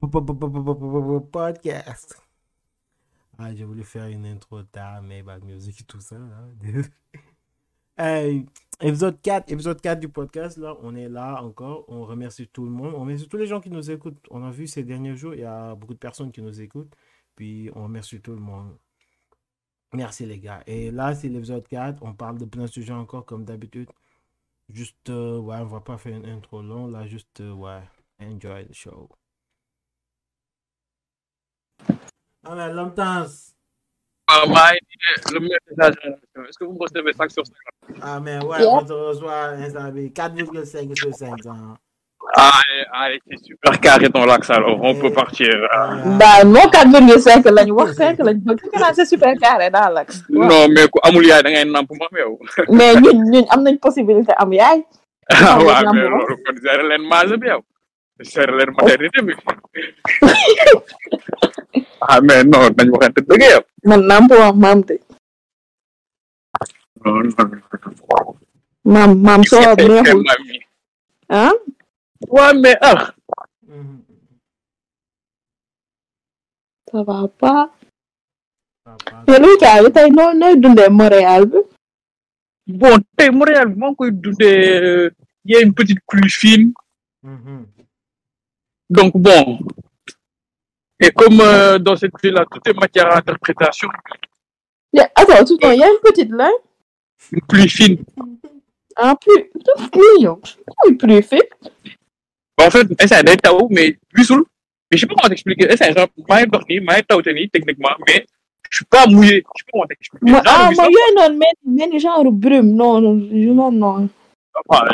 Podcast. Ah, j'ai voulu faire une intro tard, mais back music et tout ça. Hey, épisode 4, épisode 4 du podcast, là, on est là encore. On remercie tout le monde. On remercie tous les gens qui nous écoutent. On a vu ces derniers jours, il y a beaucoup de personnes qui nous écoutent. Puis on remercie tout le monde. Merci les gars. Et là, c'est l'épisode 4. On parle de plein de sujets encore, comme d'habitude. Juste, euh, ouais, on va pas faire une intro longue. Là, juste, euh, ouais, enjoy the show. Ah, mais l'homme tense. Ah, message est-ce que vous me recevez 5 sur 5 Ah, mais ouais, Yeah. on te reçoit instant bi 4,5 sur 5. Hein. Allez, allez, c'est super carré ton lax alors, on peut partir. Bah non 4,5 lañ wax 5 lañ bëgg nga naan c'est super carré daal ak. Non, mais ku amul yaay da ngay namp yow. mais ñun ñun am nañ possibilité am yaay. Ah, waaw, mais ma. loolu kon gérer leen maase bi yow. Gérer leen maternité bi. Ah, Amen, non, nañ waxante dëgg yàlla. man naam bu wax maam de. maam maam soo wax neexul. ah. waa mais ah. ça va pas. mais lu caa bi tey noo nooy dundee Montréal bi. bon tey Montréal bi maa ngi koy dundee y a une petite pluie fine. Mm-hmm. donc bon. Et comme euh, dans cette ville-là, tout est matière à interprétation, Ya- attends tout le temps y a une petite là. une pluie fine. ah plus plus yow muy plus fi. En fait, essaye day taw, mais gisul. Mais je sais pas comment t'expliquer. Genre, dox nii, maa ngi taw te nii, techniquement, mais je suis pas mouillé. Je sais pas comment t'expliquer. Genre, ah gis ma nga, yooyu noonu mel mel ni genre brume non non je non non. ah,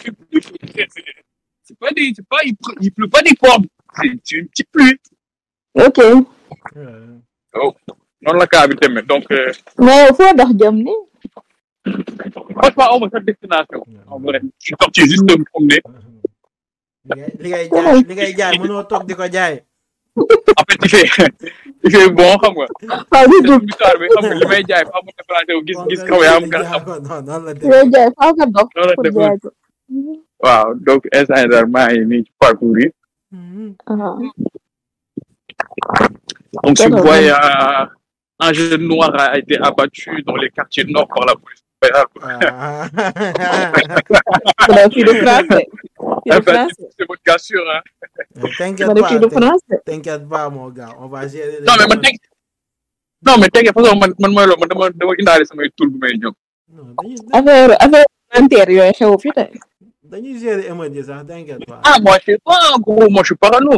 c'est c'est- pas des, c'est pas, il, pleut- il pleut pas des pommes. C'est une petite pluie. ok Euh, Oh, noonu la demee. Donc, euh, mais dox jëm ni. franchement, on va faire destination. En vrai, je suis sorti juste de me promener. li ngay jaay li ngay jaay mënoo toog di ko jaay. En fait, il fait, il fait bon, xam nga. waaw di C'est dugg une histoire bi, xam nga, li may jaay, faa mu déplacé wu, gis, gis kaw yaa am nga xam. non non la yooyu jaay faaw nga dox Noonu la pour def. jaay ko. Waaw donc instant daal maa ngi nii ci parcours yi Mhm. ah donc si vous D'accord. voyez euh, un jeune noir a été abattu dans les quartiers nord par la police. Ah. de Eh de ben, français. c'est votre gars sûr hein T'inquiète pas, de t'inquiète pas mon gars, on va gérer. non mais man non mais man man man fi de. Dañuy gérer émoji sax, t'inquiète pas. ah moi je sais pas gros moi je suis parano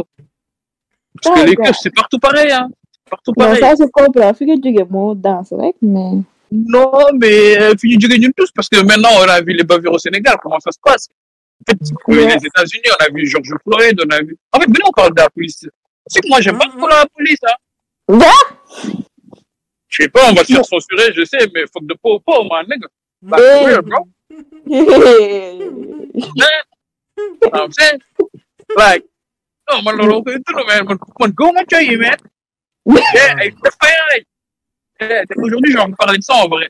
parce que les keufs c'est partout pareil hein C'est partout non pareil ça se comprend fi nga jóge moo danse rek mais. non mais euh, fi ñu jógee ñun tous parce que maintenant on a vu les bavures au Sénégal comment ça se passe? En fait Ouais. les États-Unis on a vu George Floyd on a vu en fait venez on parle de la police c'est que moi j'aime pas trop la police hein Ja? Je sais pas, on va se faire censurer, je sais, mais fuck de pauvre, pauvre, man, nigga. Like, real, bro. I'm saying? Like, no, man, no, no, no, man, man, go, man, tell you, man. Yeah, vrai. Yeah, Aujourd'hui, je vais en parler de ça, en vrai.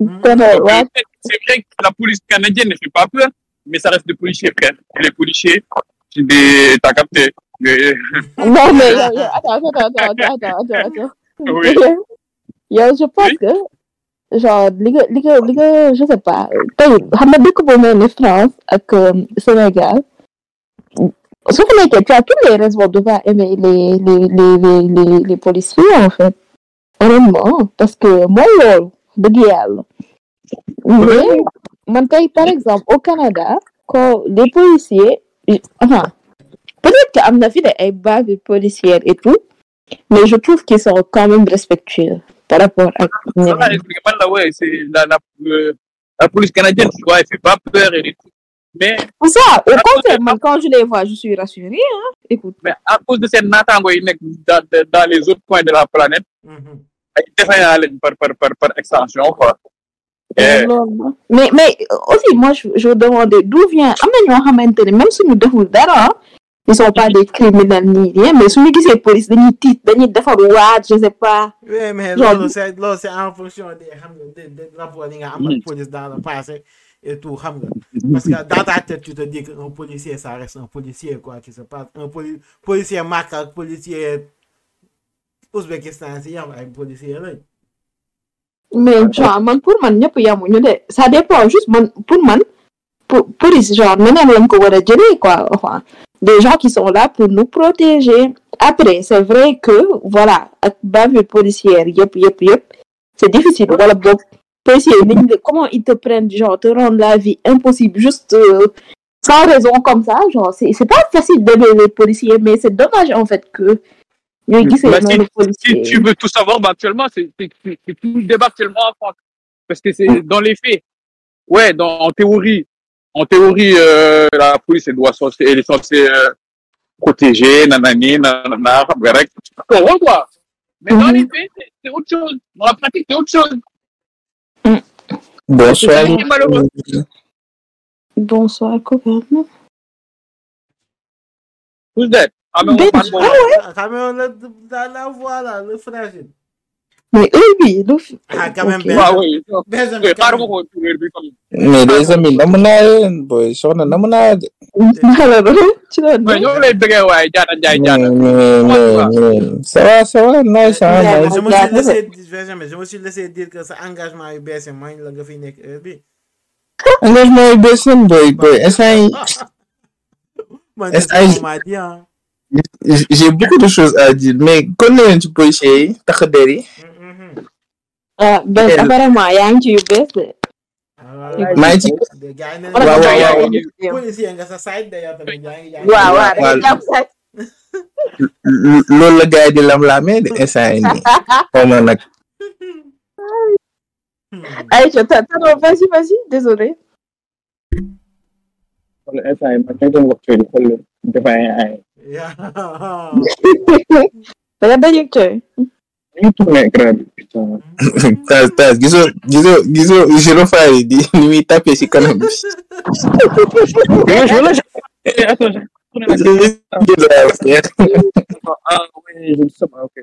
C'est vrai que la police canadienne ne fait pas peur, mais ça reste des policiers, frère. Et les policiers, c'est des, t'as capté. Mais, non mais attends attends attends attends attends attends. Oui. yow je pense Oui. que genre li nga li nga li nga je sais pas. Tey xam nga dëkk bu mel ni France ak euh, Sénégal su ko nekkee tu as tous les raisons de pas aimer les les les les les les policiers en fait. Honnêtement parce que mooy loolu dëgg yàlla. Mais man tey par exemple au Canada quand les policiers enfin peut-être que am na fi de ay bases policières et tout mais je trouve qu'ils sont quand même respectueux par rapport à ça va expliquer, man, là, ouais, c'est la, la, euh, la police canadienne, tu vois, elle fait pas peur et tout. Mais, Pour ça, au contraire, moi, quand je les vois, je suis rassurée. Hein. Écoute, mais à cause de ces natango dans, dans les autres coins de la planète, défaillant lañ par, par, par, par extension, quoi. Mais mais aussi moi je je me demandais d'où vient am na ñoo xamante ne ils sont pas des criminels ni rien mais suñu gisee police dañuy tiit dañuy defar waat je sais pas Oui, mais Genre- loolu c'est loolu c'est en fonction des xam nga des des rapports yi nga am ak police dans le passé et tout, xam nga. Parce que dans ta tête, tu te dis qu'un policier, ça reste un policier, quoi, qui se passe. Un poli- policier macaque, policier Ouzbékistan, c'est un policier, là. mais genre man pour man ñëpp yamuñu de ça dépend juste man pour man pour police genre neneen lañ ko war a jëlee quoi enfin des gens qui sont là pour nous protéger après c'est vrai que voilà ak bavure policière yëpp yëpp yëpp c'est difficile wala boog policier comment ils te prennent genre te rendre la vie impossible juste euh, sans raison comme ça genre c'est c'est pas facile d'aimer les policiers mais c'est dommage en fait que Bah, si- Si tu veux tout savoir, bah, actuellement, c'est c'est- c'est- c'est tout le débat actuellement en France. Parce que c'est dans les faits. Ouais, dans, en théorie, en théorie, euh, la police, elle doit censée, elle est censée euh, protéger, nanani, nanana, correct. Pour quoi. Mais dans Mhm. les faits, c'est- autre chose. Dans la pratique, c'est autre chose. Bonsoir. Malheureux. bonsoir copain Who's that? Ah, mais on parle bon. Quand même, la, la, la voix, là, le fragile. Mais eux oui lu Ah, quand même, Ok. Ben- Ah oui. Benjamin, Ouais, quand xaaral ma même. ko ci wér bi comme. mais les amis namm naa leen boy soxna namm naa de malheureux ci la Ouais, ñoo lay bëggee waaye jaata njaay mais jaata. mais mais mais ça va ça va nice ah Ouais, nice je me Ouais, suis ouais. laissé Benjamin, je me suis laissé dire que sa engagement yu bees yi mooy la nga fi nekk heure bi engagement yi bees nañ boy boy instant yi man Est-ce de que- on m'a dit hein j'ai beaucoup de choses à dire mais kon ne leen ci policiers yi tax der yi ah ben Elle- apparemment yaa ngi ci yu bees de maa ngi ci de gars yi ne Wala waaw, nga waaw, jàpp waaw. policier. policier nga sa side de yow tamit yaa ngi yaa ngi waaw waaw da waaw. ngay jàpp sax L- loolu la gars yi di lam-lamee de instant yi nii xaw ma nag Aïcha t'as t'as non vas-y vas-y désolé Wala instant yi man kay doon wax coono xool dafa ay ay. Yeah. da nga dajeeg coy ñu tourné écran bi putain. tas tas gisoo gisoo gisoo gyrophare yi di ni muy tapé si kanam bi Mais je veux Eh, attends, j'ai tourné la Ah oui, je le sais pas, ok.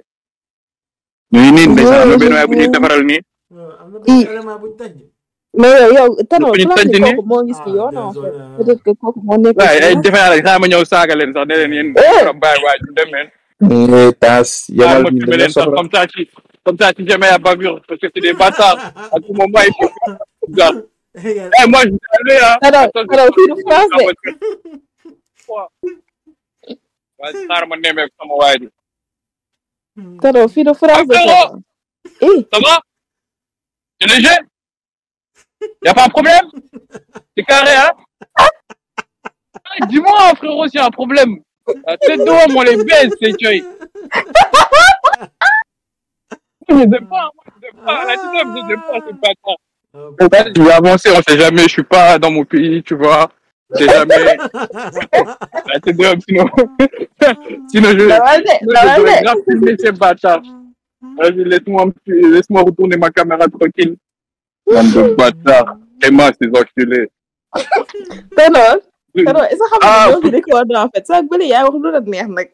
ñu ngi nii ndeysaan am na benn waay bu ñuy defaral nii. am na benn élément bu tëj mais yow si Ah, si. Eh. tas filmer dina leen sax soxla comme ça ci comme ça si jamais y a bavure parce que c'est des bâtards. à tout moment il faut ça. Eh moi je suis allé hein. Nemmeeku sama waay ji. tano fii du France de Frérot. tano eh Ça va C'est léger Y a pas de problème C'est carré, hein Ah, Dis-moi, frérot, s'il y a? Un problème. La tête d'eau, moi, les baisse, les cueils. Je aime pas, moi, je aime pas. La tête je aime pas, c'est pas ça. Je vais avancer, on sait jamais, je suis pas dans mon pays, tu vois. Je sais jamais. La tête d'eau, sinon. sinon, je. dawal de sinon, je dawal devrais de grave filmer ces bâtards. Vas-y, laisse-moi, retourner ma caméra tranquille. Bande de bâtards. Vraiment, ces enculés. Est-ce que xam nga ñoo fi record en fait sax bële yaa wax lu la neex nag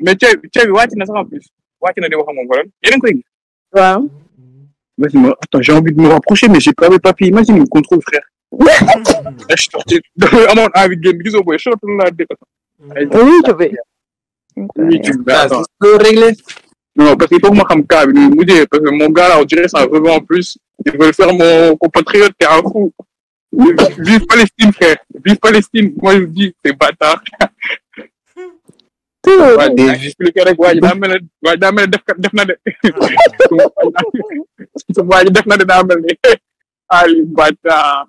Mais tu tu bi wàcc na sax en plus. wàcc na di wax ak moom wala. Yéen a ngi koy gis. waaw Vas-y, moi, attends, j'ai envie de me rapprocher, mais j'ai pas mes papiers. Imagine, il me contrôle, frère. Je suis sorti. Amoon envie de génn gisoo booy short la dégg. oui je vais Oui, tu tas attends. loolu réglé Non, parce qu'il faut que moi, comme cas, il me dit, parce que mon gars, là, on dirait, c'est un revend en plus. Ils veulent faire mon compatriote, t'es un fou. Vive Palestine, frère. Vive Palestine. Moi, je me dis, c'est bâtard. waaye di expliqué rek waa ji daa mel ne waa ji daa mel ne def def na de. Waa ji def na de daa mel ni Ali Bata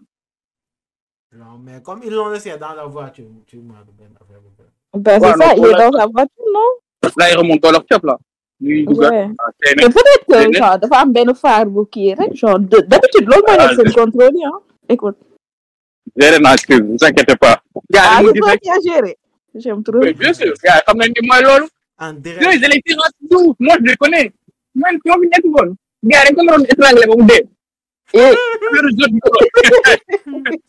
Non, mais comme ils l'ont laissé dans la voiture, tu m'as donné affaire. de- ben c'est Ouais, ça non, il est dans sa voiture non? Là il remonte dans leur cap là. Ñuy dugal ouais. Ah mais peut-être que dafa am benn phare bu kii rek genre de- d'habitude loolu mooy nekk seen contrôle yi ah écoute géré naa kër vous inquiétez pas. Gars ah yi mu gis rek géré. J'aime trop. Oui, bien sûr gars yi xam nañ ni mooy loolu. En direct. ils allaient tirer de ouf. Moi je les connais. Man ñoo fi nekk woon gars yi dañ ko naroon étranglé ba mu dee.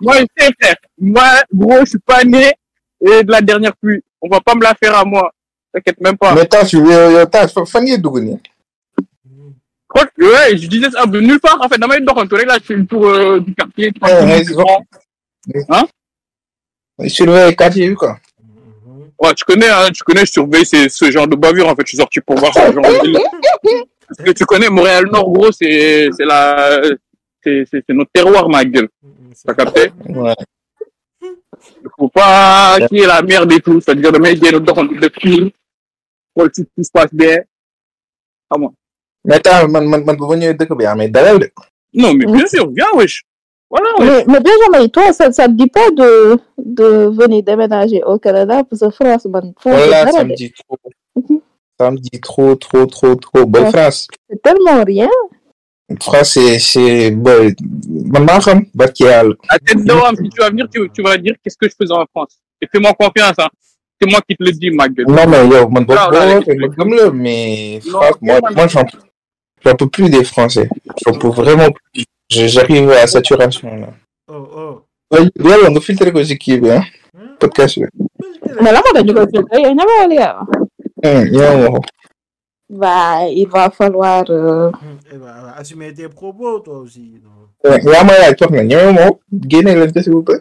Moi je sais frère. Moi gros je suis pas né et de la dernière pluie. On va pas me la faire à moi. T'inquiète même pas. Mais tas yow yow tas fa- fan ngeen dugg nii ouais, je disais ça, nulle part, en fait, damay doxantu rek là, je fais le tour euh, du quartier. Ouais, ouais, c'est bon. Hein? Surveiller quartier quoi. Ouais, tu connais, hein, tu connais, je surveille ces- ce genre de bavure, en fait, je suis sorti pour voir ce genre de ville. Parce que tu connais, Montréal-Nord, gros, c'est, c'est la, c'est, c'est, c'est notre terroir, ma gueule. T'as capté? Ouais. Il faut pas qu'il y ait la merde et tout. C'est-à-dire, le mec, il y a doxantu de fil. Xool si tout se passe bien. Ah, moi. Mais attends man man man bu ma ñëwee dëkk bi amee dalal de. Non, mais bien sûr, viens, wesh. Voilà, wesh. Mais, mais Benjamin, toi, ça ne te dit pas de, de venir déménager au Canada parce que France, man, voilà ça me dit trop. Mhm. ça me dit trop trop trop trop Ouais. France. c'est tellement rien. France c'est c'est boy man maa xam barki yàlla. À tête si tu vas venir, tu, tu vas dire qu'est-ce que je faisais en France? Et fais-moi confiance, hein. C'est moi qui te le dis, ma gueule. non mais yow man boo Non, boo gëm la mais Non, France moi moi j'en j'en peux plus des Français. j'en peux vraiment plus. J'arrive à saturation là. Oh, oh. yàlla nga filtré ko si kii bi ah podcast bi. Mais là, moi, je vais dire, il y a un gars. hum ma ko. Bah, il va falloir. euh, Mhm. Eh va assumer tes propos, toi aussi. yaa ma laaj toog na ma ko génne leen ko s'il vous plaît.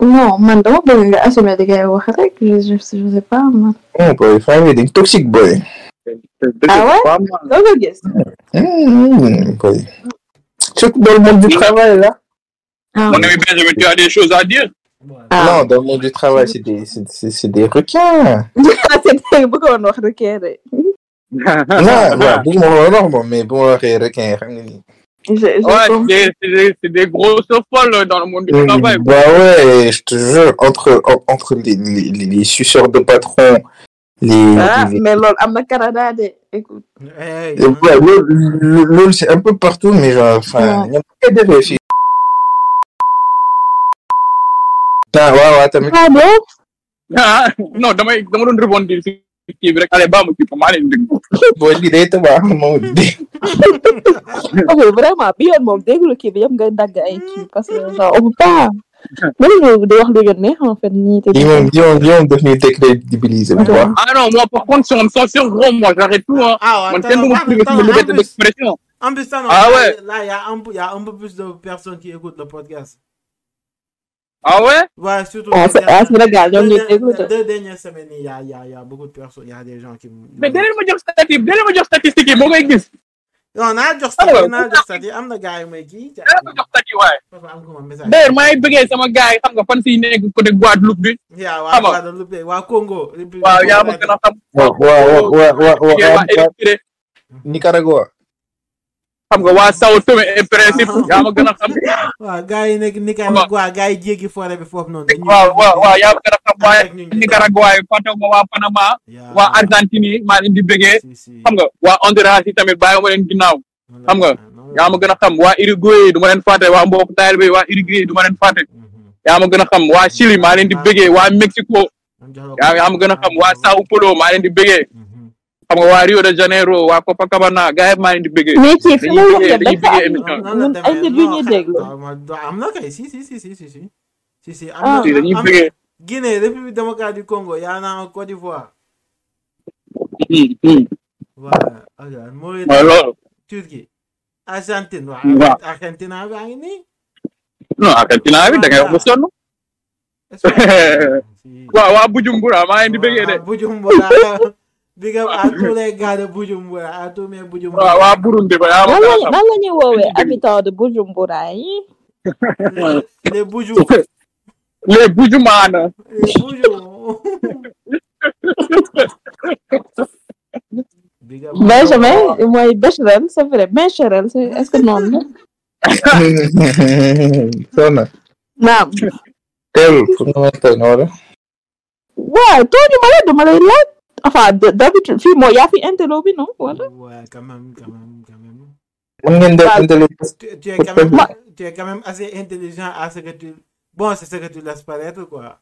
Non, man, dama bëgg nga assumer li ngay wax rek. Je, je, sais pas, man. non boy famille dañ toxique boy. Ah ouais? Nga gis. Hum, boy. surtout dans le monde du travail là? Ah, Mon ami Benjamin, tu as des choses à dire? Ah. Non, dans le monde du travail, c'est des, c'est, c'est, c'est des requins. Bëggoon wax rek de. non, non, bu ma wax moom, mais bu ma waxee requin, xam nga ni. Je, je Ouais, c'est des, c'est des, c'est des grosses folles dans le monde du travail. Bah ouais, je te jure, entre, en- entre les, les, les, les suceurs de patrons, les. Ah, mais loolu am na Canada de. Écoute. Ouais, loolu- c'est un peu partout, mais genre, enfin, ñoom koy defee fii. ah waaw waaw tamit. Ah? Ah, non, damay, dama doon rebondir si kii bi rek. Allez, baa ma kii maa leen dégg. boo lii day tabax moom di. ok vraiment bi yoon moom déglu kii bi yëpp ngay dagg ay kii parce que on peut pas. Même de War de Gunner, en fait. Ni ils vont, ils vont, ils. Ah non, moi par contre, si on me censure, gros, moi j'arrête tout. Hein. Ah ouais, attends, moi, plus me liberté d'expression. En plus, ça, non, ah ouais. là, il y, a un peu plus de personnes qui écoutent le podcast. Ah ouais? Ouais, surtout. Ah, c'est la dernière. Deux, deux dernières semaines, il y a, y, a, y a beaucoup de personnes, il y a des gens qui. Mais donnez-moi dire statistique, donnez-moi dire statistique, bon, existe. Non, naa jox sa stati, naa jox stati, am na gars yu may kii. Ma jox waaye. D'ailleurs, maa ngi bëggee sama gars yi, xam nga, fan si nekk côté Guadeloupe bi. yaa waa. Guadeloupe waa Congo. Waaw, yaa ma gën a xam. waaw waaw waaw waaw waaw Kii waa waaw Érythrée, Nicaragua. Xam nga waa Sao Tomé et Principe, yaa ma gën a xam. waaw gars yi nekk Nicaragua gars yi jéggi forêt bi foofu noonu. waaw waaw waaw yaa ma gën a xam waaye Nicaragua yi fàttewu ma waa Panama Yaa- waa Argentine yi maa leen di bëggee. Si. xam nga waa Honduras yi tamit bàyyi ma leen ginnaaw. Xam nga, Noonu yaa ma gën a xam. Waa Uruguay yi du ma leen fàtte. Waa mbokk taal bi waa Uruguay yi du ma leen fàtte. Mhm. yaa ma gën a xam. Waa Chili maa leen di bëggee. Waa Mexico yaa yaa ma gën a xam. Waa Sao Paulo maa leen di bëggee. Mhm. Xam nga waa Rio de Janeiro waa Copacabana gars yi maa leen di bëggee mais kii fi waxee dañuy dafa am ñun ay nit yu ñuy déglu. am na kay si si si si si si. Si si am na dañuy bëggee Guinée République démocratique du Congo. Yaa naa Côte d'Ivoire. Voilà ok mooy mooy loolu Turquie Argentine waaw. Argentine baa ngi nii non Argentina bi da ngay wax ba sonn waaw waa Bujumbura maa leen di bëggee de Bujumbura Diga ah, atule gada Bujumbura, atume Bujumbura. Ah, Wa Burundi ba ya. Nalo ni wowe abita de Bujumbura yi. Le Bujumbura. Le Bujumana. Le Bujum. Benjamin, mooy Becherel, c'est vrai, Becherel, est-ce que noonu la. soxna. naam. teelul pour nga mën a toj wala. não tooñu ma la dama lay. Enfin d'habitude fii moo yaa fi intello bi non? Wala. ouais quand même quand même quand même ngeen def intelligence. tu, tu es quand même Ma- tu es quand même assez intelligent à ce que tu bon c'est ce que tu laisses paraître quoi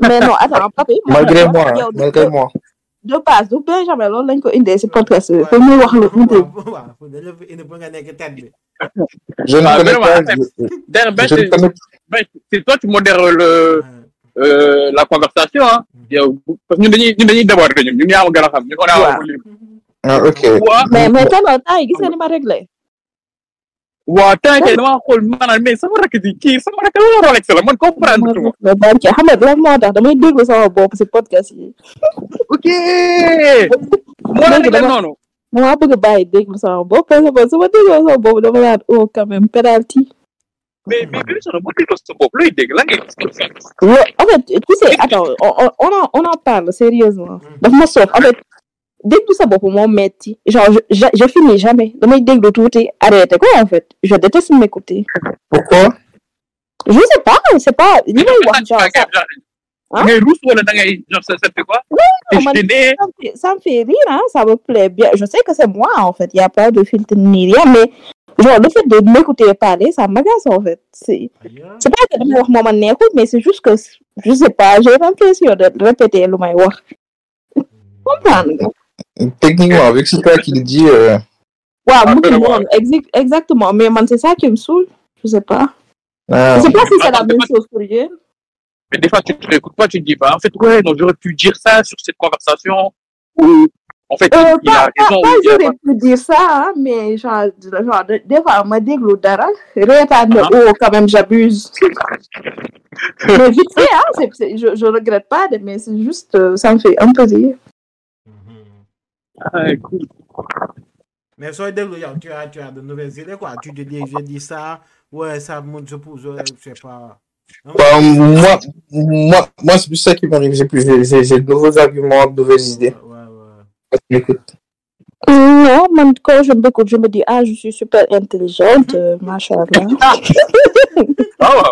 mais non attends papi. Malgré moi, malgré moi. de base du Benjamin loolu lañ ko indee si podcast bi pour wax lu mu dégg. Je ne Ah, connais pas. D'ailleurs, Ben, Je ne c'est connais ben, c'est toi qui modères le, la conversation, hein. Yow, parce que ñun dañuy ñun dañuy déborder ñun ñun yaa ma gën a xam ñun on est Waaw. en libre. ah ok waa mais mais tellement temps yi gis nga ni ma réglé. waa temps kay damaa xool maanaam mais sama rakk ji kii sama rakk la Rolex la man comprendre tuma mais barke xam nga lan moo tax damay déglu sama bopp si podcast yi. ok moo la nekkal noonu maa bëgg a bàyyi déglu sama bopp parce que su ma dégloo sama bopp dama naan oh quand même penalty. Mais mais bi sono boo dégloo sa bopp looy dégg la ngay Ouais, en fait, tu sais, attends, on, on, on en, on en parle sérieusement. Daf ma soof, en fait, déglu sa bopp moo metti. Genre, je, je, je finis jamais. damay déglu tuuti arrêté quoi en fait? Je déteste m'écouter. pourquoi? Je sais pas, c'est pas li may wax genre ça, Hein? mais rousse ngay genre ça ça fait quoi? Non, man, gêné ça, me fait, ça me fait rire, hein, ça me plaît bien. Je sais que c'est moi en fait, il y a pas de filtre ni rien, mais genre le fait de m'écouter parler, ça m'agace en fait. C'est c'est pas que damay wax moo ma neexul, mais c'est juste que je sais pas, j'ai l'impression de répéter lu may wax. Comprendre nga. techniquement avec ce cas qu'il dit euh, waaw mu ngi Absolument. noonu exi- exactement mais man c'est ça qui me saoule je sais pas ah, je sais pas si c'est la même chose pour yéen mais des fois tu te réécoutes pas tu te dis bah en fait ouais donc j'aurais pu dire ça sur cette conversation ou en fait euh, il a pas pas raison il a j'aurais pu dire ça hein, mais genre genre de- des fois ma déglu dara reetaan ne Ah. oh quand même j'abuse mais vite fait hein c'est c'est- je je regrette pas mais c'est juste euh, ça me fait un Mhm. Ah, cool. Mais yow tu as tu as de nouvelles idées quoi tu te dis je dis ça ouais ça monte je pousse je sais pas. bah, moi moi moi c'est plus ça qui m'arrive j'ai de nouveaux arguments de nouvelles idées Que, écoute, non man quand je m'écoute je me dis ah je suis super intelligente euh, machallah. Ah. Ouais.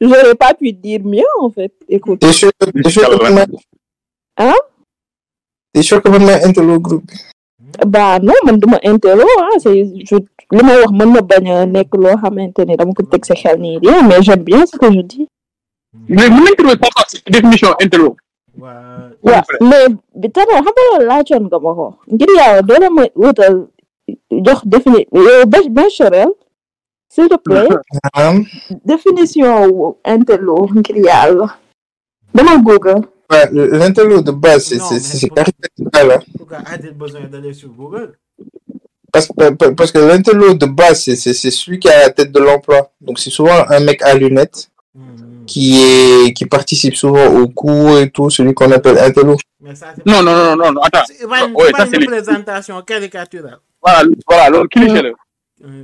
j'aurais pas pu dire mieux en fait. Écoute. T'es sûr t'es sûr que man Hein? t'es sûr que man may intello groupe? Bah non man duma intello ah c'est je li may wax mën na bañ a nekk loo xamante ne dama ko teg sa xel rien mais j'aime bien ce que je dis. Mais trouver quoi c'est définition intello. Ouais. Waaw mais bi tamit xam nga loolu laajoon nga ma ko ngir yàlla doo la ma wutal jox défini Bechamel s'il te plaît définition wu intello ngir yàlla dama Google ouais, l'intello de base c'est c'est caricatural hein. Pourquoi a-t-il besoin d'aller sur Google? Parce, que- parce que l'intello de base, c'est- c'est c'est celui qui à la tête de l'emploi. Donc c'est souvent un mec à lunettes Mhm. Qui est qui participe souvent au cours et tout, celui qu'on appelle intello. Mais ça c'est non non non non non attends. C'est pas une, Ouais, c'est pas ça, une c'est représentation caricaturale. voilà voilà loolu cliché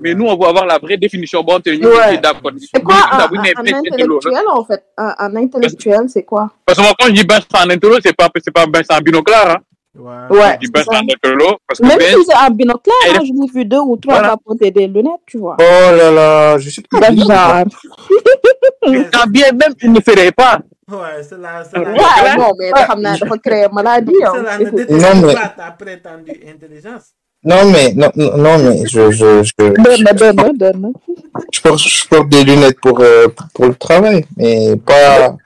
mais nous on veut avoir la vraie définition bon Ouais. ngi d'accord c'est quoi un, un, un intellectuel en fait? Un, un intellectuel c'est quoi? Parce que moi quand je dis Vincent en intello c'est pas c'est pas Vincent binoclard hein Ouais. ouais c'est intello parce que même Ben si c'est un Elle- hein, je l'ai vu deux ou trois Voilà. fois porter des lunettes tu vois Oh là là, je suis pas bien. genre quand bien même il ne ferait pas Ouais, cela, cela, Ouais. ouais non mais xam naa dafa créer maladie hein. cela ne déteste Non, mais- pas ta prétendue intelligence. Non mais non non mais je je je, je porte je porte des lunettes pour euh, pour le travail, mais pas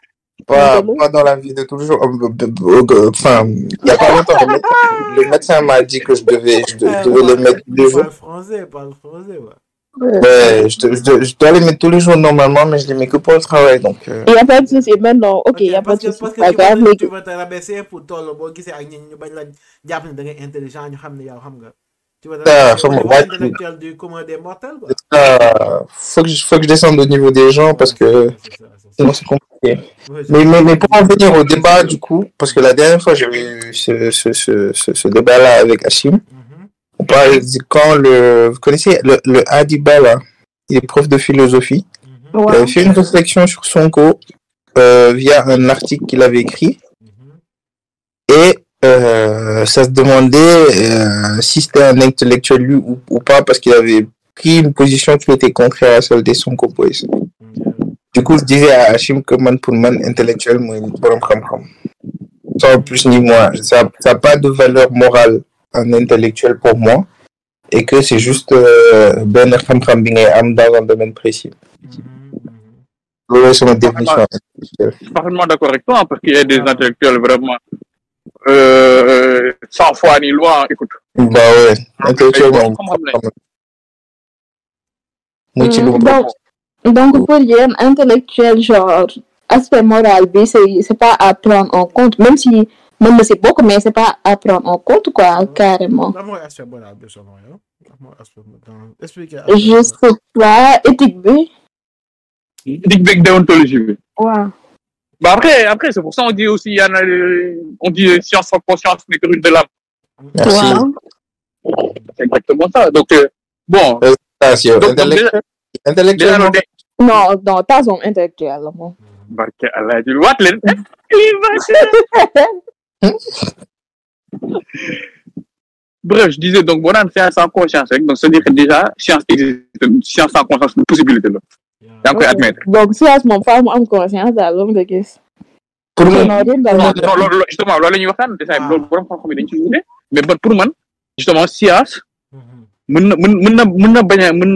pas pas dans la vie de tous les jours. Euh, euh, euh, Enfin, il y a pas longtemps, le médecin, le médecin m'a dit que je devais je de- je devais les mettre tous les jours. Parle français, parle français, ouais. Ouais, je, te- je, te- je dois les mettre tous les jours normalement, mais je les mets que pour le travail. Donc, euh, il y a pas de souci maintenant ok il y a pas de que souci parce que tu vas, tu vas te rabaisser pour la jàpp ne da ngay intelligent. Tu vas te Ah, wàcc- intellectuel du commun des mortels, quoi. euh, faut que je, descende au niveau des gens parce que C'est c'est ça. Sinon c'est compliqué. Ouais, Mais, mais, mais pour en venir au débat, du coup, parce que la dernière fois j'avais eu ce, ce, ce, ce, ce débat-là avec Hachim, Mhm. on parlait de quand le, vous connaissez le, le Adiba là, il est prof de philosophie, Mhm. il avait fait une réflexion sur Sonko euh, via un article qu'il avait écrit Mhm. et euh, ça se demandait euh, si c'était un intellectuel lui ou, ou pas parce qu'il avait pris une position qui était contraire à celle des Sonko Boys. Du coup, je disais à Hachim que man pour man intellectuel, moi, borom xam-xam. Sans plus ni moins. Ça n'a pas de valeur morale, un intellectuel pour moi. Et que c'est juste euh, ben xam-xam bi ngay am dans un domaine précis. Mhm. Mhm. Loolu c'est ma définition. Je suis parfaitement d'accord avec toi, hein, parce qu'il y a des intellectuels vraiment euh, sans foi ni loi. Écoute, Bah ouais, intellectuel moom xam-xam lañ. muy ci lu Mm, donc pour yéen intellectuel genre aspect moral bi c'est c'est pas à prendre en compte même si na si bokk mais c'est pas à prendre en compte quoi carrément lan mooy aspect moral bi selon yow lan mooy aspect dans expliquer je sais pas éthique bi éthique beeg déontologie bi. waaw Bah après, après c'est pour ça on dit aussi, il y en a, euh, on dit euh, science sans conscience n'est que rue de l'âme. Merci. C'est exactement ça. Donc, euh, bon. Donc, intellectuellement, non? non pas son intellectuel la moom barke Allah ji waat leen. Bref, je disais donc, bon, on science sans conscience, rek, donc c'est-à-dire que déjà, science existe, science sans conscience, c'est une possibilité là. yaa ngi koy admettre. donc science moom faa mu am conscience daal loolu nga gis pour non loolu justement loolu la ñuy waxtaan déjà loolu borom xam-xam yi dañ ci wuute mais pour man justement science mën na mën mën na mën na bañ a mën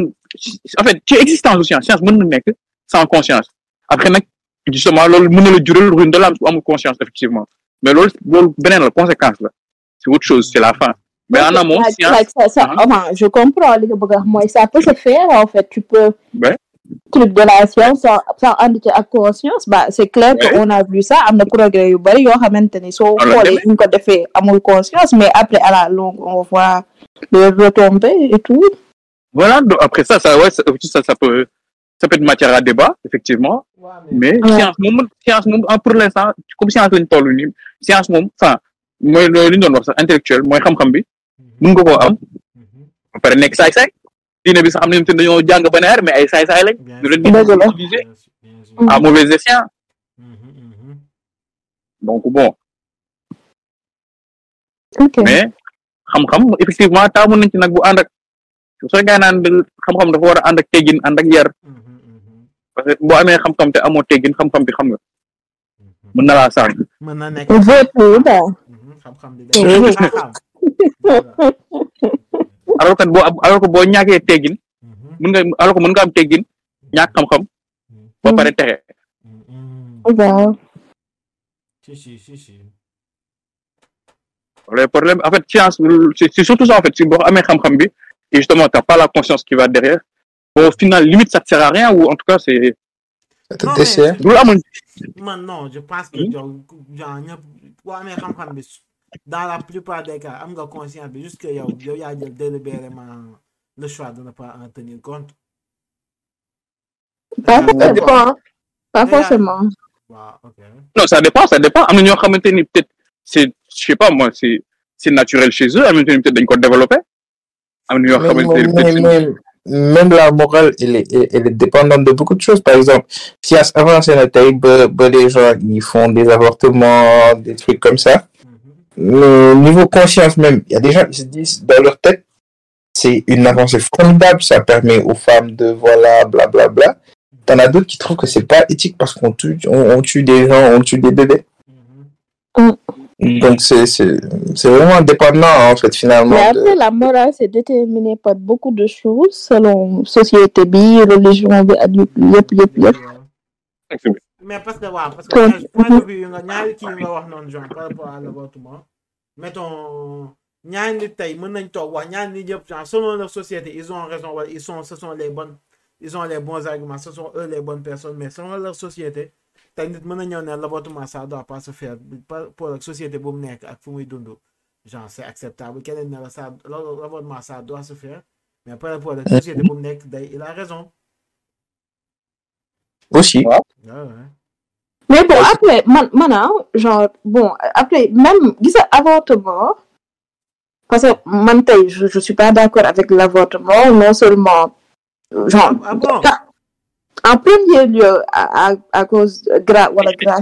en fait ci existence u science science mën na nekk sans conscience. Après nag justement loolu mën na la jural ruine de l'âme amul conscience effectivement. Mais loolu loolu beneen la conséquence la. C'est autre chose c'est la fin. Mais en amont science like ça, ça, enfin, je comprends li nga bëgg a wax mooy ça peut se faire en fait. Tu peux Ouais. truc de la science sans sans ànd ci ak conscience bah c'est clair que Ouais. on a vu ça am na progrès yu bari yoo xamante ni soo xoolee ñu ko defee amul conscience mais après à la longue on voit les retombées et tout voilà donc après ça ça ouais ça, ça ça peut ça peut être matière à débat effectivement. Mais science science moom en pour l'instant comme science nii science moom enfin intellectuel xam-xam bi mën nga koo am. Ba pare nekk saay-saay. Diine bi sax am nañu te dañoo jàng ba neer mais ay saay-saay lañ. Ñu leen di utiliser à mauvais escient. Donc bon. Mais xam-xam effectivement taamu nañ ci nag bu ànd ak soo gaa naan xam-xam dafa war a ànd ak teggin ànd ak yar. Parce que boo amee xam-xam te amoo teggin xam-xam bi xam nga. Mën na laa sànq. Mën na nekk. Daal xam-xam Mhm. def alors que boo alors que boo ñàkkee teggin mën nga alors que mën nga am teggin ñàkk xam-xam ba pare texe. Waaw si si si si. Le problème en fait science c'est c'est surtout ça en fait. Si boo amee xam-xam bi et justement t'as pas la conscience qui va derrière. Bon, au final limite ça te sert à rien ou en tout cas c'est ça Non, mais- man non je pense que Hmm? dans la plupart des cas am nga conscience bi juste que yow yow yaa jël délibérément le choix de ne pas en tenir compte. Pas Ah, forcément. pas forcément. Waaw ok. Non ça dépend ça dépend. Am na ñoo xamante ni peut-être c'est je sais pas moi c'est c'est naturel chez eux. Am na ñoo peut-être dañ ko développé am na xamante même la morale, elle est, elle est dépendante de beaucoup de choses. Par exemple, si à avancé taille, bah, bah, les gens, ils font des avortements, des trucs comme ça. Mhm. Mais niveau conscience même, il y a des gens qui se disent dans leur tête, c'est une avancée formidable, ça permet aux femmes de voilà, blablabla. Bla, bla. T'en as d'autres qui trouvent que c'est pas éthique parce qu'on tue, on, on tue des gens, on tue des bébés. Mhm. Donc c'est c'est c'est vraiment dépendant en fait finalement. Mais de- après, la morale, c'est déterminé par beaucoup de choses, selon société, religion, yëpp, yëpp, yëpp, yëpp. mais parce que waaw parce que point de vue nga ñaari kii yu nga wax noonu genre par rapport à l'avortement mettons ñaari nit tey mën nañ toog wax ñaari nit yëpp genre selon leur société ils ont raison wala ils sont ce sont les bonnes ils ont les bons arguments ce sont eux les bonnes personnes mais selon leur société tey nit mën na ñëw ne l'avortement ça doit pas se faire par pour ak société bu mu nekk ak fu muy dund genre c'est acceptable keneen ne la ça l'avortement ça doit se faire mais par rapport ak société bu mu nekk day il a raison Aussi. ouais, ouais. Mais bon, après, man, man, genre, bon, après, même, dis avortement, parce que, man, tay, je, je suis pas d'accord avec l'avortement, non seulement, genre, Ah bon? En premier lieu, à, à, à cause de gra, voilà, grâce,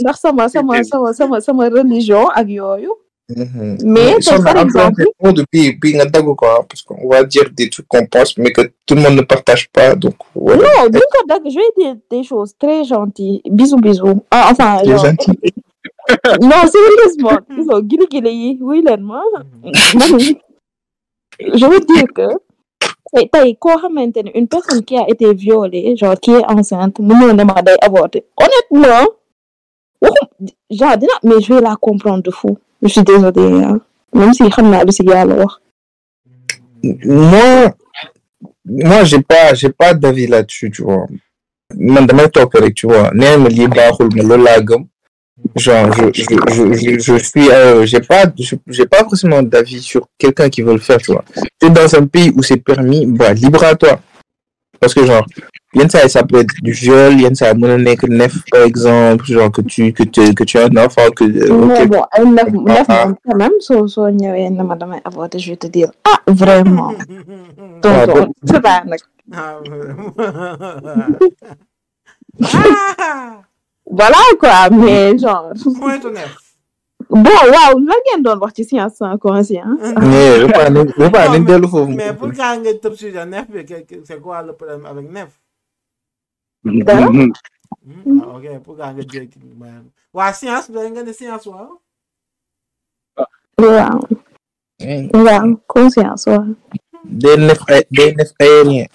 ndax sama sama sama sama sama religion ak yooyu. Mhm. mais tey par exemple puis, puis, nga dagg quoi, parce qu'on va dire des trucs qu'on pense, mais que tout le monde ne partage pas. Donc, voilà. non duñ ko dagg je vais dire des choses très gentilles. Bisous bisous. Ah, enfin genre non sérieusement gisoo gili gili yi wuy leen ma. Man je veux dire que ne une personne qui a été violée genre qui est enceinte ma day avorter honnêtement genre mais je vais la comprendre de fou. Je suis désolée hein. même si si yàlla wax. Moi, moi, j'ai pas, j'ai pas d'avis là-dessus, tu vois. man rek tu vois. Baaxul ma loolu laa gëm genre je je je je, je suis euh, j'ai pas j'ai pas forcément d'avis sur quelqu'un qui veut le faire tu vois tu es dans un pays où c'est permis bah libre à toi parce que genre yi ça peut être du viol na nekk nef par exemple genre que tu que tu que tu as un enfant que euh, mais ok, bon ay nef nef Ah. quand même soo soo ñëwee ne ma damay avorter je vais te dire ah vraiment Ah, tonton bon. c'est pas Ah, vraiment. ah voilà quoi? Mais genre moytu nef. bon waaw lan ngeen doon wax ci science sans conscience mais repas nañ repas Non, nañ dellu foofu Mais pourquoi nga tëb sur nef bi que- que- c'est quoi le problème avec? Dara. Hmm? Ah, ok pourquoi nga jël man waa science da nga ne science waaw. waaw waaw conscience waaw des nef ay des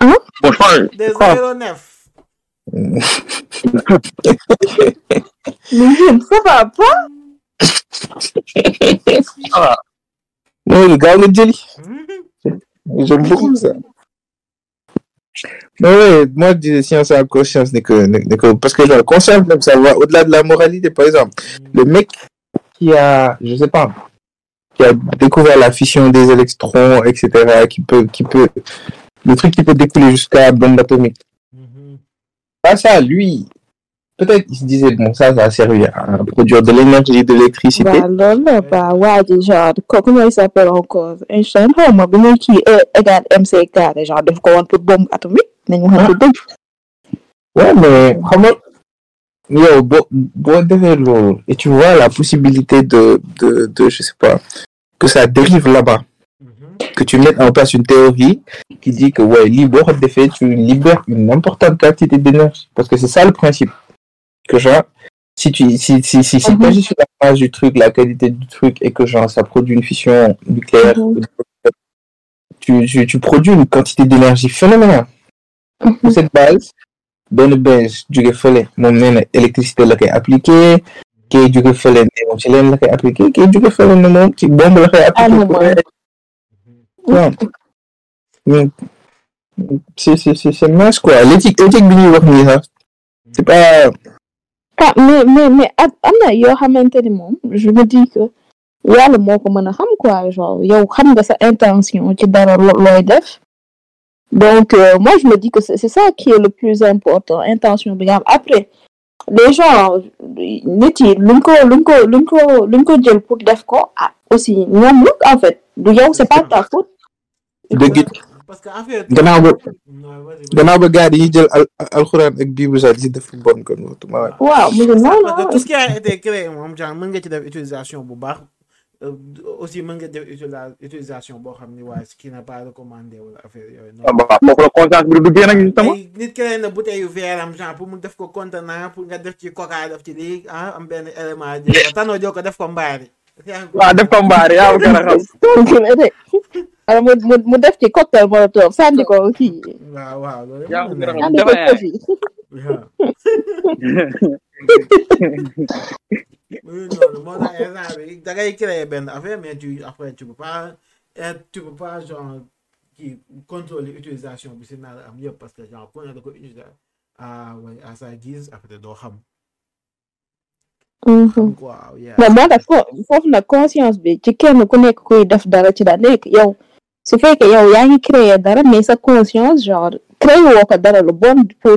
Bon, je pense, des Quoi? mais ça va pas non gaaw nga jëli Hmm? J'aime beaucoup ça. Mais ouais, moi, je disais science à conscience, n'est que, n'est que, parce que genre, conscience, même, ça va au-delà de la moralité, par exemple. Le mec qui a, je sais pas, qui a découvert la fission des électrons, etc., qui peut, qui peut, le truc qui peut découler jusqu'à la bombe atomique. Pas ça, lui, peut-être il se disait, bon, ça, ça va servir à produire de l'énergie, de l'électricité. bah comment il s'appelle encore? Einstein? Mc genre bombe atomique Ouais, mais comment Yo, loolu, et tu vois la possibilité de, de, de, je sais pas, que ça dérive là-bas. Que tu mettes en place une théorie qui dit que, ouais, libre de fait, tu libères une importante quantité d'énergie. Parce que c'est ça le principe. Que genre, si tu, si, si, si, si Mhm. t'agis sur la base du truc, la qualité du truc, et que genre, ça produit une fission nucléaire, Mhm. tu, tu, tu produis une quantité d'énergie phénoménale. Pour cette base, benn jóge fële moom nee na électricité la koy appliqué kii jóge fële ne moom ci leen la koy appliqué kii jóge fële ne moom ci bombe koy Ah, non, c'est mince quoi. L'éthique sax c'est pas ah mais mais mais ni moom je me dis que yàlla moo ko mën a xam quoi. Genre yow xam nga sa intention ci donc euh, moi je me dis que c'est ça qui est le plus important intention bi après les gens nit yi luñ ko luñ ko luñ ah en fait du c'est pas ta faute dëgg fait. gannaaw ba gannaaw ba gars yi jël al alxuraan ak bible sax di si def bon kon waxtuma waay waaw mu ngi non Parce que tout ce qui a été créé moom genre mën nga ci def utilisation bu baax euh, aussi mën nga def utilisation boo xam ni waaye qui n'est pas recommandé wala affaire yooyu ah noonu. bah, foofu la conscience bi du duggee nag justement. nit créé na bouteille yu verre am genre pour mu def ko contenant pour nga def ci coca def ci lii ah am benn élément jël ko tanoo jël ko def ko mbaari. waaw def ko mbaare yaa ma gën a xam. alors mu mu mu def ci cocktail molotov sànni ko kii waaw waaw loolu moo tax instant bi da ngay créer benn affaire mais tu après tu peux pas être tu peux pas genre kii contrôler utilisation bi si naa am yëpp parce que genre ku ne da ko utiliser à sa guise après doo xam. xam quoi yeah. mais moo tax fo- foofu nag conscience bi ci kenn ku nekk kuy def dara ci la nekk yow su fekkee yow yaa ngi créer dara mais sa conscience genre créer woo ko dara lu bon pour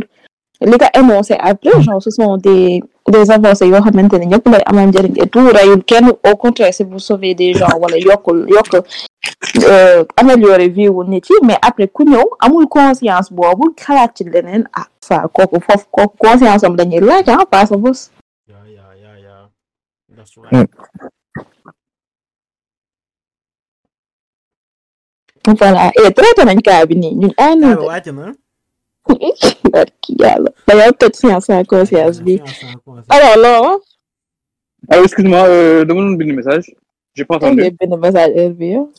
li nga énoncé après genre ce sont des des avancées yoo xamante ne ñëpp lay amal njëriñ et tout rayul kenn. Au contraire c'est pour sauver des gens wala yokkul yokk euh, améliorer vie wu nit yi. Mais après ku ñëw amul conscience boobu xalaat ci leneen ah ça kooku foofu kooku conscience am dañuy laaj ah pas sa bos Yeah, yeah, yeah, yeah. That's right. voilà et traité nañ cas bi nii ñun ay Ah, nañ wàcc na. barki yàlla dañoo toj science sans conscience bi Science sans conscience. alors loolu alors excuse-moi euh, dama doon bind message. j'ai pas entendu. ngay benn message heure bi yow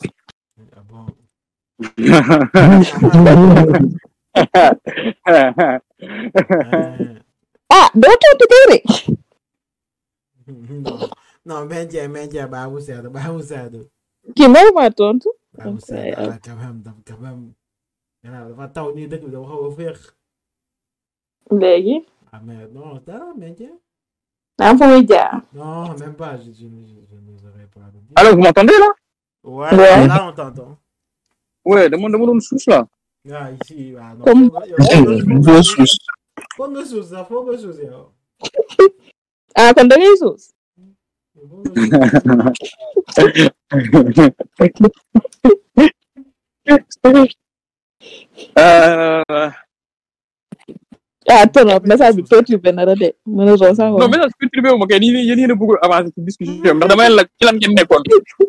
Ah bon. Ah, ah doo tontu kay rek non non maintien maintien baa mu sedd baa mu sedd kii mooy sedd Okay, ah quand même quand même gannaaw dafa taw nii dëkk bi dafa xaw a féex léegi Ah, mais non, dara, mais tiens. am fa muy jaar Non, même pas, je, je, je, je n'oserais pas le dire. Alors, vous m'entendez là? Ouais, Ouais. là, on t'entend. Ouais, demande, demande une souche là. Ah, ici, ah, non. Comme- sous. Faut que sous ça, faut que sous ça. ah kon da ngay suus Euh, ah tonop message bi perturbé na la de mënatoo sax non wax mais nag perturbé wu ma kay nii yéen yéen a bëgg avancer ci discussion. Ndax dama leen la ci lan ngeen nekkoon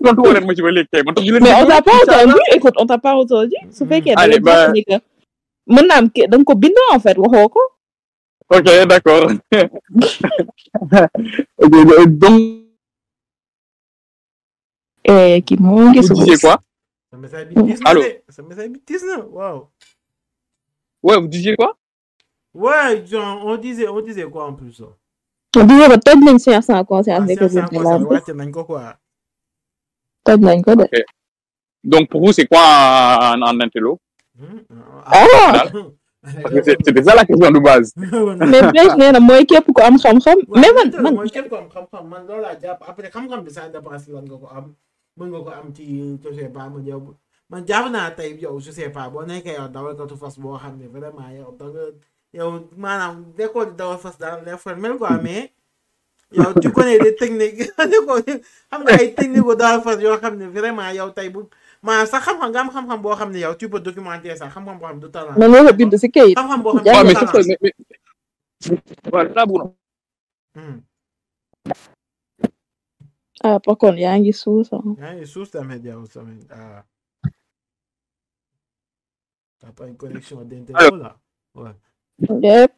tontu woo leen ma ci ba léegi tey man tam ñu leen mais on déglu. t'a pas entendu écoute on t'a pas entendu su fekkee da Allez, nga jàpp bah. ni que mën naa am ke da nga ko bind en fait waxoo ko. Ok d'accord. Ok donc eh kii moo ngi vous disiez quoi Ça. Tiis na Allô? Ça bi tiis na, waaw. ouais vous disiez quoi? Ouais, genre, on disait, on disait quoi en plus ça? on disait que Ah, nekk c'est quoi, ça, wàcce nañ ko quoi. de donc pour vous c'est quoi en, en intello? Ah. Parce que c'est- c'était ça la question de base. Mais Blaise nee na mooy képp ko am xam-xam mais man man. mooy képp ko am xam-xam man mën nga ko am ci je sais pas man yow man jàpp naa tey yow je sais pas boo nekkee yow dawalkatu fas boo xam ne vraiment yow da nga yow maanaam nekkoo di dawal fas daal les formel quoi mais yow tu connais des techniques xam nga ay techniques yu dawal fas yoo xam ne vraiment yow tey bu maanaam sax xam-xam nga am xam-xam boo xam ne yow tu peux documenter sax xam-xam boo xam ne du talent man nga ko bind si kayit xam-xam boo xam mais c'est ça mais, mais... Hmm. ah. Yaa ngi suus yaa ngi suus tamit yow tamit. T'as pas une connexion d'internet là? Ouais. yëpp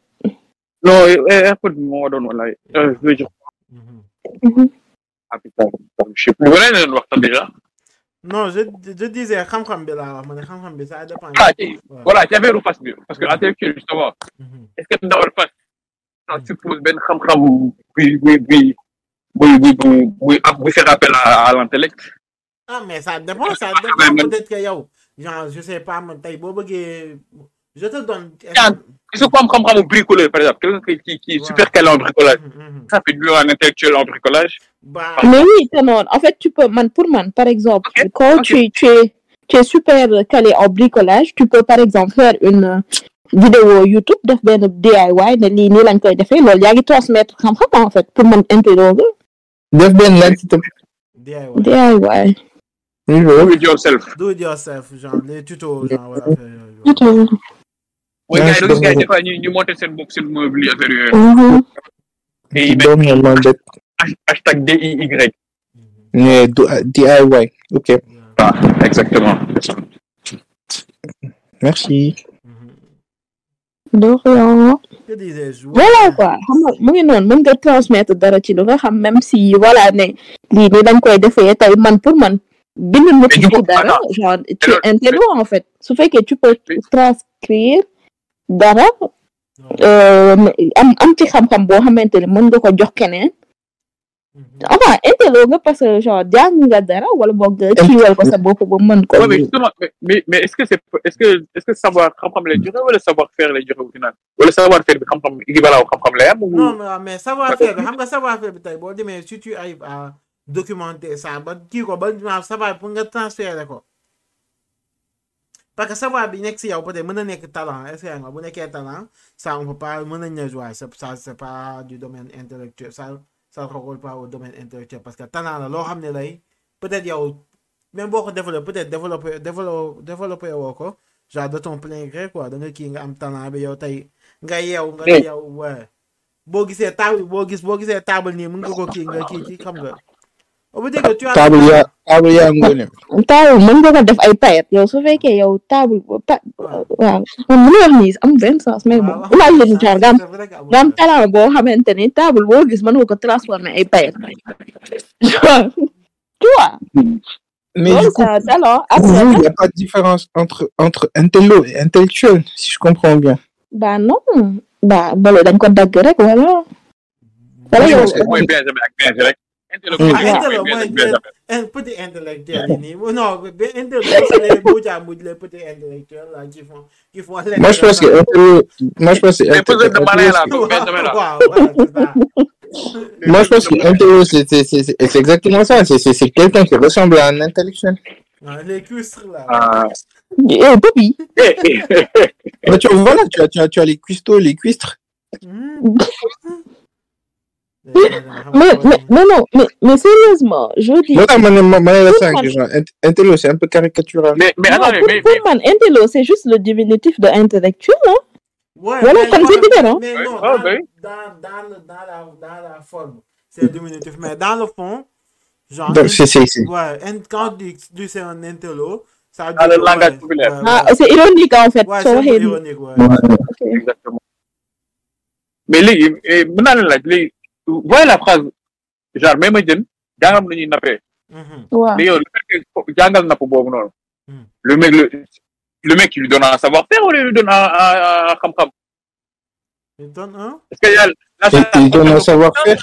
non eh, airpod bi moo doon wala euh, je Mhm. wala disais wax ma ne xam-xam bi ça dépend. ah ci Ouais. voilà ci affaire fas bi parce que justement est-ce que ça suppose buy buy buy buy am buy faire appel à, à l'intellect Ah, mais ça dépend, ça Ouais, dépend peut-être que yow, genre, je sais pas, bëggee, je te donne. Que ku am xam-xamu bricoleur par exemple quelqu'un qui qui, qui est Ouais. super calé en bricolage Mhm, mhm. ça fait de lui un intellectuel en bricolage Bah, Mais oui, c'est non. En fait, tu peux, man, pour man, par exemple, quand. Tu, tu, es, tu es super calé en bricolage, tu peux, par exemple, faire une vidéo YouTube, def ben DIY, ne li ni lañ koy defee, loolu yaa ngi transmettre xam-xam, en fait, pour man intello def benn ci tam DIY. DIY. oui do it yourself Do it yourself, genre, les tutos, genre, yooyu. Mooy Ouais, gars yi gars yi des fois ñu ñu monter seen bopp seen meuble affaire yooyu mettent doom man hashtag DIY Mhm. mais du DIY ok Yeah. ah exactement merci Mhm. De rien. Que? Voilà quoi. Xam nga mu ngi noonu mën nga transmettre dara ci lu nga xam même si voilà ne lii nii dañ koy defee tey man pour man. Bind nit ci dara genre tu Alors, es intello en fait. Su fekkee tu peux transcrire dara am am ci xam-xam boo xamante ne mën nga ko jox keneen Enfin intello nga parce que genre jàng nga dara wala boog nga kiiwal ko sa bopp ba mën ko mais justement, mais, mais, est-ce que c'est, est-ce que, est-ce que savoir xam-xam lay joxe wala savoir faire lay joxe au final? Wala savoir faire bi xam-xam équivalent au xam-xam lay am ou? Non, mais, mais savoir-faire, bi, xam nga savoir-faire bi tey boo demee si tu arrives à documenter ça ba kii ko ba maanaam savoir pour nga transférer ko. Parce que savoir bi nekk si yow peut-être mën na nekk talent est-ce que bu nekkee talent ça on peut pas mën nañ ne jouer ça ça c'est pas du domaine intellectuel ça ça ne recolle pas au domaine intellectuel. Parce que talent la loo xam ne lay peut-être yow même boo ko développé peut-être développé développé woo ko genre de ton plein gré quoi da nga kii nga am talent bi yow tey nga yeew nga yow ouais. Boo gisee table boo gis boo gisee table nii mën nga ko kii nga kii ci xam nga table yaa table yaa ngoone table mën nga ko def ay payet yow su fekkee yow table pa waaw man mënu wax nii am benn sens mais bon imagine genre nga am c'est vrai que amul nga am sens. talent boo xamante ni table boo gis mën nga ko transformer ay tu vois mais du coup talent après il n'y a pas de différence entre entre intello et intellectuel si je comprends bien bah non bah bale dañ ko dagg rek wala wala Oui, yow parce que mooy Benjamin ak Benjamin rek Petit intellectuel nii non bouja les petits intellectuels là qui font qui font Moi, je pense que moi, je pense que voilà, moi, je pense que intello, c'est, exactement ça. C'est, quelqu'un qui ressemble à un intellectuel. Les cuistres là. Eh, Bobby. Mais tu vois, là, tu as, tu as, tu as les cuistots, les cuistres. Mais, mais, mais non, mais, mais sérieusement, je dis. Le que genre, int- intello, c'est un peu caricatural. Mais, mais non, attendez, mais, mais- intello, c'est juste le diminutif de intellectuel, hein. Ouais, Voilà, mais ça me non, fait différent. Mais non, dans, ouais. dans, dans, le- dans, la, dans la forme, c'est diminutif. Mais dans le fond, genre, Donc, c'est, c'est, c'est. ouais, un- quand tu dis c'est un intello, ça veut le langage populaire. Ah, ouais. c'est ironique, en fait. Ouais, c'est ironique, ouais. Exactement. Mais léegi eh, mën voyez la phrase genre même jën jàngam nappee Mhm. waaw. mais yow le fait que jàngal napp boobu noonu Hmm. le mec le le mec il lui donne un savoir-faire ou il lui donne un un un xam-xam? Il donne un? Est-ce que y a la Il- donne un savoir-faire.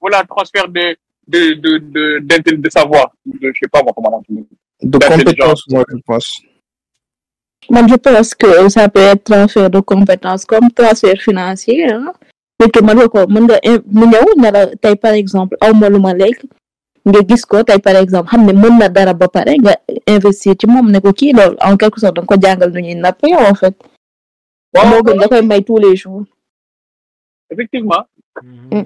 voilà transfert de de de de savoir de je sais pas moi comment on dit De compétences, moi, je pense. Man, je pense que ça peut être transfert de compétences comme transfert financier. Hein? Mais que man, ko mën nga in- mu ñëw ne la tey par exemple aw ma lu ma lekk nga gis ko tey par exemple xam ne mën na dara ba pare nga investir ci moom ne ko kii loolu en quelque sorte da nga ko jàngal nu ñuy nappee en fait. moo gën nga koy may tous les jours. effectivement Mhm.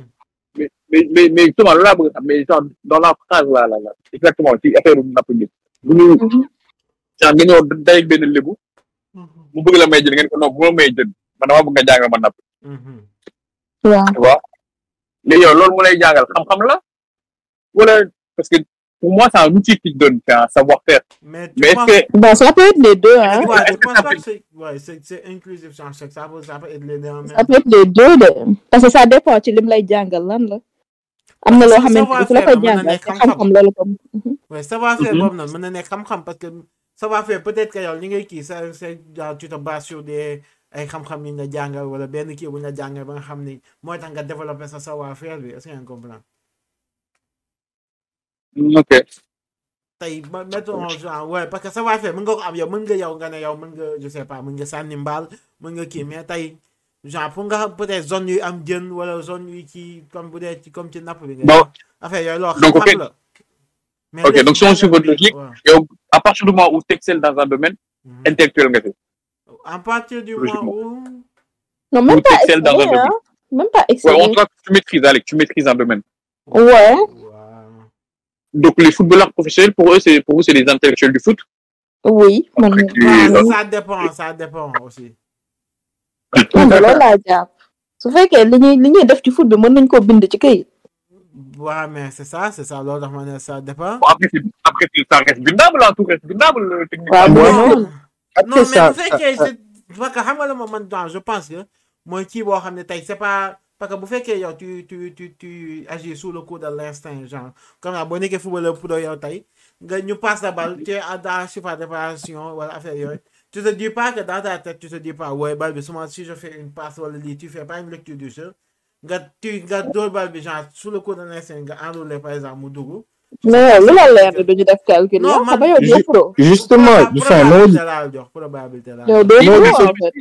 mais mais mais mais justement loolu laa bëgg a xam mais genre dans la phrase là là là exactement ci affaire napp bi bu ñu genre nga ñëw day benn lébu Mhm. mu bëgg la may jën ngeen ko non bu ma may jën man dama bëgg nga jàngal ma napp. Waaw. tu vois? Léegi yow loolu mu lay jàngal xam-xam la? Wala parce que pour moi c'est un outil qui te donne c'est un savoir-faire Mais tu mais est-ce penses- que Bon, ça peut être les deux. Hein? Ouais, est-ce je que pense ça ouais, c'est- c'est inclusif, peut, être les deux ça peut être les deux de parce que ça dépend ci lim lay jàngal lan la. am na loo Parce que xamante ni su la savoir-faire koy mën na jàngal nekk te xam-xam. xam-xam loolu comme. Ouais, savoir-faire Mhm. boobu noonu mën na nekk xam-xam parce que savoir-faire peut-être que yow li ngay kii ça c'est genre tu te bases sur des ay xam-xam yi ñu la jàngal wala benn kii bu ñu la jàngal ba nga xam ni mooy tax nga développer sa savoir-faire bi est-ce que comprendre? Ok. Tey ba mettons genre ouais parce que savoir-faire mën nga ko am yow mën nga yow nga ne yow mën nga je sais pas mën nga sànni mbaal mën nga kii mais tey genre pour nga xam peut-être zone yu am jën wala zone yu kii comme bu dee ci comme ci napp bi nga affaire yooyu ok. xam-xam la. Mais Ok, donc si on suit votre logique, yow à partir du moment où tu excelles dans un domaine Mhm. intellectuel nga fi À partir du moment où. non même pas t'excelles dans un hein. même pas ouais, tout cas tu maîtrises Alex tu maîtrises un domaine Ouais. Donc les footballeurs professionnels pour eux c'est pour vous c'est les intellectuels du foot? Oui Après, donc- ça dépend, ça dépend aussi. loolu laa jàpp su fekkee li ñuy li ñuy def ci foot bi mën nañ koo bind ci këyit. Ouais, mais c'est ça, c'est ça. L'autre manière, ça dépend. Après ça reste bindable tout reste bindable techniquement waaw non, mais bu fekkee parce que xam nga la ma man genre, je pense que mooy kii boo xam ne tey c'est pas parce que bu fekkee yow tu tu tu tu agis sous le coup de l'instinct genre comme ça boo nekkee footballeur pour yow tey nga ñu passe la balle tu es à- dans la surface de réparation wala affaire yooyu tu te dis pas que dans ta tête tu te dis pas ouais balle bi souvent si je fais une passe wala lii tu fais pas une lecture du jeu nga tu nga dóor balle bi genre sous le coup de l'instinct nga enroulé par exemple mu dugg. Mais lu la leer duñu def calcul. Non, yow xam nga man- yow doo pro. justement, enfin, laa yow Oui, pro en fait.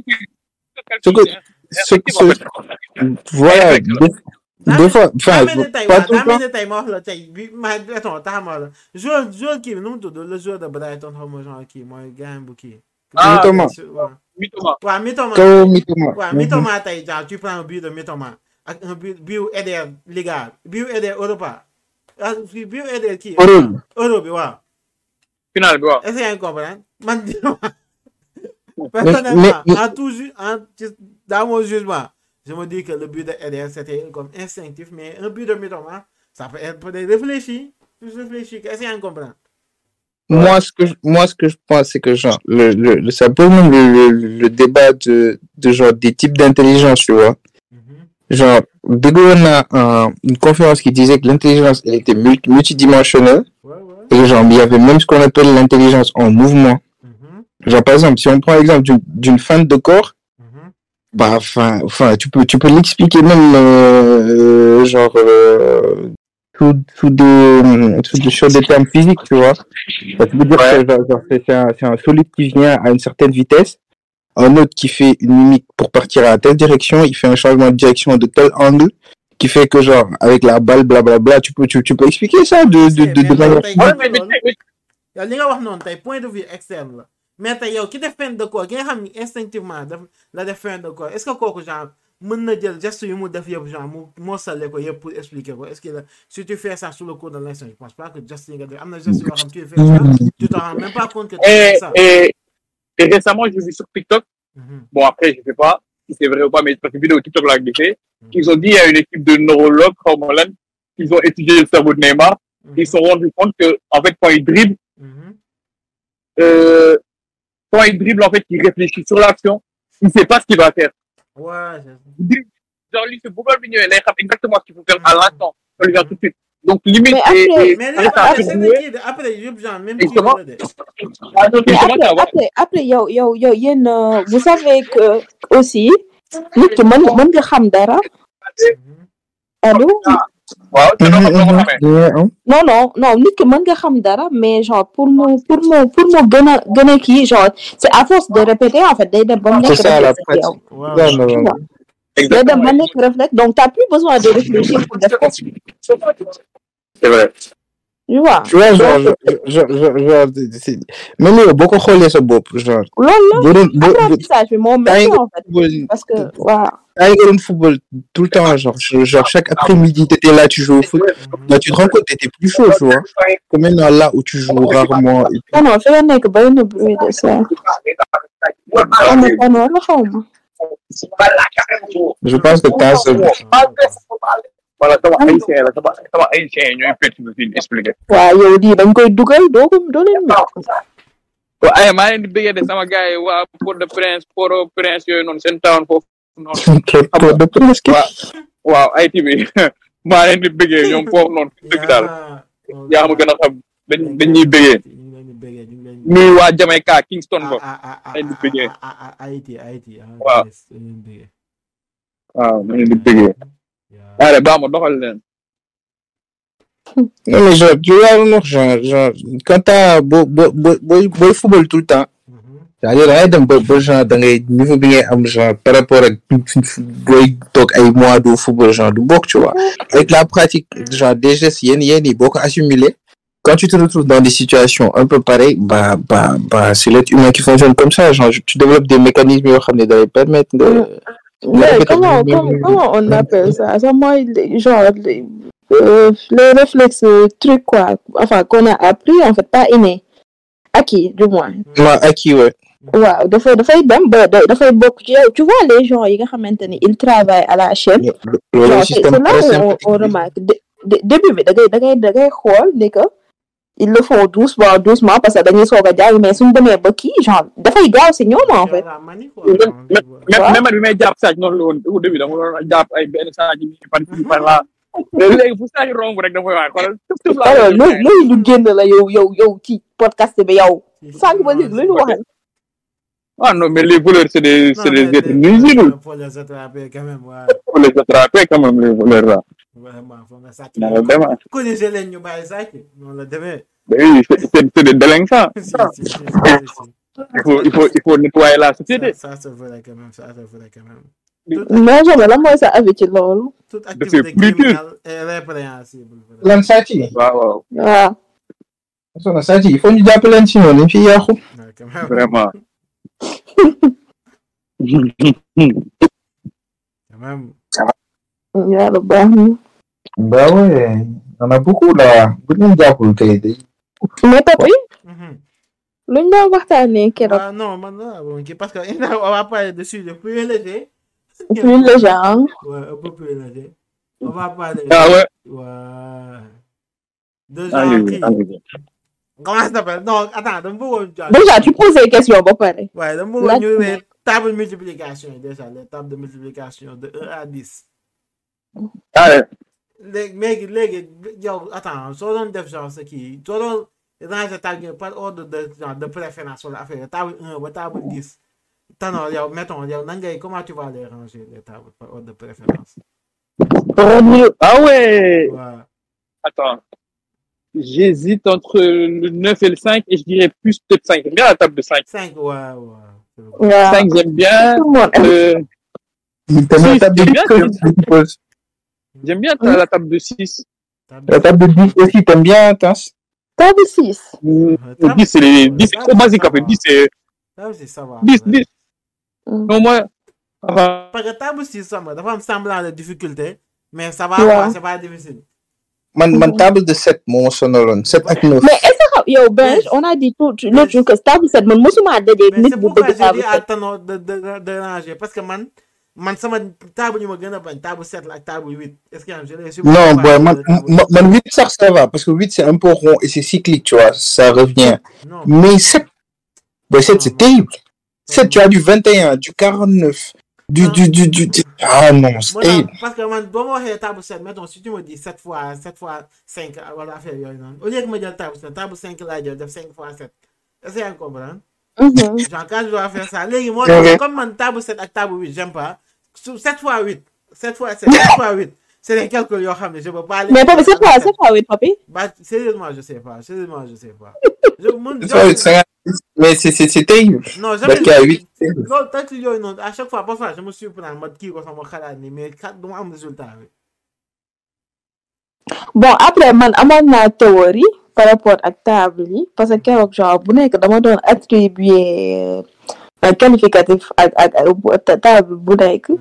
Ce que- ce- ce- voilà, des, fois, enfin, pas tout le temps. tey ma wax la tey bi ma attends ma wax la joueur joueur kii bi nu mu tudd le joueur de Brighton xaw ma genre kii mooy gars bu kii. Ah, Mitoma. waaw Mitoma waaw Mitoma. Kao Mitoma. waaw Mitoma tey genre tu prends un but de Mitoma ak un but but Eder Liga but Eder Europa ah but Eder kii. Euro. Euro bi waaw. final bi waaw est-ce que yaa ngi comprendre? Man personnellement en tout ju en dans mon jugement je me dis que le but de Eder c'était comme instinctif mais un but de Mitoma ça peut être peut-être réfléchi plus réfléchi est-ce que yaa ngi comprendre? Moi, ce que je, moi, ce que je pense, c'est que genre, le, le, le- ça pose même le, le, le débat de, de genre des types d'intelligence, tu vois. Genre, on a un- une conférence qui disait que l'intelligence, elle était multi- multidimensionnelle. ouais ouais Et genre, il y avait même ce qu'on appelle l'intelligence en mouvement. Mhm, Genre, par exemple, si on prend l'exemple d'une- d'une fin de corps, mhm. bah, enfin, enfin, tu peux, tu peux l'expliquer même, euh, genre, euh, sous, sous des, euh, sous des, sur des termes physiques, tu vois. Ça veut dire Ouais. que genre, genre, c'est c'est un, c'est un solide qui vient à une certaine vitesse, un autre qui fait une mimique pour partir à telle direction, il fait un changement de direction de tel angle, qui fait que genre, avec la balle, blablabla, tu peux, tu, tu peux expliquer ça de, de, de, de manière... tey Ouais, jii mais, mais, loolu- mais- yow li nga wax noonu tey point de vue externe la. Mais tey yow ki def fin de corps ki nga xam ni instinctivement daf la def fin de corps est-ce que kooku genre mën na jël geste yu mu def yëpp genre mu moosale ko yëpp pour expliquer ko? Est-ce que la si tu fais ça sous le cours de l'instant je pense pas que geste yi nga def am na geste yoo xam tu fais ça tu t'en rends même pas compte que tu fais et, ça et, récemment, j'ai vu sur TikTok, Mhm. bon après, je sais pas si c'est vrai ou pas, mais parce que vidéo TikTok l'a glissé, ils ont dit à une équipe de neurologues, comme Holland, ils ont étudié le cerveau de Neymar, Mhm. ils se sont rendus compte que, en fait, quand il dribble, Mhm. euh, quand il dribble, en fait, il réfléchit sur l'action, il sait pas ce qu'il va faire. ouais. Genre, lui, c'est beaucoup mieux, il sait exactement ce qu'il faut faire à l'instant, ça lui vient tout de suite. Donc, limite, Mais après- et, mais a après après même Ah, commence après, après, yow, yow, yow, yéen, euh, vous savez que aussi, nit ki mën mën nga xam dara. Mhm. Waaw hein. Non, non, non, nit ki mën nga xam dara, mais genre, pour mu, pour mu, pour mu gën a, gën a kii, genre, c'est à force de répéter, en fait, day dem ba mu C'est ça, la pratique. Tu Exactement. donc t'as plus besoin de réfléchir pour. C'est vrai. Tu vois? Tu vois, genre, genre, genre, genre, même boo ko xoolee sa bopp, genre, en fait, football, parce que, voilà. yaa ngi doon football tout le temps, genre, genre, chaque après-midi, t'étais là, tu joues au foot. Là, tu te rends compte, t'étais plus chaud, tu vois. Maintenant, là où tu joues rarement. Non, non, na bruit de ça. Ma. Je pense que ce, Voilà, sama haïtien la, sama sama haïtien ñooy fecc bi fii expliqué. waaw yow di dañ koy dugal doo ko doo leen mën. waaw ay maa leen di bëggee de sama gars yi waa Port de Prince Port au Prince yooyu noonu seen town foofu noonu. de Prince waaw waaw Haïti bi maa leen di bëggee ñoom foofu noonu dëgg daal yaa ma gën a xam dañ bëggee bëggee ñu ngi leen nuyu waa Jamaica Kingston ba leen di bëggee. Haïti Haïti Waaw. yes, ñu di bëggee. waaw ma leen di bëggee Yeah. allez baa ma doxal leen Non, mais genre, tu vois, non, genre, genre, quand t'as, beau, beau, beau, beau, beau football tout le temps, Mhm. c'est-à-dire, da ngay dem ba, ba genre, da ngay, niveau bi ngay am, genre, par rapport ak, booy toog ay mois de football, genre, du bokk, tu vois. Avec la pratique, genre, des gestes, yenn, yenn, yi, boo ko assimiler, quand tu te retrouves dans des situations un peu pareilles, bah, bah, bah, c'est l'être humain qui fonctionne comme ça, genre, tu développes des mécanismes da lay permettre de, Mais comment, comment, comment on appelle ça? Ça, moi, genre, les, euh, réflexes, euh, trucs, quoi. Enfin, qu'on a appris, en fait, pas inné. Acquis, du moins. ma acquis, ouais. waaw dafay dafay dem ba da- dafay bokk ci yow tu vois les gens yi nga xamante ni ils travaillent à la chaîne Loolu c'est système c'est là on, remarque dé- dé- début bi da ngay da ngay da ngay xool ni que ils le font doucement doucement parce que dañuy soog a jàng mais suñ demee ba kii genre dafay gaaw si ñoom en fait. La même bi may jàpp saaj noonu la woon au début dama doon jàpp ay benn saaj yi par fii par là. Léegi fu saaj romb rek dafay waay xoolal tëf tëf laa alors loolu lu génn la yow yow yow ci podcast bi yow sànq ba léegi lu ñu waxee ah non mais les voleurs c'est des c'est des êtres nuisibles. faut les attraper quand même ouais. faut les attraper quand même les voleurs là. Vraiment faut nga sàcc non vraiment. Corriger leen ñu bàyyi sàcc noonu la demee oui c'est c'est c'est des délinquants si si si si si. il faut il faut il faut nettoyer la société ça ça c'est vrai quand même ça c'est vrai quand même mais jamais la mooy sa avis ci loolu toute c'est activité plus dur. criminelle est répréhensible vraiment. lan sàcc yi waaw waaw waaw soxna sàcc yi il faut ñu jàpp leen si noonu dañ fi yàqu Ouais, quand même vraiment quand même yàlla baax na bah ouais on a beaucoup là bu ñu jàppul tey day mais luñ doon waxtaanee keroog? Ah non, bon, ok, parce qu'on va parler de plus légers. plus le genre Ouais, un peu plus léger. On va parler. ah ouais Ouais. De ah oui qui- ah oui Comment ça s'appelle? Non, attends, dama bëggoon déjà tu poses des questions ba pare Ouais, dama bëggoon Laaj ñu ko. ne table multiplication yi déjà, les tables de multiplication de 1 à 10. ah ouais léegi léegi léegi yow attends soo doon def genre sa kii soo doon ranger table par ordre de genre de préférence wala affaire table 1 ba table 10 tanoor yow mettons yow nan ngay comment tu vas les ranger les tables par ordre de préférence? Ah ouais waaw Attends. J'hésite entre le 9 et le 5 et je dirais plus peut-être 5. J'aime bien la table de 5. 5, ouais, ouais. Ouais. 5, j'aime bien. Euh, Si, table de j'aime 10 bien, propose. J'aime bien ta- la table de 6. Table- La table de 10 aussi, t'aimes bien, Tins Table 6. Le table- 10, c'est les ouais, 10, c'est trop basique en fait. va. 10, c'est Table, c'est ça va. 10, ouais. 10. Mm. Non, moi, enfin, Parce que table 6, ça va. Dafa am semblant de difficulté, mais ça va, Ouais. c'est pas difficile. Man, man Mhm. table de 7 moo sonaloon 7 ak 9 Mais est-ce que yow Benj on a dit tout l'autre jour que table 7 man mosuma dajeeg Mais nit c'est bu pourquoi bëgg j'ai table dit 7. à Tano de, de, de, de ranger. Parce que man, man, sama table, ñu ma gën a bañ, table 7 la ak table 8. Est-ce que je l'ai su- Non, boy, man, de table man, man, 8, ça, ça va, parce que 8, c'est un peu rond et c'est cyclique, tu vois, ça revient. Non. Mais 7, boy, 7, c'est Non. terrible. 7, tu as du 21, du 49, du, Non. du, du, du, du- Ah non, c'est terrible. parce que man, boo ma waxee table 7, mettons, si tu me dis 7 fois, 7 fois 5, wala affaire yooyu noonu. Au lieu que ma jël table 7, table 5 laa jël, def 5 fois 7. Est-ce que yaa ngi comprendre? Mhm. Genre, quand je dois faire ça, léegi moo comme man table 7 ak table 8, j'aime pas. Su- 7 fois 8, 7 fois 7, 7 fois 8, c'est des calculs ne je peux pas les Mais papi c'est sept. c'est pas oui papi. Bah, sérieusement, je sais pas. Sérieusement, je sais pas. Je, Ça être 50, Mais c'est terrible. non, jamais. Parce qu'il y a 8, loolu tacte yooyu noonu à chaque fois parfois je me surprends ma kii ko sama xalaat ni mais kat du ma am résultat bi. Bon après man amoon naa théorie par rapport ak table yi parce que keroog genre bu nekk dama doon attribuer un qualificatif table bu nekk.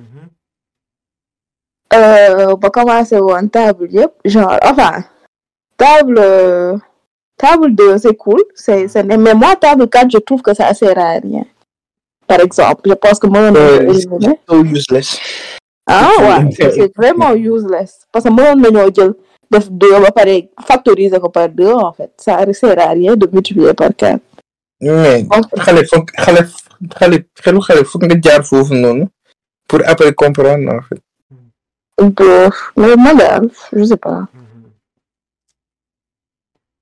Euh, ba commencé woon table yëpp genre enfin table table 2 c'est cool c'est c'est mais moi table 4 je trouve que ça sert à rien par exemple je pense que mënoon nañu so useless. ah ouais c'est vraiment useless. Parce que mënoon nañoo jël def 2 ba pare factoriser ko par 2 en fait. Ça sert à rien de multiplier par 4 Mais, xale foog xale xale xelu xale foog nga jaar foofu noonu pour après comprendre en fait. Bof, mais moi là, je sais pas.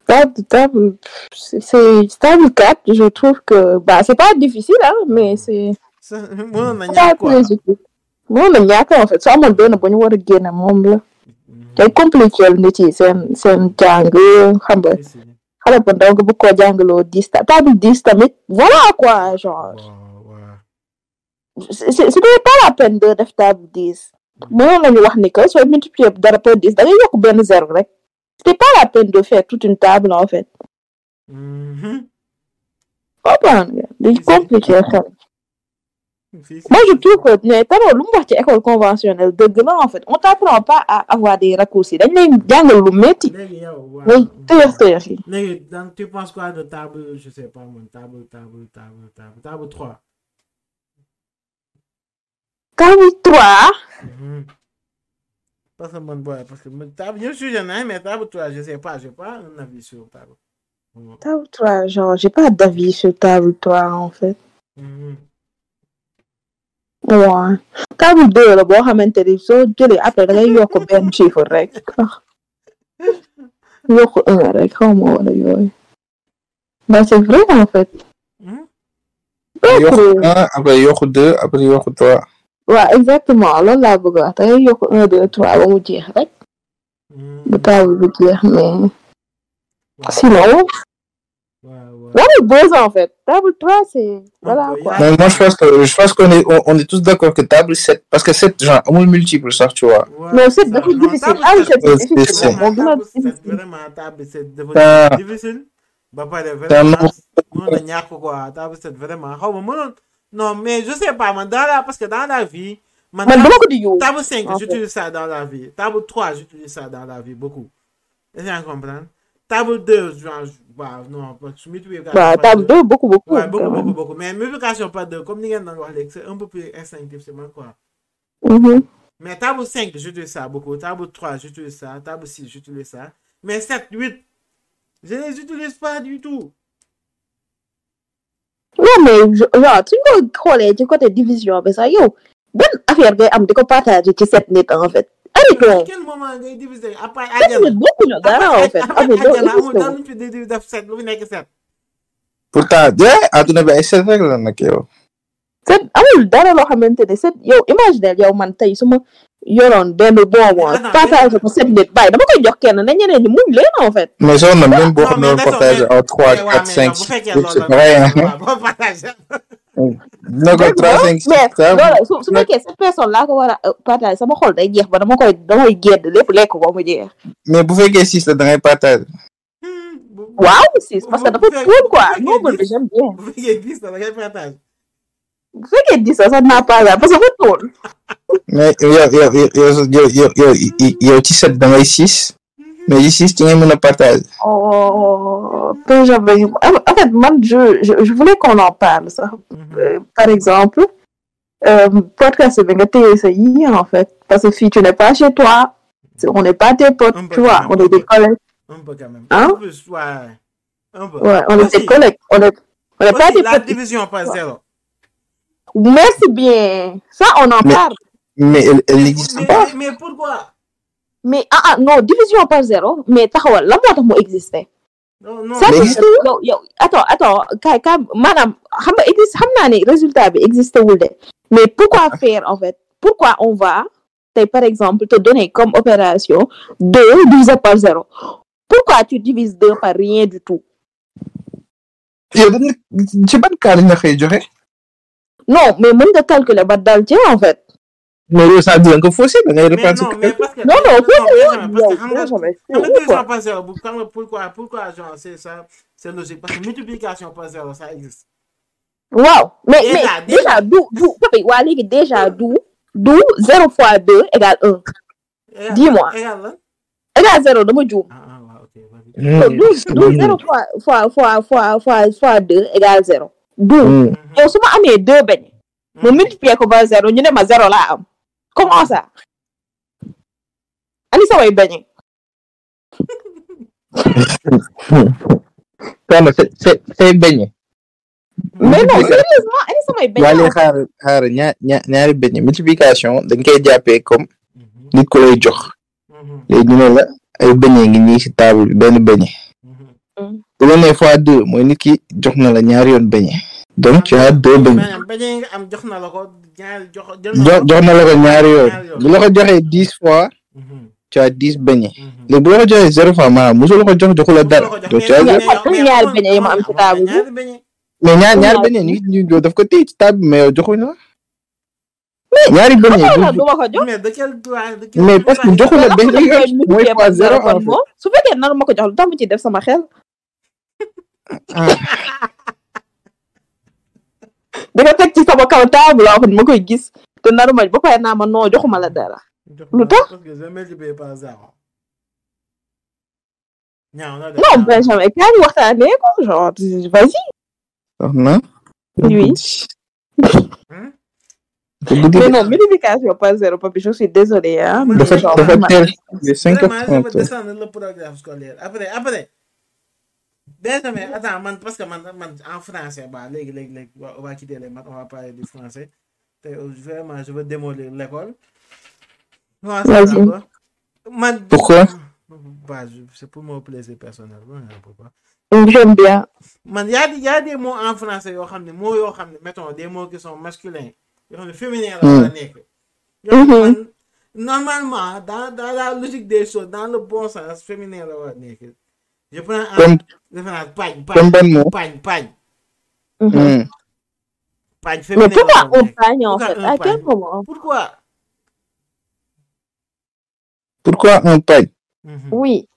Table table c'est c'est- table 4 je trouve que bah c'est pas difficile hein mais c'est quoi? en fait soo amoon benn bu ñu war a génne moom la. Day compliqué nit yi seen seen jàng xam nga xale bu ndaw nga bëgg koo jàngaloo dix ta- table dix tamit voilà quoi genre. C'était pas la peine de def table dix mënoon nañu wax ni que sooy multiplier dara par dix da ngay yokk benn zéro rek. C'était pas la peine de faire toute une table en fait. Mhm. comprendre nga? Day compliqué xel Si, si, moi je trouve que mais Taro lu mu wax ci école conventionnelle dëgg la en fait on t'apprend pas à avoir des raccourcis dañ lay jàngal lu métti léegi yow waaw. ngay tëyëx tëyëx yi léegi donc tu penses quoi de table je sais pas table table table table table 3. table trois Mhm. Parce que man boy parce que man table je suis jeune hein, mais table 3 je sais pas j'ai pas un avis sur table. Table trois genre j'ai pas d'avis sur table trois en fait Mhm. Waaw table deux la boo xamante ni soo jëlee après da ngay yokk benn chiffre rek yokk un rek xaw ma wala yooyu ba c'est vrai en fait yokk un après yokk deux après yokk trois. waaw exactement loolu laa bëgg a wax da ngay yokk un deux trois ba mu jeex rek ba table bi jeex mais sinon table deux en fait. Table trois c'est voilà quoi. Mais moi, je pense que je pense qu'on est on, on est tous d'accord que table 7 parce que 7 genre amul multiple sax tu vois. Ouais, non c'est ça. dafa Non, difficile. Ah sept, c'est difficile. c'est- moo gën a table sept, difficile. vraiment table c'est devenu Ah. difficile? Ba pare C'est un vraiment nom. mënoon na ñàkk quoi. Table sept vraiment xaw ma mënoon non mais je sais pas man dans la parce que dans la vie man man table, dama ko di yow table 5 en j'utilise ça dans la vie. Table 3 j'utilise ça dans la vie beaucoup. Est-ce que table 2 genre waaw non multiplication waaw par table deux- deux beaucoup beaucoup ouais, beaucoup quand beaucoup même. beaucoup mais multiplication par deux comme ni doon wax léegi c'est un peu plus instinctif c'est moi quoi Mhm. mais table 5, j'utilise ça beaucoup. Table 3, j'utilise ça. Table 6, j'utilise ça. Mais 7, 8, je ne les utilise pas du tout. non mais je- genre suñ ko xoolee ci côté division bi sax yow benn affaire ngay am di ko partager ci sept nit en fait Arrêtons quel moment ngay diviser À part sept Adjana. nit bokkuñu dara en fait amul Adjana, amul dara lu ñu fi di def 7, lu fi nekk 7. Pourtant yeah àdduna bi ay 7 rek la nag yow. sept amul dara loo xamante ne sept yow imaginel yow man tey su ma yoroon benn bonbon partage ko sept nit bàyyi dama koy jox kenn ne ñeneen ñi muñ leen en fait mais na même boo xam ne en 3 mais waa, 4 mais 5 bu fekkee 6 loolu c'est la pareil hein waaw, boo partagé. non ko 3 5 6 mais ça loolu su su fekkee cette personne laa ko war a partage sama xol day jeex ba dama koy damay gedd lépp lekk ko mu jeex mais bu fekkee 6 la da ngay Hmm, waaw si parce que bu dafa fekkee- cool quoi. nombre bi dix- j'aime bien. Bu fekkee dix la da ngay partage. Bu fekkee dix la sax naa partage parce que dafa cool mais yow yow yow yow yow yow yow ci 7 da ngay 6 mais ci 6 ci ngay mën a partage Oh, peu j'avais. En fait, moi, je, je, je voulais qu'on en parle, ça. Euh, par exemple, euh, podcast, c'est bien ça y en fait. Parce que si tu n'es pas chez toi, on n'est pas tes potes, tu vois, on est des collègues. Un peu quand même. Hein? Un peu, ouais. Un peu. Ouais, on est des collègues. On est, on n'est pas aussi, des la potes. division par zéro. Merci bien. Ça, on en Mais- parle. mais elle, elle Mais, n'existe mais- pas mais pourquoi? Mais, ah, ah, non, division par zéro. Mais, taxawal, la moo tax mu existait. Non, non. Ça, existe yow, yow, attends, attends, kaay, kaay, maanaam, xam nga existe, xam naa ne résultat bi existe wul de. Mais pourquoi faire, en fait? Pourquoi on va, tey, par exemple, te donner comme opération 2 divisé par 0? Pourquoi tu divises 2 par rien du tout? yow dañ ci ban cas lañ la koy joxe? Non, mais mën nga calculer ba dal ci, en fait. mais ça veut dire que faussé da ngay Mais reprendre non, mais parce que. Non, par zéro, bu- xam nga pourquoi, pourquoi, genre, c'est ça, c'est logique. Parce que multiplication par zéro, ça existe. Waaw, mais, Déjà, mais, déjà. déjà, du, du, papi, waa léegi, déjà, du, du 0 fois 2 égale 1. Égal- Dis-moi. Égale 0, dama juum. Ah, ah. Donc, 12, 12, 0 fois, fois, fois, fois, fois, fois 2 égale 0. 12. Hmm. yow su ma amee deux beignes ma multiplier ko ba zéro ñu ne ma zéro laa am. Comment ça ani samay beignes Tanda c'est c'est c'est beñe mais non sérieusement ani samay beignes fait. xaar xaar ñaar ñaar ñaari beñe multiplication dañ koy jàppee comme nit ko lay jox. Mhm, léegi ñu ne la ay beñe ngi nii si table benn beñe mhm. Bu la nee fois deux mooy nit ki jox na la ñaari yoon beñe donc tu as deux beñe nga am jox na la ko ñaari jox jox na la ko ñaari yoon. Bu la ko joxee dix fois Mhm, tu as dix beñe mhm. léegi bu la ko joxee zéro fois maanaam musu la ko jox joxu la dara. donc tu as ñaari beñe yi ma am ci bi. beñe. mais ñaar ñaari beñe ñu ñu daf ko téye ci bi mais yow joxuñ la. Ñaari beñe mais parce que joxu la koy mooy fois zéro su fekkee naru ma ko jox lu tax mu ci def sama xel? Di nga teg ci sama kaw table loo xam ne ma koy gis te naru ma ba pare naa ma non joxuma la dara lu tax? non Benjamin kaa ñu waxtaanee ko genre vas-y. Wax na Oui. Mais non multiplication par zéro papi je suis désolée hein Moi, dafa dafa teel les cinq heures Vraiment, je vais trente descendre le programme scolaire. Après, après. Benjamin, attends, man, parce que man, man, en français, bah, lég, lég, lég, on va quitter les maths, on va parler du français. Vraiment, je veux démolir l'école. Ouais. Man, Pourquoi? bah, C'est pour mon plaisir personnel. pourquoi. j'aime bien Man, il y a, des- y a des mots en français, yo, xamné, mots, yo, mettons, des mots qui sont masculins. Yo, féminins, Hmm. Mhm. man, normalement, dans, dans la logique des choses, dans le bon sens, féminin, nekk. Je prends un, comme référence, pagne, comme pagne, ban mot pagne, pagne, Mhm. Hmm. pagne, féminin. mais pourquoi la war a on nekk. pagne en Pourquoi fait un à quel pagne moment Pourquoi pourquoi un pagne Mhm. oui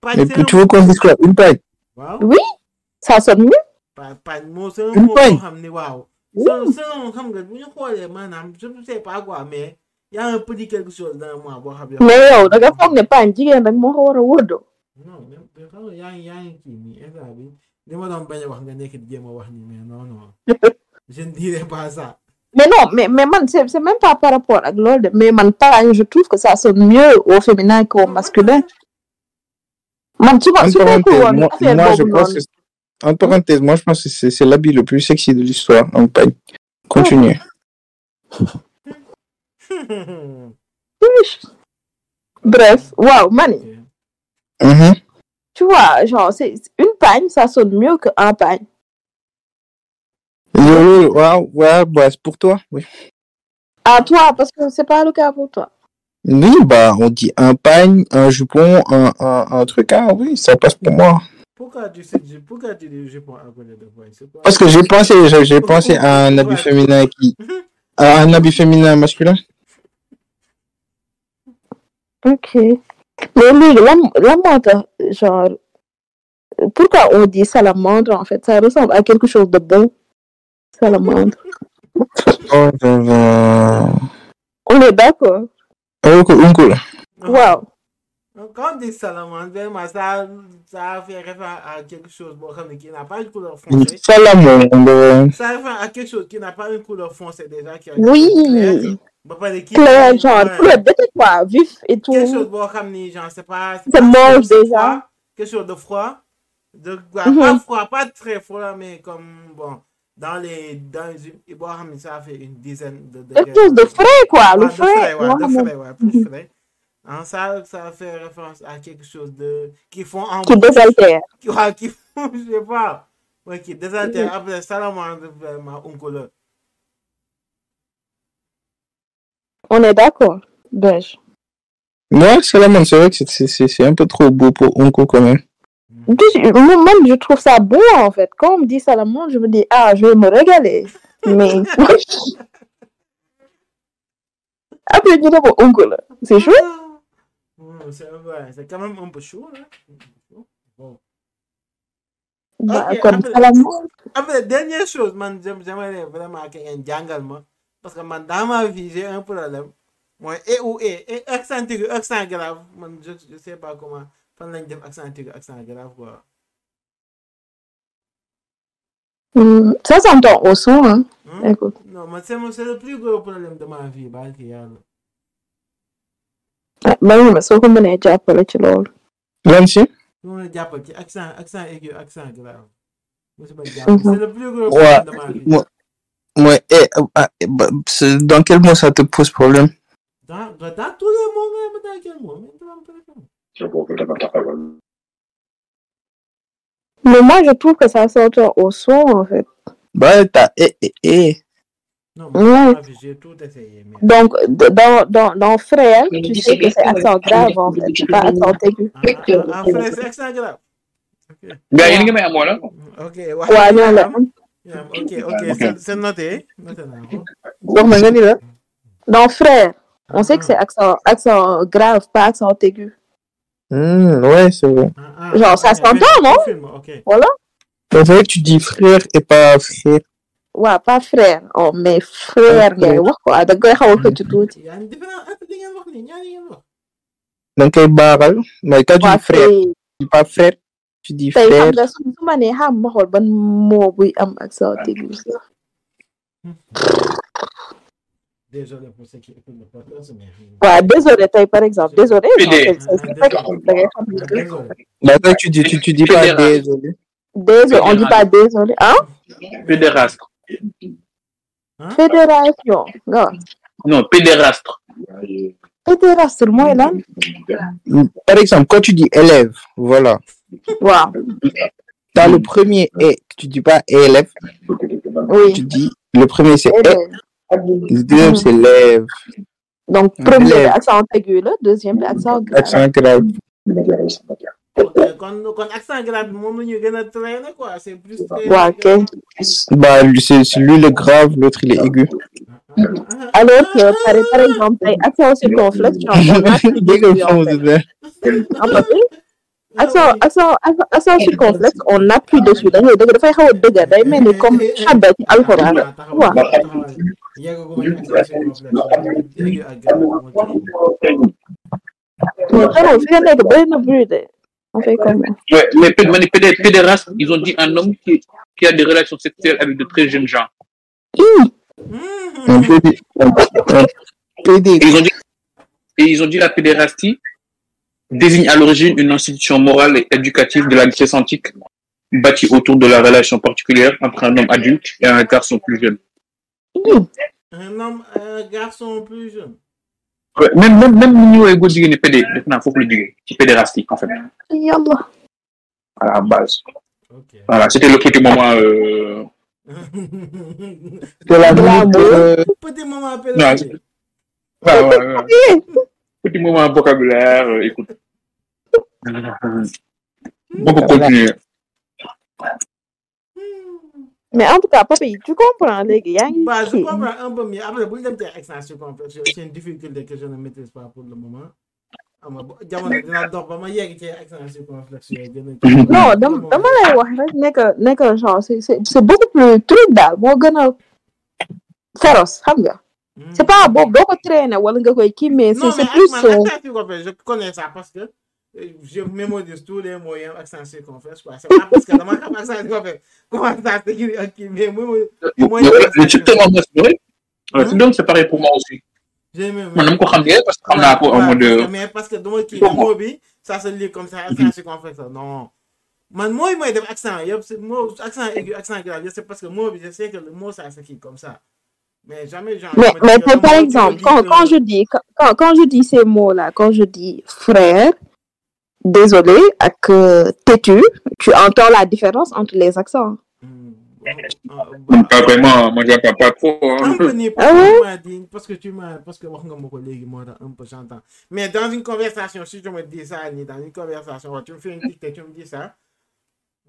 Pagne, mais c'est puis un tu veux qu'on dise quoi une pagne Waaw. oui ça sonne mieux Pa- pagne moo c'est un Une mot pagne. boo xam ne waaw. selon selon xam nga bu ñu xoolee maanaam je ne sais pas quoi mais y a un petit quelque chose dans moi boo xam ne. mais yow da nga foog ne pagne jigéen rek moo ko war a wóodo non mais mais xam nga yaa ngi yaa ngi kii nii instant bi li ma doon bañ a wax nga nekk di jéem a wax nii mais non non je ne dirais pas ça. mais non mais mais man c'est c'est même pas par rapport ak loolu de mais man je trouve que ça sonne mieux au féminin qu'au masculin man su ma En su parenthèse, woon moi, affaire je boobu pense noonu que, en parenthèse, moi, je pense que c'est l'habit le plus sexy de l'histoire, en pagne. Continue. bref waaw mani Mhm. tu vois genre c'est une pagne ça sonne mieux que un pagne Yo, yo, Waouh, ouais, bah, c'est pour toi. Oui. À toi, parce que c'est pas le cas pour toi. Oui, bah, on dit un pagne, un jupon, un, un, un truc, ah oui, ça passe pour moi. Pourquoi tu sais, pourquoi tu dis je prends à côté de Parce que j'ai pensé, j'ai pensé à un habit féminin qui, à un habit féminin masculin. Ok. Mais lui, la, la menthe, genre, pourquoi on dit salamandre en fait? Ça ressemble à quelque chose de bon. Salamandre. Oh, là là. On est d'accord. Oh, que- uncle. Wow. Quand on dit salamandre, vraiment, ça, ça fait référence à quelque chose bon, comme qui n'a pas une couleur foncée. Salamandre. Ça réfère à quelque chose qui n'a pas une couleur foncée déjà. Qui a Oui. Genre, couleur de quoi Vif et tout. Quelque chose bon, comme ni, genre, c'est pas. C'est pas moche trop déjà. froid, Quelque chose de froid. De, quoi, Mhm. Pas froid, pas très froid, mais comme, bon, dans les. Dans les comme ça fait une dizaine de. Quelque chose de frais, quoi. Ouais, Le frais. de frais, ouais, plus frais. Hein, ça, ça fait référence à quelque chose de. qui font en Qui désaltère. qui, ouais, qui font, je sais pas. Ouais, qui désaltère. Après, salamandre, vraiment, un couleur. On est d'accord. Beige. Moi, salamandre, c'est vrai que c'est- c'est c'est- c'est un peu trop beau pour uncle quand même. Puis, moi, même, je trouve ça bon, en fait. Quand on me dit salamandre, je me dis, ah, je vais me régaler. Mais. Après, tu dis, bon, oncle, c'est chaud. C'est ouais, c'est quand même un peu chaud, là. Bon. Bah, comme après- salamandre. Après, dernière chose, man, j'aime- j'aimerais vraiment qu'il y ait un jungle, moi. Parce que man, dans ma vie, j'ai un problème. Moi, et ou et, et accent aigu, accent grave, man, je, je sais pas comment. Fan lañ def accent aigu, accent grave, quoi. Hmm, Ça s'entend au son, hein. Écoute. Non, man, c'est c'est le plus gros problème de ma vie, barke yàlla. Même, mais soo ko mënee jàppale ci loolu. Lan si? Su ma la jàppal ci accent, accent aigu, accent grave. Mhm. C'est le plus gros problème de ma vie. Moi, moi, eh, ah, eh, bah, c'est- dans quel mot ça te pose problème? Dans, dans, tous les mots, mais dans quel mot? Mais moi, je trouve que ça s'entend au son, en fait. Bah, t'as eh, eh, eh. Non, Ouais. moi, vie, j'ai tout essayé. Mais... Donc, dans, dans, dans frère, Mais tu dis, sais que c'est accent mais- grave, en fait. C'est pas accent aigu. Ah, frère, c'est accent grave. Ok. Ouais, non, là. Yeah, ok, ok, c'est- noté. Donc, mais nga ni la. Dans frère, on sait que c'est accent, accent grave, pas accent aigu. Hmm, ouais, c'est vrai. Ah, ah, Genre, ça s'entend, non? Voilà. C'est vrai que tu dis frère et pas frère? Ouais, pas frère. Oh, mais frère, ngay wax quoi. Da nga koy xaw a xëcc tuuti. wax. Donc, koy baaral. Mais quand tu dis frère, tey tu dis pas frère, tu dis tey xam frère. nga su su ma nee xam ma xool ban mot buy am accent aigu. Désolé pour ceux qui écoutent le podcast, mais. Ouais, désolé tey par exemple. Désolé. Bah, toi, tu dis, tu, tu dis pas désolé. Désolé, on dit pas désolé. Hein? pédérastre Fédération. Nga wax. non pédérastre Fédération mooy lan? Par exemple, quand tu dis élève, voilà. Waaw. T'as le premier et, tu dis pas élève, Oui. tu dis, le premier c'est Élève. et, le deuxième c'est lève. Donc, premier accent aigu la, deuxième accent grave. Accent grave. Kon kon accent grave bi moom la ñu gën a traîner quoi, c'est plus. Ouais, ok. Bah, c'est lui le grave, l'autre il est aigu. Alors que, par, par exemple, accent circonflexe, on En fait, accent, accent, accent, accent circonflexe, on appuie dessus. Da ngay dëgg dafay xaw a dëgg day mel ni comme xadda ci alxuraan. waaw. Mais xanaa fi nga nekk bëri na bruit de. On fait comment? ouais mais péd- ma ne pédé pédéraste ils ont dit un homme qui qui a des relations sexuelles avec de très jeunes gens. Et ils ont dit et ils ont dit la pédérastie désigne à l'origine une institution morale et éducative de la Grèce antique bâtie autour de la relation particulière entre un homme adulte et un garçon plus jeune. Un homme, un garçon plus jeune. Ouais, même même même ni ñu woowee góor jigéen ñi pédé def naa foofu la jógee ci pédérastie en fait Yàlla. à la base voilà c'était le petit moment euh, De la euh, Petit moment appelle Non, là. c'est- Ouais, ouais, ouais. Petit moment vocabulaire, euh, écoute. On peut continuer. Mais en tout cas, papi, tu comprends, les gars. Bah, je comprends un peu mieux. Après, yooyu, c'est une difficulté que je ne maîtrise pas pour le moment. xam nga bo- jamono dina dox ba ma yegg ci accent circonflexe yooyu gën a. Non, dama dama lay wax rek ne que ne que genre c'est c'est c'est beaucoup plus truc daal moo gën a féroce xam nga? Hmm. C'est pas boobu doo ko traîner wala nga koy kii mais c'est Non, mais c'est plus. euh, accent circonflexe, je connais ça parce que euh, je mémorise tous les am accent circonflexe quoi. C'est pas parce que dama xam accent circonflexe comment ça s'écrit ak kii mais moi, moi, Le le type de moment, c'est vrai. Ouais, donc c'est pareil pour moi aussi. j'ai même. Man dama ko xam ne parce que xam naa ko en mode. Mais parce que dama kii mot bi ça se lit comme ça accent circonflexe non man mooy mooy def accent yëpp c'est mot accent aigu accent grave c'est parce que mot bi je sais que le mot ça s'écrit comme ça mais jamais genre. Mais, mais par, tu exemple, quand, que- quand je dis quand, quand- je dis ces mots-là, quand je dis frère, désolé, avec euh, têtu, tu entends la différence entre les accents. Hmm, ah, Pas vraiment, moi j'entends pas trop. hein. Ah ouais? parce que tu m'as parce que tu léegi moo tax un peu j'entends mais dans une conversation si je me dis ça nii dans une conversation tu me fais une dictée tu me dis ça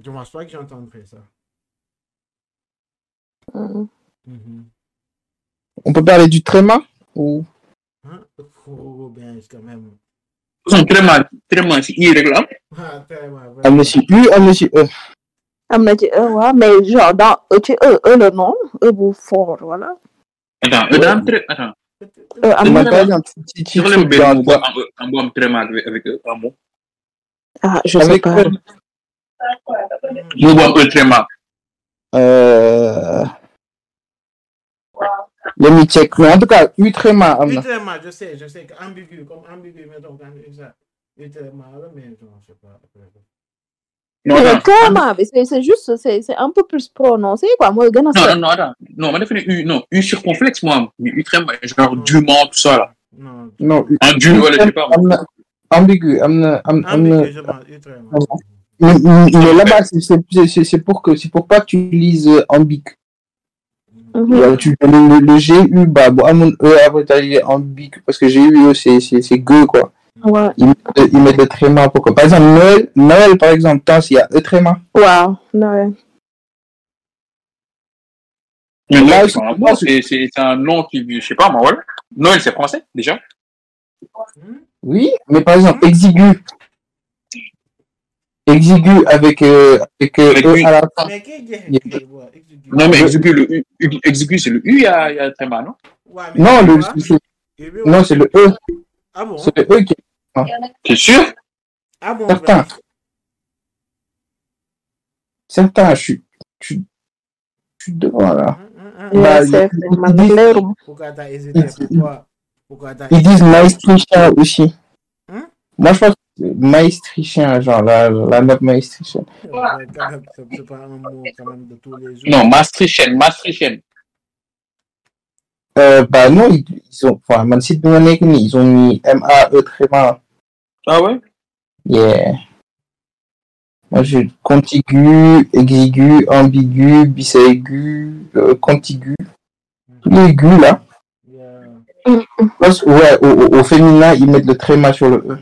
je pense pas que j'entendrai ça. Mhm. Mhm. On peut parler du tréma ou? Hein? Oh, bien quand même. Son tellement si irrégulier. Ah, am vraiment. na si U am na si E. am na ci E waaw mais genre dans E E E le nom E bu fort voilà. Attends, eux, dans attends. E dans- mots, en en bon très mal avec eux, un mot. ah je sais avec pas. E. Mot bon, eux, très mal. Euh... Let me check. Mais en tout cas, U tréma am na. Ultraitement, je sais, je sais ambigu, comme ambigu, ça. Ultraitement, là, mais je ne sais pas. Non, Mais mais c'est juste c'est c'est un peu plus prononcé quoi mooy gën a Non, non, non, attends. Non, moi, défini U, non, U circonflexe, moi. Mais U très mal, genre dûment, tout ça, là. Non, Non, U En dû, voilà, je sais pas. am na ambigu am na am am na. ambigu, je pense, ultraitement. Mais, mais là-bas, c'est- c'est c'est- c'est pour que c'est pour pas que tu lises euh, ambigu. Mhm. Tu le, le, le GU, bah, bon, à mon E, après, t'as les ambigu, parce que GU, c'est, c'est, c'est gueux, quoi. Ouais. Ils mettent, ils mettent le tréma pour que, par exemple, Noël, Noël, par exemple, tant s'il y a E tréma. waaw Noël. Mais je c'est un c'est nom qui, je sais pas, moi, voilà. Noël, c'est français, déjà. Oui, mais par exemple, exigu. Exigu avec, euh, avec, euh, Avec E à la fin. Est est-. Non, mais exécu, le exécu, c'est le U, il y a, il y a très mal, non? Ouais, Non, le, non, c'est le E. Ah bon? C'est le E qui T'es sûr? Ah bon? certain. ben, Certain, je suis, je suis, devant, là. ils- disent maestrichien aussi. Hein? Moi, je pense maestrichien, genre la, la note maestrichien. Ouais, quand même, c'est c'est pas un mot quand même de tous les jours. Non, Maastrichtienne, Maastrichtienne. Euh, bah non, ils, ils ont, enfin, man monnaie, ils ont mis M-A-E tréma. Ah ouais? Yeah. Moi, j'ai contigu, exigu, ambigu, bisaigu, euh, contigu. Tous les aigus, là. Yeah. Pense, ouais, au, au, au féminin, ils mettent le tréma sur le E.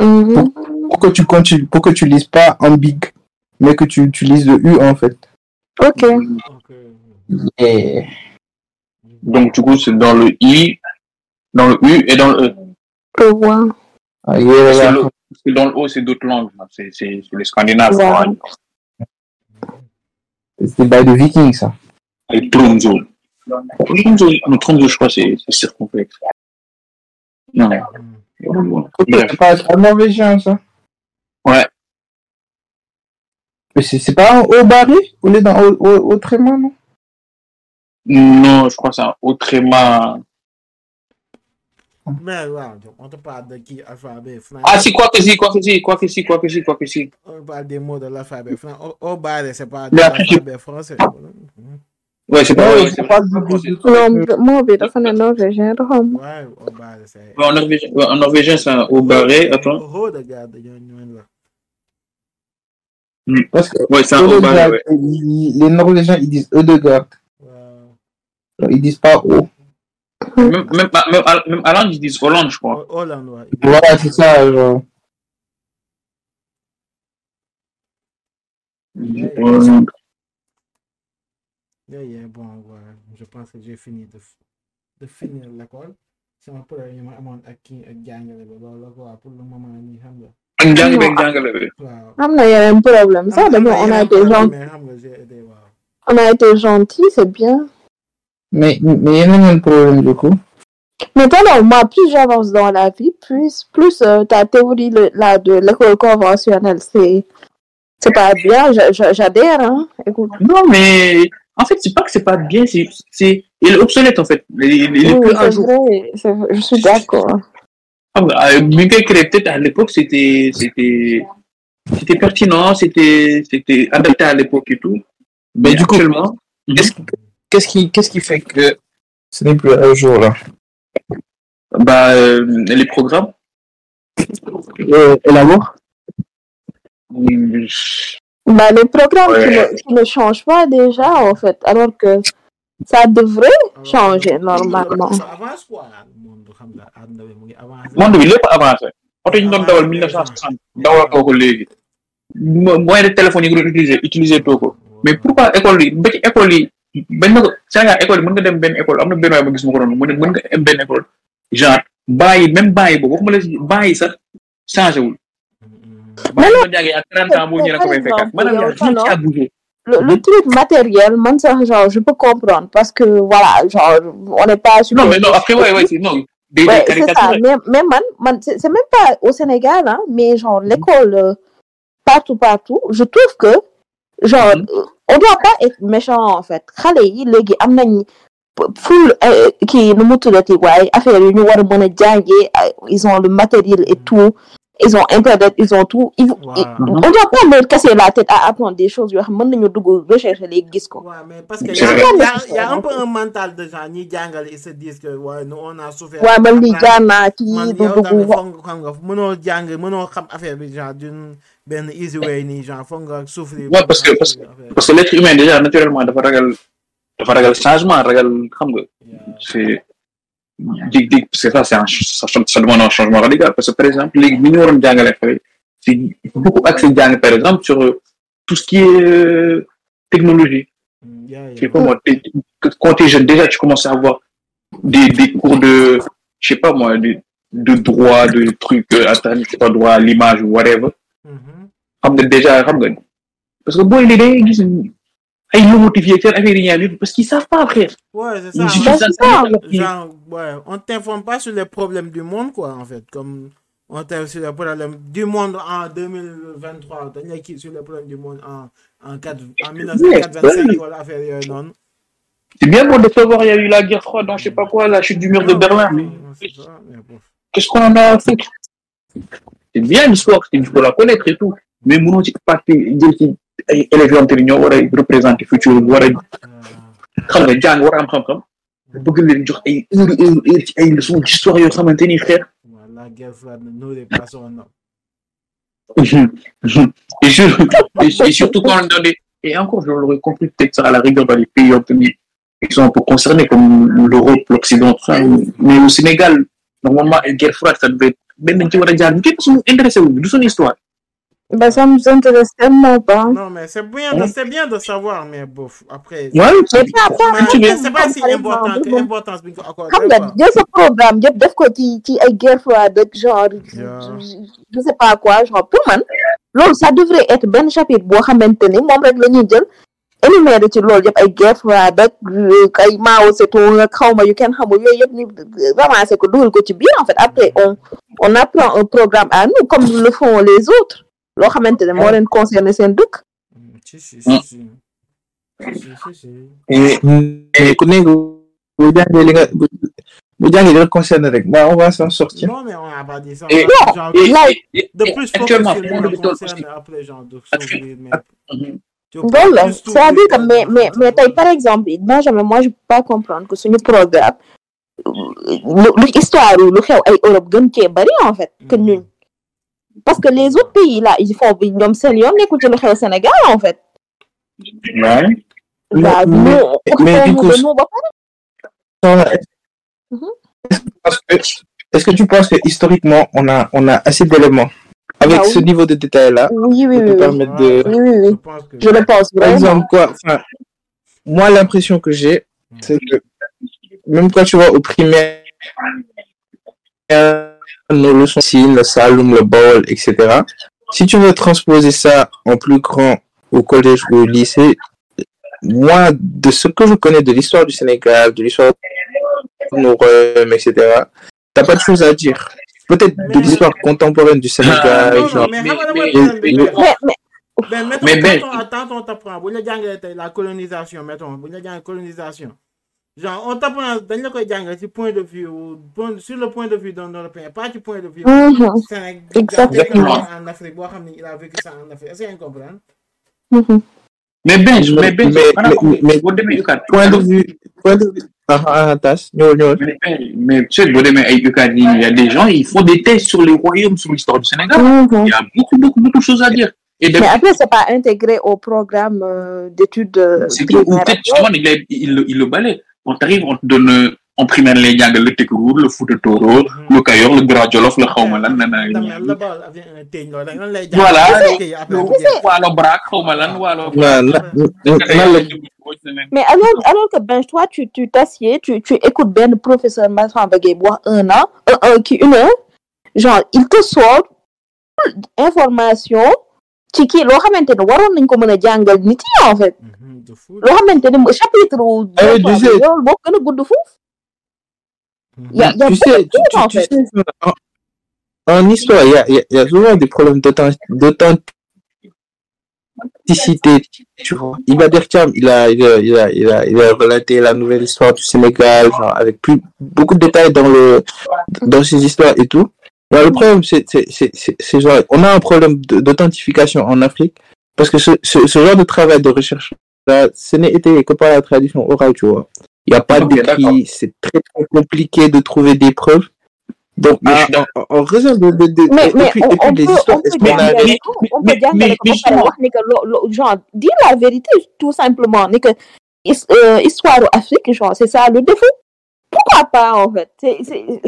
Mhm. Pour que tu continues, pour que tu lises pas ambigu, mais que tu, tu lises le U, en fait. ok. Yeah. Donc, du coup, c'est dans le I, dans le U et dans le E. vois. Ah, yeah, C'est yeah. le- parce que dans le O, c'est d'autres langues. C'est c'est- c'est les Scandinaves. Ouais. C'était by the Vikings, ça. Avec Tromso. Tromso, non, Tromso, je crois, c'est c'est circonflexe. Non. Hmm. C'est pas un norvégien, ça. Ouais. Mais c'est c'est pas un haut barré On est dans au, au, au tréma, non? Non, je crois que c'est un haut tréma. Mais ouais, donc, on te parle de qui alphabet français. Ah, si, quoi que si, quoi que si, quoi que si, quoi que si, quoi que si. On parle des mots de l'alphabet français. Bas, c'est pas de l'alphabet français. Ouais, c'est pas Ouais, ouais, c'est c'est pas vrai. du- du- du- non moo bi dafa ne norvégien Ouais, au bas, c'est. Ouais, en norvégien, en norvégien, c'est un haut barré. Attends. Oh, regarde, il y a une là. Parce que Ouais, c'est un haut barré, Ødegaard, ouais. ils- les Norvégiens, ils disent. Wow. Ils disent pas O. Même, même, même, à- même à Hollande, ils disent Hollande, je crois. Ho- Hollande, ouais. Voilà, c'est ça. Genre. Yeah, bon, ouais. Je pense que j'ai fini de, de finir l'école. Sama problème yi ma amoon ak kii ak jàngale bi loolu la quoi pour le moment nii xam nga. ak njàng beeg jàngale bi. waaw. am na yeneen problème am dañoo na on a yeneen été problème, gentil mais on a été gentil c'est bien Mais, mais il y a un problème du coup. Maintenant, moi, plus j'avance dans la vie, plus, plus euh, ta théorie le- là, de l'école conventionnelle, c'est, c'est pas bien, j'adhère, hein. Écoute. Non, mais en fait, c'est pas que c'est pas bien, c'est, c'est, il est obsolète en fait. Il, il- il est Oui, plus un c'est jour. vrai, je suis d'accord. Ah, bah, euh, créé peut-être à l'époque, c'était, c'était, c'était pertinent, c'était, c'était adapté à l'époque et tout. Mais du coup, actuellement, Qu'est-ce qui, qu'est-ce qui, qu'est-ce qui fait que ce n'est plus un jour là? Bah, euh, les programmes, euh, Et l'amour? Bah, les programmes qui, ne, qui ne changent pas déjà, en fait, alors que ça devrait changer normalement. ça avance quoi monde xam nga àdduna bi mu ngi avancé. monde bi lépp avancé. oto yi ñu doon dawal 1960 dawal too ko léegi. Mo- moyen de téléphone yi nga doon utiliser utiliser too ko. mais pourquoi école yi ba ci école yi bañ na ko Sénégal école yi mën nga dem benn école am na benn waay ma gis ma ko doon mu ne mën nga dem benn école genre bàyyi même bàyyi boobu waxuma la si bàyyi sax changé wul nga jàngee ak 30 ans boo ñëwee ko fay fekkaat maanaam yow, yaa rien qui a bougé Le, le truc matériel, man, ça, genre, je peux comprendre parce que, voilà, genre, on n'est pas super. non mais non après ouais ouais c'est non des Ouais, c'est ça. Mais, mais man, man c'est même pas au Sénégal, hein, mais genre l'école, euh, partout, partout, je trouve que, genre, Mhm. euh, on doit pas être méchant en fait. Xale yi léegi am nañ full euh, kii nu mu tuddati waaye affaire ay- ils ont le matériel et tout ils ont internet ils ont tout ils, ils- on doit pas leur casser la tête à apprendre des choses yoo xam mën nañu dugg rechercher léegi gis ko. Ouais, mais parce que y a, vrai. y, a, y a un peu un mental de gens ñi jàngale ils se disent que ouais, nous on a souffert. waaye man lii jaar naa man kii du yow dugg tamit wa- foog nga xam nga mënoo jàng mënoo xam affaire bi genre d'une benn easy way nii genre foog nga souffrir. Ouais, parce que- parce que- parce que l'être humain déjà naturellement dafa ragal dafa ragal changement ragal xam nga c'est parce que ça c'est un ça, ça demande un changement radical parce que par exemple léegi ni ñu waroon jàngale xale c'est beaucoup accès jàng par exemple sur euh, tout ce qui est euh, technologie. Je sais pas moi t'es- quand t'es jeune déjà tu commences à avoir des des cours de je sais pas moi de de droit de trucs euh, internet c'est pas droit à l'image ou whatever. Xam nga déjà xam nga. Parce que booy li day gis lomotif yeeg seen affaire yi ñaar yëpp parce qu'ils savent pas frère Ouais, c'est Ils ça. c'est ça, ça. ça, Genre, ouais, on t'informe pas sur les problèmes du monde, quoi, en fait. Comme on t'informe sur les problèmes du monde en 2023. dañ lay kii sur les problèmes du monde en, en, 4, en 1985, voilà. C'est bien beau de savoir, il y a eu la guerre froide dans je sais pas quoi, la chute du mur de Berlin. mais c'est bon. Qu'est-ce qu'on en a à foutre? C'est bien l'histoire, il faut la connaître et tout. Mais ci parti jël ci ay élèves yoo xamante ni ñoo war a représenter futur war a xam nga jàng war a am xam-xam bëgg leen jox ay heure heure heure ci ay leçons d'histoire yoo xamante ni homme. et, sur- et- et surtout quand on dans des... Et encore, je l'aurais compris peut-être ça à la rigueur dans les pays peu qui sont un peu concernés, comme l'Europe, l'Occident. Mais au Sénégal, normalement, une guerre froide, ça devait être... Ben nañ ci war a jaar kenn su intéressé wu du son histoire. Bah, ça nous intéresse tellement pas. Non, mais c'est bien, de- c'est bien de savoir, mais bof, après. Ouais, Mais pas, c'est pas si important que importance bi nga ko accordé, xam nga quoi. jël sa programme yëpp def ko ci ci ay guerre froide ak genre Yeah. je sais pas quoi genre pour man loolu ça devrait être benn chapitre boo xamante ni moom rek la ñuy jël énuméré ci loolu yëpp ay guerre ak euh, ay Mao Zedong ak xawma yu kenn xamul yooyu yëpp ñu ramassé ko dugal ko ci biir en fait après on on apprend un programme à nous comme le font les autres loo xamante ne moo leen concerné seen dëkk. Si, ku nekk bu jàngee li nga bu jàngee li nga concerné rek bah on va s'en sortir. Non, mais on n'a pas dit ça. Et- on a- genre, Et, Là, et- et- de et plus, faut actuellement, que monde le bi toll concerne aussi. après, genre, de Après- s'ouvrir, mais loolu la c'est-à-dire que mais mais mais tey par exemple Benjamin moi je peux pas comprendre que suñu programme lu lu histoire lu xew ay Europe gën cee bari en fait que ñun parce que les autres pays là ils font ñoom seen yoon nekkul ci lu xew Sénégal en fait Ouais. waaw mais- nous mais du coup, que- Est-ce que tu penses que historiquement, on a, on a assez d'éléments avec Ah oui. ce niveau de détail-là Oui, oui, pour oui. oui. permettre de. Oui, oui, Je oui. Je le pense Par exemple, quoi enfin, Moi, l'impression que j'ai, c'est que même quand tu vas au primaire, leçons, Sine, le Saloum, le Baol, etc. Si tu veux transposer ça en plus grand au collège ou au lycée, moi, de ce que je connais de l'histoire du Sénégal, de l'histoire de nos etc., t'as pas de choses à dire. Peut-être de l'histoire contemporaine du Sénégal, non, non, genre. mais Ben, mettons, Ben- on, t'apprend, ñu la colonisation, mettons, ñu la colonisation, genre, on dañ la koy jàngale ci point de vue, ou point- sur le point de vue d'un Européen, pas du point de vue Mhm, Sénégal, Exactement. en Afrique, boo xam ne il a vécu ça en Afrique. Est-ce que vous comprenez? mhm. mais Benj mais Benj Mais- xanaa mais- xam mais- boo demee UCAD Point de vue, point de vue. Ah, ah, ah, tas, ñëwal, ñëwal. mais mais tu sais boo demee ay UCAD yi il y a des gens ils font des thèses sur les royaumes sur l'histoire du Sénégal Mhm. il y a beaucoup beaucoup beaucoup de choses à dire et Mais après, c'est pas intégré au programme euh, d'études euh, c'est tout peut-être justement il, le- il le quand t'arrives on te donne en primaire les jàngal le Tekruur le Fouta Tooro le Kayor le Grand Jolof le xawma lan la loolu, dañ lay Voilà. waalo braak xawma lan waalo Na- na- la Mais alors, alors que ben, toi, tu tu t'assieds, tu, tu écoutes bien le professeur Massamba Gueye boire un an, un, un, qui, une heure, genre, il te sort information ci kii loo xamante ne waroon nañ ko mën a jàngal nit yi en fait loo xamante ne chapitre wu oui, tu sais. loolu moo gën a gudd foofu y a, y a tu sais, tu, tu- en fait. sais, en, histoire, il y a, il y a- il y a souvent des problèmes d'authen- d'authenticité. Tu vois, Iba Der Thiam, il a, il a, il a, il a, il a relaté la nouvelle histoire du Sénégal, genre, avec plus, beaucoup de détails dans le, dans ses histoires et tout. Alors, le problème, c'est, c'est, c'est, c'est, c'est genre, on a un problème d'authentification en Afrique, parce que ce, ce, ce genre de travail de recherche, là, ce n'est été que par la tradition orale, tu vois. Il n'y a pas Ok, d'accord. d'écrit, c'est très, très compliqué de trouver des preuves. Donc, Mais je suis en, raison de, de, de- mais et mais puis, on, et puis on les peut histoires, on peut est-ce qu'on a- jàngale mais- ko on mais- peut jàngale mais- que genre dire la vérité tout simplement que euh, histoire Afrique genre c'est ça le défaut? Pourquoi pas en fait? C'est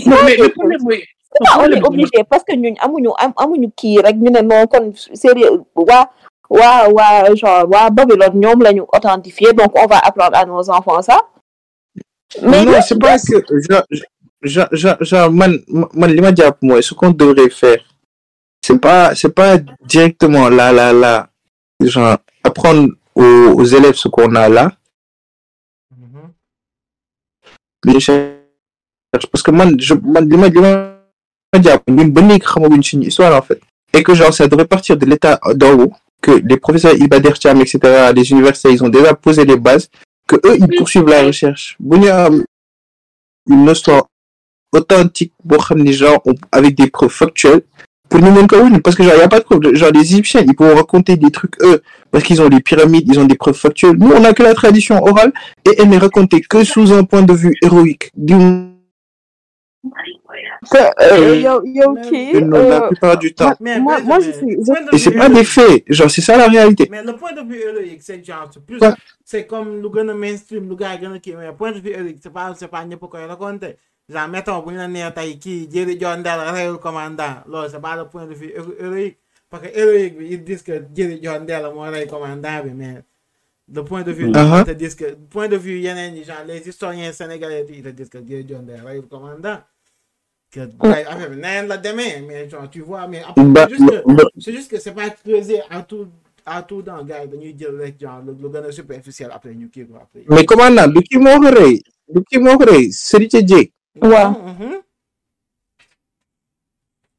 non pas mais le problème c'est pas on est obligé parce que ñun amuñu am amuñu kii rek ñu ne non kon sérieux waa waa waa genre waa Babylone ñoom la ñu authentifié donc on va apprendre à nos enfants ça. Mais non, mais- c'est pas que, genre, genre, genre, genre, man, man, li ma jàpp mooy, ce qu'on devrait faire, c'est pas, c'est pas directement là, là, là, genre, apprendre aux, aux élèves ce qu'on a là, Mhm. Mais cherche, parce que man, je, xamaguñ suñu histoire, en fait. Et que, genre, ça devrait partir de l'état d'en haut, que les professeurs Iba Der Thiam, etc., les universités, ils ont déjà posé les bases, que eux, ils poursuivent la recherche. Une histoire authentique, ni genre, on- avec des preuves factuelles, pour win, parce que genre, y a pas de preuves. Genre, les Égyptiens, ils pourront raconter des trucs, eux, parce qu'ils ont les pyramides, ils ont des preuves factuelles. Nous, on a que la tradition orale, et elle n'est racontée que sous un point de vue héroïque. Euh, yow mais- kii la euh, plupart du temps. Mais, moi- mais- moi, je mais- suis- je- Et c'est pas des faits, genre, c'est ça la réalité. Mais le point de vue héroïque, c'est genre, c'est plus, Ouais. c'est comme gën a mainstream, lu gars a kii, mais point de vue héroïque, c'est pas, c'est pas ñëpp koy raconter. Genre, mettons, ñu la nee tey kii Jerry John Dell reyul commandant, loolu c'est pas le point de vue héro- héroïque. Parce que héroïque ils disent que Jerry John Dell moo rey commandant mais le point de vue, Uh-huh. ils te disent que, point de vue yeneen ñi, genre, les historiens sénégalais, ils te disent que Jerry John Dell reyul commandant. Que, la demee, mais genre, tu vois, mais Bah, c'est juste que, c'est juste que c'est pas creusé à tout à tout dans gars yi dañuy jël rek genre lu gën a superficiel après ñu kii ko après. mais comment na du kii moo ko rey du kii moo ko rey Serigne Dieng waaw. Mhm.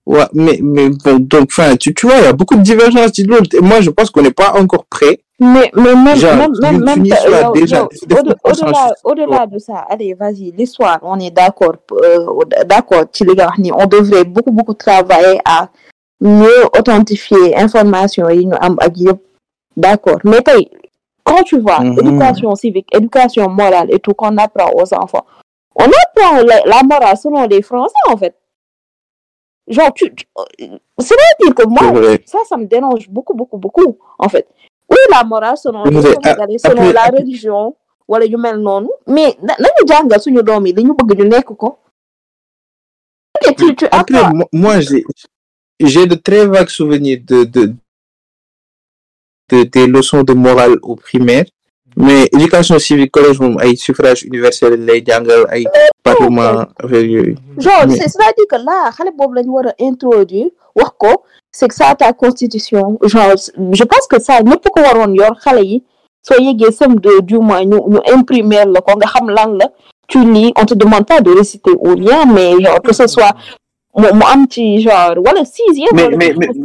ouais mais mais bon donc enfin tu tu vois il y a beaucoup de divergences ci loolu moi je pense qu'on n'est pas encore prêt Mais, mais même, Genre, même, même, même, euh, déjà, au- au-delà, consensus. au-delà de ça, allez, vas-y, l'histoire, on est d'accord, euh, d'accord, on devrait beaucoup, beaucoup travailler à mieux authentifier information yi ñu am ak yëpp, d'accord. Mais quand tu vois, Mhm. éducation civique, éducation morale et tout qu'on apprend aux enfants, on apprend la, la morale selon les Français, en fait. Genre, tu, tu- c'est-à-dire que moi, ça, ça me dérange beaucoup, beaucoup, beaucoup, en fait. Oui, la morale selon Mais les vous avez- Sénégalais, a- selon la religion. wala yu mel noonu mais na nañu jàngal suñu doom yi li ñu bëgg ñu nekk ko Après, moi, j'ai, j'ai de très vagues souvenirs de, de, de- des leçons de morale au primaire. Mais éducation civique, collège, moom, ay suffrage universel, lay jàngal, ay parlement, affaire yooyu. genre c'est-à-dire que là xale boobu la ñu war a introduire wax ko c'est que ça ta constitution genre je pense que ça ñëpp ko waroon yor xale yi soo yeggee CM2 du moins ñu ñu imprimer la ko nga xam lan la tu lis on te demande pas de réciter ou rien mais genre que ce soit mu am ci genre wala sixième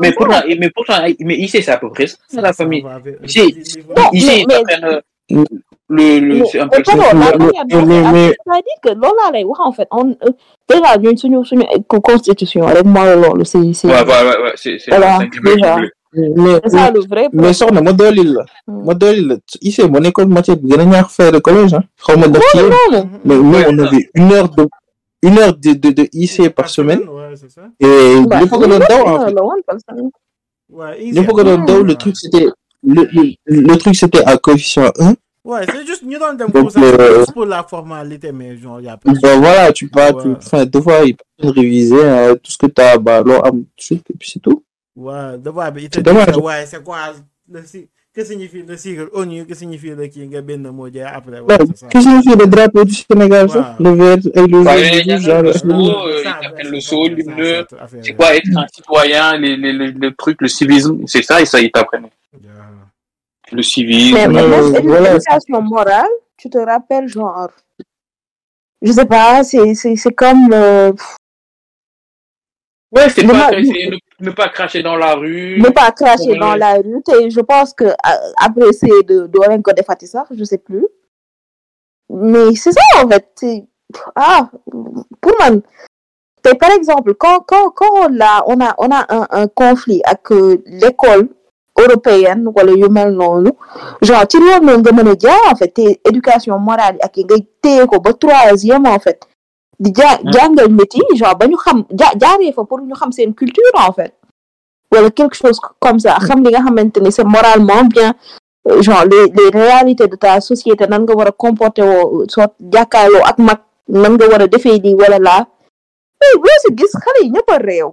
Mais, pourtant, ça. mais pourtant, mais ici, c'est à peu près ça, la famille. Ici, ici, ils apprennent le, le, mais c'est un peu que loolu laa lay wax en fait on déjà ñun suñu suñu constitution rek mooy loolu c'est c'est Ouais, ouais, ouais, ouais, c'est, c'est Voilà, déjà. Mais, c'est ça le vrai mais soxna ma doolil la. Ma doolil la. Ici moo nekkoon matière bi gën a ñaax faire de collège hein. Xaw ma ci mais nous Ouais, on avait une heure de une heure de de, de IC par semaine. Ouais, c'est ça. et Bah, ko doon daw en fait. ko doon daw le truc c'était le, le, le truc c'était à coefficient 1 Ouais, c'est juste, ñu doon dem Donc, pour ça, euh, juste pour la formalité, mais genre, y a pas ben voilà tu pars tu Ouais. enfin devoir il peut réviser hein, tout ce que t'as bah loo am tout et puis c'est tout Ouais, devoir il te C'est dit ouais, c'est quoi le si- que signifie le sigle ONU, que signifie le benn mot jeex après, ouais, Ouais, ça. que signifie le drapeau du Sénégal ça? Ouais. le vert et le Ouais, jaune, il y a le genre, le le- euh, il le saut, l'hymne. C'est quoi être un citoyen, les, les, les, les trucs, le civisme, c'est ça, et ça, ils t'apprennent. Yeah. Le civisme. mais, mais Euh, même édu- voilà. éducation morale tu te rappelles genre je sais pas c'est comme euh, Ouais, c'est pas, ne, ne pas cracher dans la rue. ne pas cracher dans la rue je pense que après c'est de doo leen ko defati sax je sais plus mais c'est ça en fait ah pour te par exemple quand quand quand là on a on a un, un conflit avec euh, l'école européenne wala yu mel noonu. Genre ci loolu noonu nga mën a jaar en fait te éducation morale ak yi ngay téye ko ba troisième en fait. Di ja jàngal nit yi genre ba ñu xam ja jaaree fa pour ñu xam seen culture en fait. Wala quelque chose comme ça xam li nga xamante ni c'est moralement bien. Genre les les réalités de ta société nan nga war a comporter woo soo jàkkaarloo ak mag nan nga war a defee lii wala laa. Mais si gis xale yi ñëpp a réew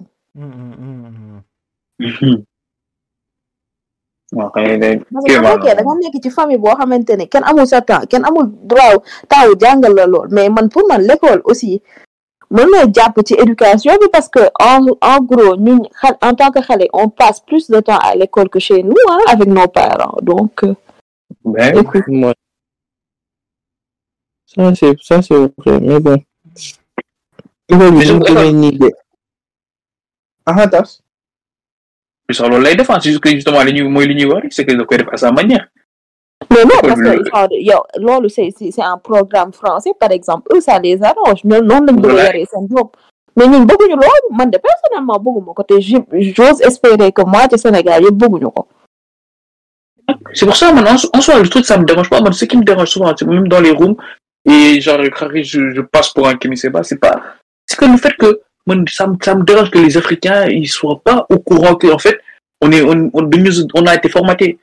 Naka nga nekk ci famille boo xamante ne kenn amul sa temps kenn amul droit taw jàngal la lool mais man pour man l'école aussi mën na jàpp ci éducation bi parce que en en gros ñun xal en tant que xale on passe plus de temps à l'école que chez nous hein, avec nos parents donc. Euh, ben, moi, ça c'est ça c'est vrai mais bon. École bi su ñu demee nii de. Ah, tas. Mais sur loolu lay défendre, c'est juste que justement, li ñuy- mooy li ñuy wax rek, c'est que da koy def à sa manière. Mais non, École parce bi que la- genre, yow loolu c'est c'est c'est un programme français par exemple eux ça les arrange mais noonu lañ bëgg a Voilà. yaree seen doom mais ñun bëgguñu loolu man de personnellement bëgguma ko te je- j'ose espérer que moi ci Sénégal yëpp bëgguñu ko C'est pour ça, maintenant, en soi, le truc, ça me dérange pas. Ce qui me dérange souvent, même dans les rooms, et genre, je, je passe pour un Kémisséba, c'est pas, c'est que le fait que, moi, ça, me- ça me dérange que les Africains, ils soient pas au courant que, en fait, on est, on, on, de nous- on a été formaté.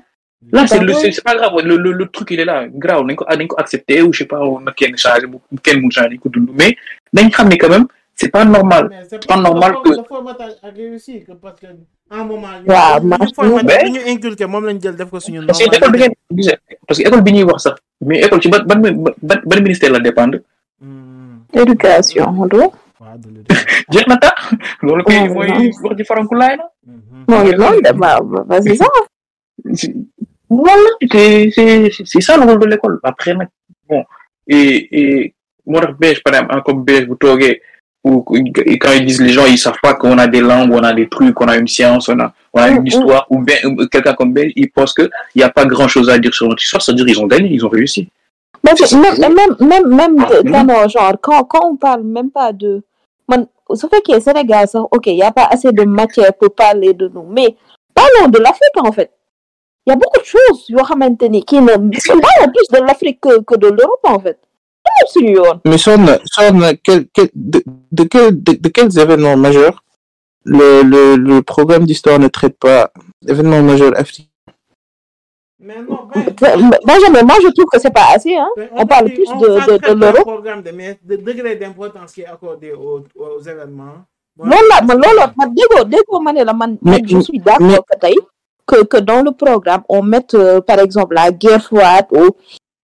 Là, c'est Bah le, c'est c'est pas grave, le, le, le truc, il est là, grave, on a, on a accepté, ou je sais pas, on a quel mais, mais quand même, c'est pas normal. C'est pas normal que- le formatage a réussi que parce que à un moment ñu Waaw, ñu mas- formaté mais- bi ñu inculqué moom lañ jël def ko suñu Parce que école bi ngeen, gisee, parce que école bi ñuy wax sax, mais école ci ban, ban, ban, ban ministère la dépendre? Éducation do waaw de l'éducation. jeex na tax loolu kay mooy wax ji farankulaay la moo ngi noonu de ba- ba c'est ça. C'est- voilà c'est c'est c'est ça le rôle de l'école. Après nag bon et et moo tax beige par exemple hein, comme beige bu toogee ou quand ils disent les gens ils savent pas qu'on a des langues on a des trucs on a une science on a on a Mm, une mm. histoire ou bien quelqu'un comme beige ils pensent que il y a pas grand chose à dire sur notre histoire c'est-à-dire ils ont gagné ils ont réussi. Même, même, même, même, Ah, non, genre, quand, quand on parle même pas de. Ça fait que Sénégal, ça, ok, il n'y a pas assez de matière pour parler de nous, mais parlons de l'Afrique, en fait. Il y a beaucoup de choses, qui ne. Parlons plus de l'Afrique que, de l'Europe, en fait. Mais Son, Son, quel, quel, de, quel, de quels événements majeurs? Le, le, le programme d'histoire ne traite pas événements majeurs africains Mais non, ben, Benjamin, moi je trouve que c'est pas assez. Hein. ben, On parle dit- plus on de, de, de l'euro. programme de, mais de degré d'importance qui est accordé aux, aux événements. Ne la man Mais- man je suis d'accord que que dans le programme on mette euh, par exemple la guerre froide ou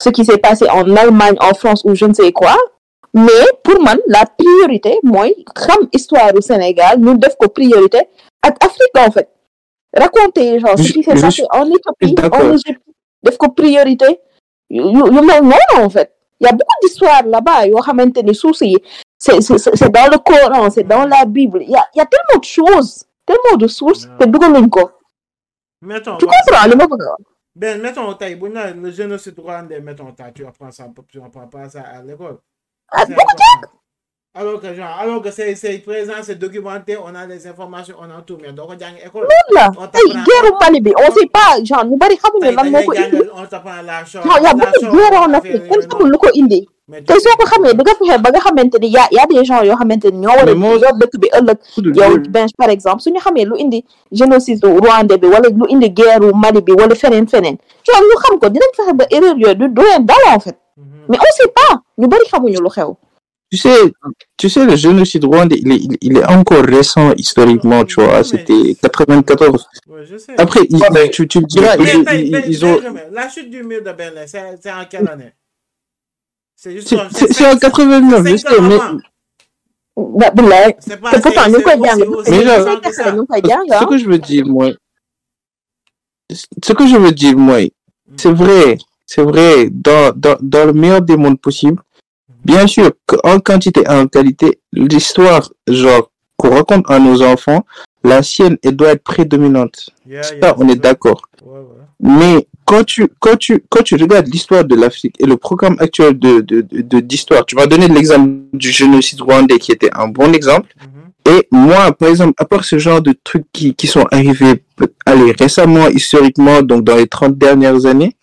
ce qui s'est passé en Allemagne en France ou je ne sais quoi mais pour man la priorité mooy xam histoire du Sénégal def ko priorité ak Afrique en fait raconter genre ce qui s'est passé en Éthiopie en Égypte. Def ko priorité. Yu mel noonu en fait. Il y a beaucoup d'histoires là-bas yoo xamante ni suuf si c'est c'est c'est dans le Coran c'est dans la Bible. Il y a il y a tellement de choses tellement de sources te dugaluñ ko. Mettons, tu comprends li ma bëgg a wax? Ben, mettons, taille, bon, là, le génocide rwandais, mettons, taille, tu apprends ça, tu apprends pas ça à l'école. ah C'est bu ko. Alors que, genre, alors que c'est c'est présent, c'est documenté, on a les informations, on a tout, mais donc, on a une école. jàng la. Guerre Mali bi on sait pas genre ñu bari xamuñu lan moo ko indi. on t'apprend la chose. genre y a la beaucoup de chose, guerre en Afrique yooyu kenn xamul noonu. lu ko indi. Mais tu tey sais soo ko que- xamee da nga fexe ba nga xamante ni y a y a des gens yoo xamante ni ñoo war a Mais moi- yor dëkk bi ëllëg. yow Yow- benn par exemple suñu xamee lu indi génocide rwandais bi wala lu indi guerre Mali bi wala feneen feneen. Genre ñu xam ko dinañ fexe ba erreur yooyu du du leen dal en fait. Mhm. mais on sait pas ñu bari xamuñu lu xew Tu sais, tu sais, le génocide rwandais, il est, il, il est encore récent historiquement, tu vois. C'était 94. Ouais, je sais. Après, ils- Ouais, mais- tu, tu me diras, Mais ils, ils- ils ont. La chute du mur de Berlin, c'est en quelle année? C'est juste C'est en 89, je sais, mais. avant. ba billaay C'est pas Mais jàng Ce que je veux dire, moi. Ce que je veux dire, moi, c'est vrai, c'est vrai, dans, dans, dans le meilleur des mondes possibles, bien sûr, en quantité et en qualité, l'histoire, genre, qu'on raconte à nos enfants, la sienne, elle doit être prédominante. Yeah, Ça, yeah, on est d'accord. Ouais, ouais. Mais quand tu, quand tu, quand tu regardes l'histoire de l'Afrique et le programme actuel de, de, de, de- d'histoire, tu vas donner l'exemple du génocide rwandais qui était un bon exemple. Mhm. Et moi, par exemple, à part ce genre de trucs qui, qui sont arrivés, allez, récemment, historiquement, donc dans les 30 dernières années,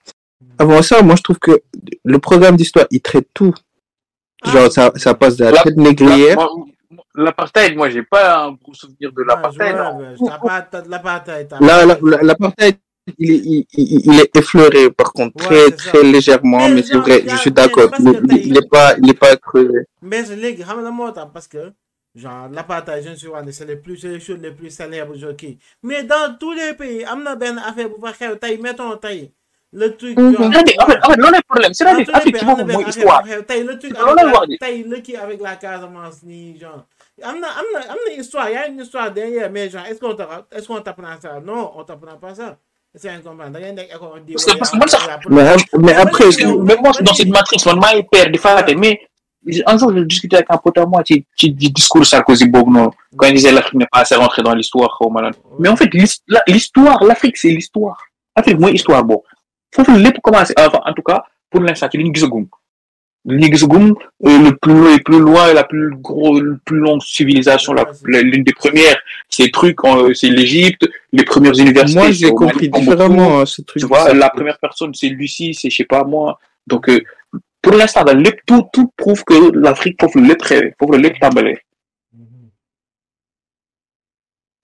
avant ça, moi, je trouve que le programme d'histoire, il traite tout. Genre, Ah. ça, ça passe de la La- traite négrière. L'apartheid, moi, j'ai pas un gros souvenir de Ah, l'apartheid. l'apartheid, l'apartheid, il est, il, il- il est effleuré, par contre, Ouais, très, très légèrement, Mais mais c'est vrai, y a- je suis d'accord. Il, que il- t'as- il est pas, il est pas creusé. Mais je léegi xam nga la moo tax parce que genre l'apartheid je ne suis pas c'est les plus c'est les choses les plus célèbres kii mais dans tous les pays am na benn affaire bu fa xew tey mettons tey le truc Mhm. problème. boppam benn mooy histoire. tey le truc tey le kii avec la Casamance nii genre am na am na am na histoire y a une histoire derrière mais genre est-ce qu'on t'apprend est-ce qu'on t'apprend ça non on t'apprend pas ça c'est incompréhensible da ngay nekk école on dit Parce que- man sax- Mais, mais après, même moi, dans cette matrice, man, maa ngi perdre di fàtte, mais un jour, je discutais avec un pote à moi ci ci di discours Sarkozy noonu, quand il disait l'Afrique n'est pas assez rentrée dans l'histoire. Mais en fait, l'histoire, l'Afrique, c'est l'histoire. Afrique mooy histoire boobu. Foofu la lépp commencé, enfin, en tout cas, pour l'instant, ci li ñu gisagum. Li ñu gisagum, euh, le plus, le plus loin, et la plus gros, la plus longue civilisation, la, la- l'une des premières, ces trucs, euh, c'est l'Égypte, les premières universités. moi, j'ai compris différemment hein, ce truc. Tu vois, la première personne, c'est Lucie, c'est je sais pas moi. Donc, euh, pour l'instant, lépp- tout, tout prouve que l'Afrique, que le lépp xewee, lépp tàmbalee. Mhm.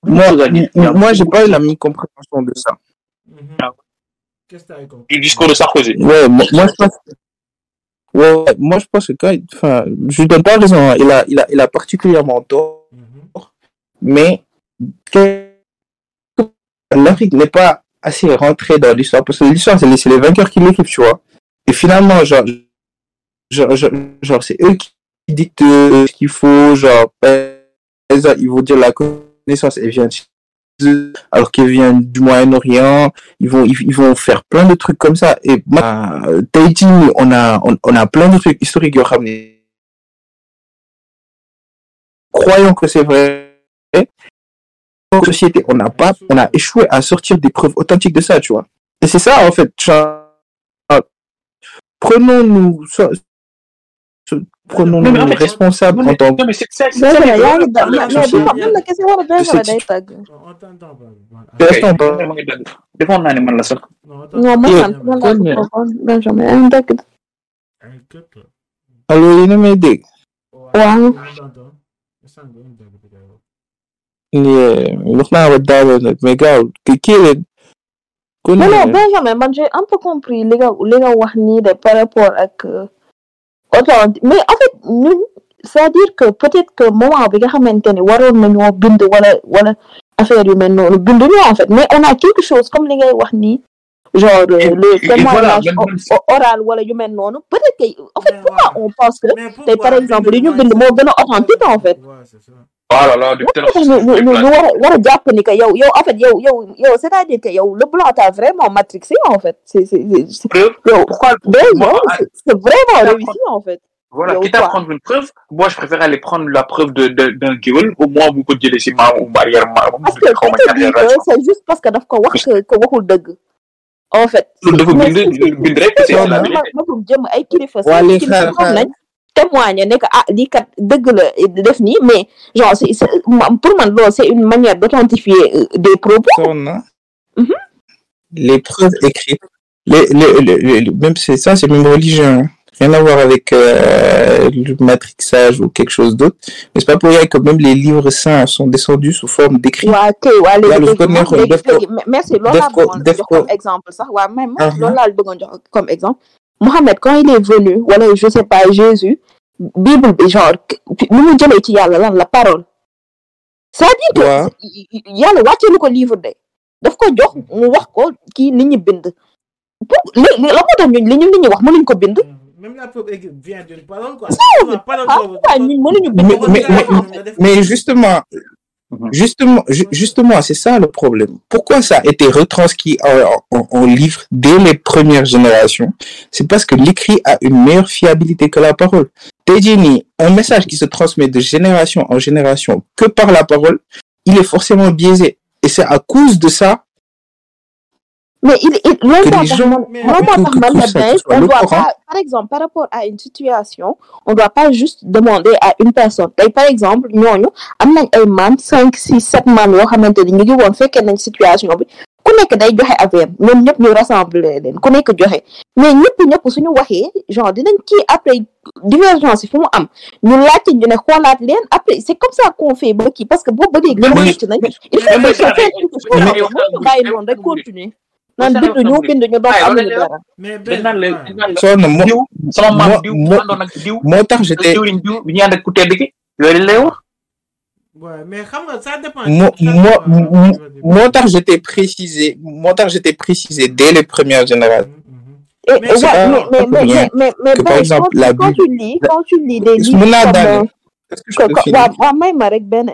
Moi, moi, j'ai pas eu la même compréhension de ça. Qu'est-ce que t'as compris Du discours de Sarkozy. Ouais, moi, moi, je pense. Ouais, ouais, moi, je pense que quand, il- enfin, je lui donne pas raison. hein. Il a, il a, il a particulièrement tort, Mhm. mais que l'Afrique n'est pas assez rentrée dans l'histoire parce que l'histoire, c'est les, c'est les vainqueurs qui l'écrivent, tu vois. Et finalement, genre, genre, genre, genre, c'est eux qui dictent euh, ce qu'il faut, genre, exemple, ils vont dire la connaissance, elle vient alors qu'elle vient du Moyen-Orient, ils vont, ils, vont faire plein de trucs comme ça. Et Tahiti, on a, on, a plein de trucs historiques, xam ne croyons que c'est vrai. En société, on n'a pas, on a échoué à sortir des preuves authentiques de ça, tu vois. Et c'est ça, en fait. Prenons-nous, prenons-nous en fait, responsables Non, en mais, tant que ko allo a may dégg Waaw. wax naa wa daaw nag mais gaaw ki kii leen non non Benjamin man j'ai un peu compris. Li nga li nga wax nii de par rapport ak authorité mais en fait ñun c'est-à-dire que peut-être que moment bi nga xamante ni waroon nañoo bind wala wala affaire yu mel noonu bind ñu en fait mais on a quelque chose comme li ngay wax nii genre le témoignage oral wala yu mel noonu peut-être que en fait pourquoi on pense que tey par exemple li ñu bind moo gën a authentique en fait? Oh là là, ñu war jàpp ni que yow yow en fait yow yow yow c'est-à-dire que yow le blanc t'a vraiment matrixé en fait. C'est c'est yow Pourquoi c'est vraiment réussi en fait. Voilà, quitte à prendre une preuve, moi je préfère aller prendre la preuve de de- d'un gueule, au moins vous pouvez dire ma ou barrière ma parce que tu te dis que c'est juste parce que daf ko wax que que waxul dëgg. En fait. Loolu dafa mais bind si- bind rek c'est la vérité. jëm ay kilifa. Waa, nañ témoigner ne que ah lii kat dëgg la def nii mais genre c'est pour man loolu c'est une manière d'authentifier euh, des propos hein. Mhm. Les preuves écrites. Les, les, les- les- les- même c'est ça, c'est même religion. hein. Rien à voir avec euh, le matrixage ou quelque chose d'autre. Mais c'est pas pour rien que même les livres saints sont descendus sous forme d'écrits. def ko- léegi merci def def comme exemple waa même Ah, laa bëggoon jox comme exemple Mohamed quand il est venu wala je sais pas Jésus Bible bi genre ni mu jëlee ci yàlla lan la parole. C'est-à-dire que yàlla wàcceelu ko livre de daf ko jox mu wax ko kii nit ñi bind. Pour li li la moo tax ñun li ñu nit ñi wax mënuñ ko bind. Même la vient d'une parole, quoi. Parole, mënuñu bind mais justement, Mhm. justement, ju- justement, c'est ça le problème. Pourquoi ça a été retranscrit en, en- en livre dès les premières générations? C'est parce que l'écrit a une meilleure fiabilité que la parole. Nii, un message qui se transmet de génération en génération que par la parole, il est forcément biaisé. Et c'est à cause de ça mais il il on doit pas par exemple par rapport à une situation on doit pas juste demander à une personne. Par exemple ñooñu am nañ ay maam cinq six sept maam yoo xamante ni ñu ngi woon fekkee nañ situation bi. Ku nekk day joxe affaire ñoom ñëpp ñu rassembler leen ku nekk joxe. Mais ñëpp ñëpp suñu waxee genre dinañ kii après divergence yi fu mu am. Ñu laajte ñu ne xoolaat leen après c'est comme ça qu'on fait ba kii parce que boobu ba léegi Mais- gën ci nañ. Il faut que bàyyi noonu rek continuer naan mais- bindu ñu bindu ñu donc Ay, loolu amuñu la- dara Mais dañ Ben, naan la ouais. dañ naan la sonn moo diw sama maam moo- diw moo- àndoon ak diw moo tax j'étais diw bi ñu ànd ak ku tedd ki loolu lay wax Ouais, mais ça dépend. Moi- moi- moi- j'étais précisé j'étais dès les premières générations Mhm, mhm. Et, Mais mais, mais, mais, par Ben, exemple, quand, la quand Bible- tu lis, quand tu lis des livres comme, euh, Ben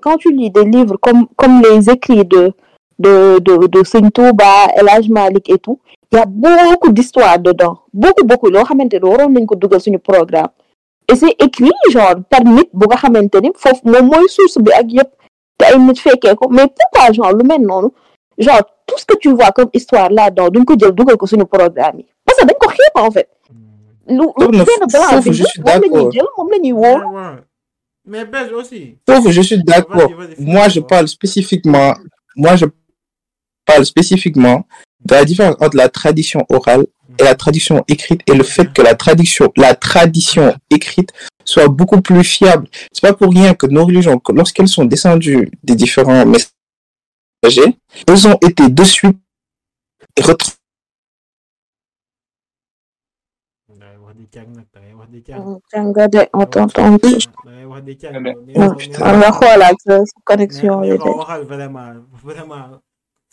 quand tu lis des livres comme, comme les écrits de, de, de, de Seigne Touba, El Hadj Malick et tout, il y a beaucoup d'histoires dedans. Beaucoup, beaucoup. Loo xamante ne waroon nañ ko dugal suñu programme. Et c'est écrit, genre, par nit bu nga xamante ni foofu moom mooy source bi ak yëpp te ay nit fekkee ko. Mais pourquoi, genre, lu mel noonu, genre, tout ce que tu vois comme histoire là-dedans, duñ ko jël dugal ko suñu programme yi. Parce que dañ ko xeeb, en fait. lu lu na- benn blanc bi je suis moom la ñuy d'accord. jël moom la ñuy Ouais, wóor. ouais. Mais Ben aussi. Sauf je suis d'accord. Moi, je parle spécifiquement, moi, je parle spécifiquement de la différence entre la tradition orale et la tradition écrite et le fait que la tradition, la tradition écrite soit beaucoup plus fiable. C'est pas pour rien que nos religions, que lorsqu'elles sont descendues des différents messagers, elles ont été de suite connexion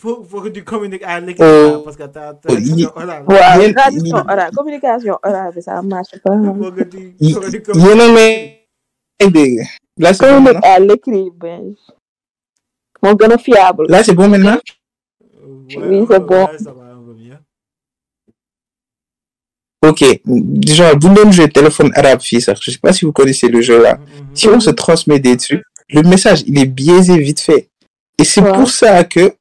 faut faut que tu communiques à l'équipe Oh. parce que t'as Oh, voilà. communication orale ça marche pas. faut que tu Y- faut que tu yéen a may dégg. Là, c'est bon maintenant. à l'écrit ben moo gën a fiable. Là, c'est bon maintenant? Oui, c'est bon. ça. Ok, genre, vous donnez le téléphone arabe, fils, je sais pas si vous connaissez le jeu là. Mhm. Si on se transmet des trucs, le message, il est biaisé vite fait. Et c'est Ouais. pour ça que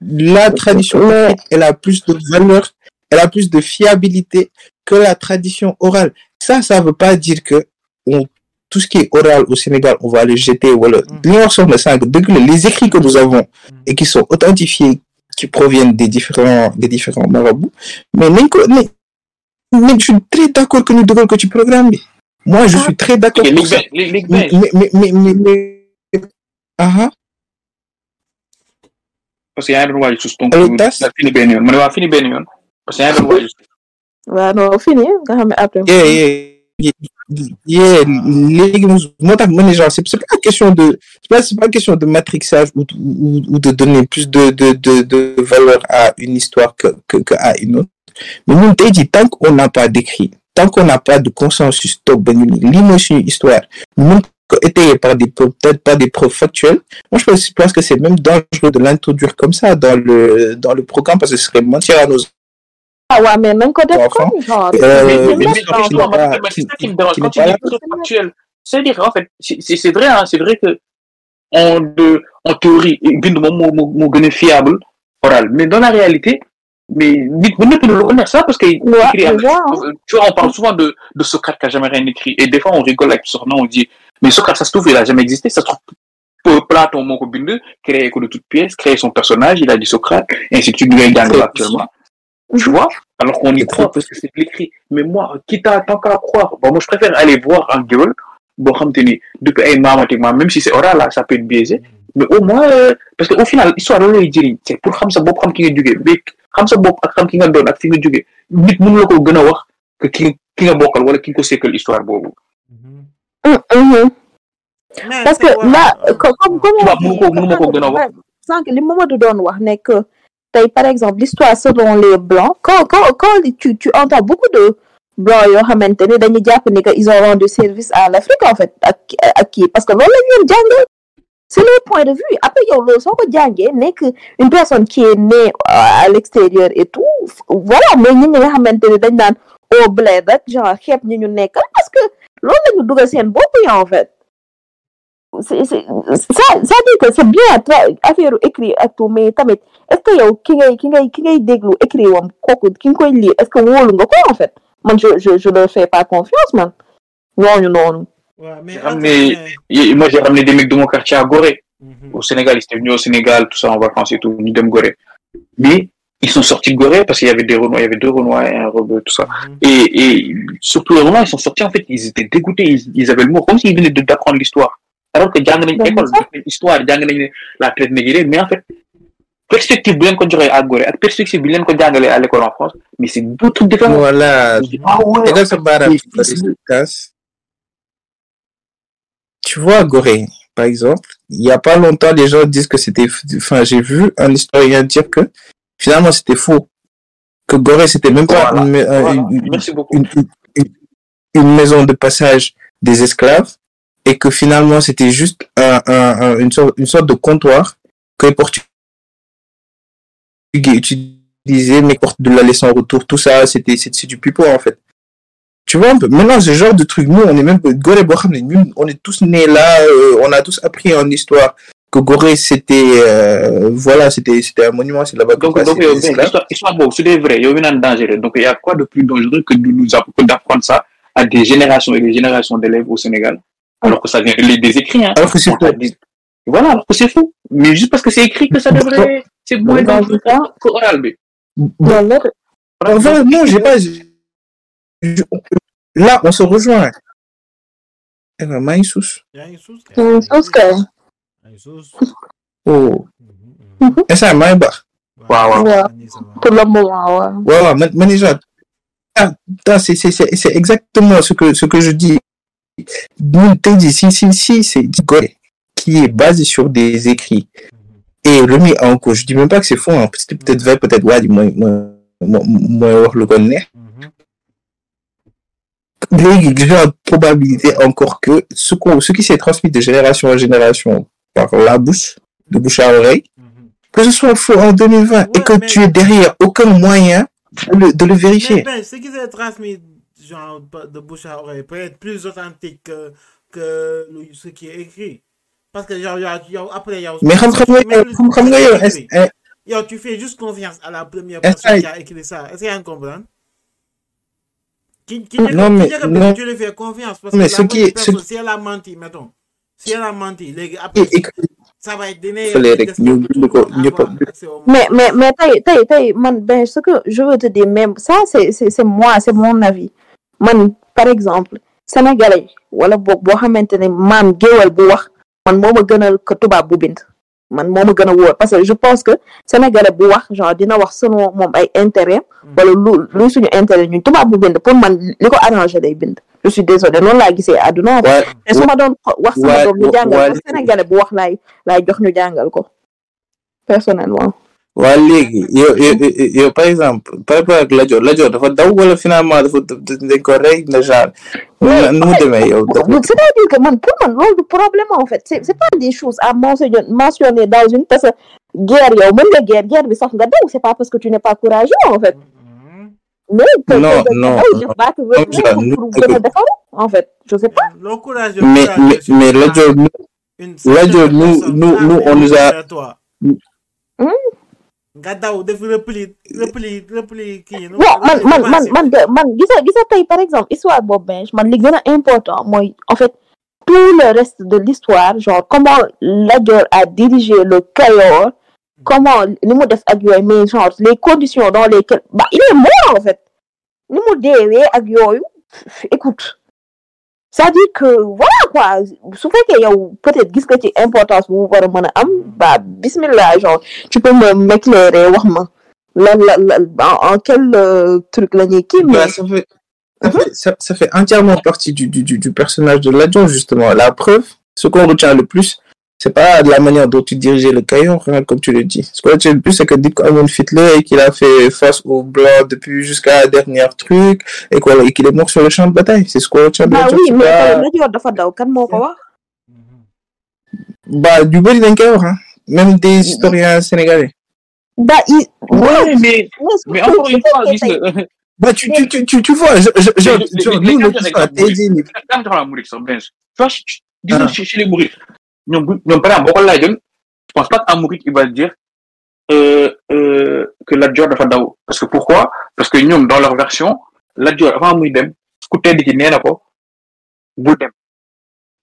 la tradition Mais- écrite, elle a plus de valeur, elle a plus de fiabilité que la tradition orale. Ça, ça veut pas dire que on, tout ce qui est oral au Sénégal, on va le jeter. Voilà. Mm. Les écrits que nous avons et qui sont authentifiés, qui proviennent des différents, des différents marabouts. Mais nañ- mais je suis très d'accord que nous devons que tu programmes. Moi, je suis très d'accord Mais, mais, mais, mais, mais, mais- Ah, ah. Parce que yaa ngi doon waaj sus donc fini benn yoon. Ma ne waa fini benn yoon. Parce que yaa ngi doon waaj sus waaw non fini nga xam ne après. yeah yeah yeah léegi moo tax ma ne genre c'est c'est pas question de c'est pas c'est pas question de matrixage ou ou, ou de donner plus de de de de valeur à une histoire que que que à une autre. Mais ñun tey jii tant qu'on n'a pas d'écrit tant qu'on n'a pas de consensus toog ba ñu ni lii mooy suñu histoire ñu étayer par des preuves peut-être pas des preuves factuelles moi je pense, que c'est même dangereux de l'introduire comme ça dans le dans le programme parce que ce serait mentir à nos ah waaw mais genre. Euh, c'est même ça qui me dérange. Quand n'est tu pas dis là. preuve factuelle, c'est-à-dire, en fait, c'est vrai, hein, c'est vrai que en, de, en théorie, moo gën a fiable oral, mais dans la réalité, mais bind lu ko neex ça parce Ouais, écrit tu vois, on parle souvent de, de Socrate qui a jamais rien écrit, et des fois on rigole avec son nom, on dit, mais Socrate, ça se trouve, il a jamais existé, ça se trouve, Platon bind, créé ko de toutes pièces, créé son personnage, il a dit Socrate, et ainsi de suite, ngay jàngal actuellement. Tu vois? Alors qu'on y croit parce que c'est de l'écrit. Mais moi, quitte à tant qu'à croire, bon, moi, je préfère aller voir un gueule, bon, comme tu dis, depuis même si c'est oral, là, ça peut être biaisé. Mais au moins, euh, parce qu'au final, histoire, c'est pour xam sa bopp xam ki nga jógee. Mais xam sa bopp ak xam ki nga doon ak fi nga jógee. Nit mënu la ko gën a wax que ki ki nga bokkal wala ki nga ko sekkal histoire boobu. Hum. Mais parce que là co- comme comme Tubaab on mënu ko mënu ma ko gën a wax. sànq li Mamadou doon wax ne que tey par exemple l'histoire selon les blancs quand quand quand tu tu entends beaucoup de blancs yoo xamante ne dañuy jàpp ni que ils ont rendu service à l'Afrique en fait ak ak kii parce que loolu la ñu leen c'est leur point de vue. Après yow loolu soo ko jàngee nekk une personne qui est née à l'extérieur et tout voilà mais ñi ñi nga xamante ne dañ naan au bled ak genre xeeb ñi ñu nekkal parce que loolu la ñu dugal seen bopp yi en fait. Ça ça dit que c'est bien affaire écrit ak tout mais tamit est-ce que yow ki ngay ki ngay ki ngay déglu écrit wam kooku ki nga koy lire est-ce que wóolu nga ko en fait? Man je je je leur fais pas confiance man noonu ouais, mais ramené- moi, j'ai ramené des mecs de mon quartier à Gorée. Mhm. au Sénégal, ils étaient venus au Sénégal, tout ça en vacances et tout, nous dem Gorée. Mais ils sont sortis de Gorée parce qu'il y avait des Renois, il y avait deux Renois et un Rebeu, tout ça. Mhm. Et, et surtout les Renois, ils sont sortis en fait, ils étaient dégoûtés, ils, ils avaient le mot comme s'ils venaient de- d'apprendre l'histoire. Alors que Ben, l'histoire, la traite négrière, mais en fait, perspective bi leen ko joxee à Gorée ak perspective bi leen ko jàngalee à l'école en France, mais c'est deux trucs différents. Voilà. Ah Tegal sa baaraam. Tu vois, Gorée, par exemple, il y a pas longtemps, les gens disent que c'était, enfin, j'ai vu un historien dire que finalement c'était faux. Que Gorée, c'était même pas Voilà. une, euh, Voilà. une- une- une maison de passage des esclaves et que finalement c'était juste un, un- un- une, sorte, une sorte de comptoir que les Portugais utilisaient mais porte de la laisse en retour tout ça c'était c'est du pipeau en fait tu vois un peu maintenant ce genre de truc nous on est même on est tous nés là euh, on a tous appris en histoire que Gorée c'était euh, voilà c'était c'était un monument c'est là-bas Donc, donc, esclaves. histoire, c'est des vrais, yow, mi naan dangereux. Donc, il y a quoi de plus dangereux que de d'apprendre ça à des générations et des générations d'élèves au Sénégal? Alors que ça vient des écrits, hein. alors que c'est Voilà, alors que c'est fou. Mais juste parce que c'est écrit que ça devrait, c'est moins Dans dangereux le temps, que oral. Enfin, non, j'ai pas. Là, on se rejoint. Kay. Oh. Waaw, waaw. pour le moment waaw. Manija. Ah, c'est, c'est, c'est, c'est exactement ce que, ce que je dis. Nous, dit, si, si, si, c'est Gorée, qui est basé sur des écrits. Et remis en cause. Je dis même pas que c'est faux, hein. C'était peut-être vrai, peut-être, ouais, moi, moi, moi, moi, le connais. Mhm. léegi j'ai la probabilité encore que ce, qu'on, ce qui s'est transmis de génération en génération par la bouche, de bouche à oreille, Mhm. que ce soit faux en 2020 et Ouais, que mais- tu es derrière aucun moyen de le, de le Mais vérifier. ben, ce qui s'est transmis genre de bouche à oreille peut être plus authentique que, que ce qui est écrit. Parce que genre, yow, après, Mais xam xam nga yow xam xam nga yow est est- Yow, tu fais juste confiance à la première personne que- qui a écrit ça. Est-ce qu'il y a un comprendre? Qui, qui, Non, mais- non. tu lui fais confiance parce Mais que ce la qui ce si elle a menti, mettons, si elle a menti, après, et- et que- ça va être donné. Fallait rek ñu bind ko ñëpp a- mais mais mais tey tey tey man ben ce que je veux te dire même ça c'est c'est c'est moi c'est mon avis man par exemple sénégalais wala boog boo xamante ne maam géwal bu wax man moo ma gënal ko tubaab bu bind. Man moo ma gën a wóor parce que je pense que sénégalais bu wax genre dina wax selon moom ay intérêt wala lu luy suñu intérêt ñun tubaab bu bind pour man li ko arrangé day bind. Je suis désolé noonu laa gisee àdduna. Te su ma doon wax sama doom ñu jàngal ko sénégalais bu wax laay laay jox ñu jàngal ko personnellement. Waa léegi yow yow yow- yow par exemple par rapport ak Lat Dior Lat Dior dafa daw wala finalement dafa dañ ko rey na genre? Nu mu demee yow? dafa c'est-à-dire que man pour man loolu du problème en fait. C'est c'est pas des choses à mentionner mentionner dans une parce que guerre yow mën nga guerre guerre bi sax nga daw c'est pas parce que tu n'es pas courageux en fait. Mais que Non, que non, defaru en fait. Je sais pas. De mais mais mais nous nous- nous- on nous a- Gada ou defi repli, repli, repli ki. Yo, man, man, man, man, man, gisa, gisa tay, par exemple, iswa Bob Bench, man, lik gena important, moi, en fait, tout le reste de l'histoire, genre, comment Ledger a dirigé le Calor, comment les mots d'Aguay, mais genre, les conditions dans lesquelles, bah, il est mort, en fait. Les mots d'Aguay, écoute, écoute c'est-à-dire que voilà quoi su fekkee yow peut-être gis nga ci importance bu war a mën a bah bismillah genre tu peux me m'éclairer wax ma en, quel euh, truc la ñuy kii Bah, mais ça fait, ça fait, ça, ça fait entièrement partie du, du, du personnage de l'adjoint, justement. La preuve, ce qu'on retient le plus, c'est pas de la manière dont tu dirigeais le caillon, hein, comme tu le dis. Ce qu'on retient le plus, c'est que Dick Amon Fitler et qu'il a fait face au blanc depuis jusqu'à la dernière truc, et quoi, et qu'il est mort sur le champ de bataille. C'est ce qu'on retient de bah l'adjoint. oui mais pas- wax Bah, du body d'un caillon, hein. Même des historiens sénégalais. bah il Ouais, mais, mais mais encore une fois, nga, Bah, tu, tu, tu, tu, tu vois, je, dit, tu vois Ah. chez chez les Mourides ñoom bu ñoom par exemple je pense pas qu'un Mouride il va dire euh, euh, que Lat Dior dafa daw. Parce que pourquoi? Parce que ñoom dans leur version Lat Dior avant muy dem ku tedd ki nee na ko bul dem.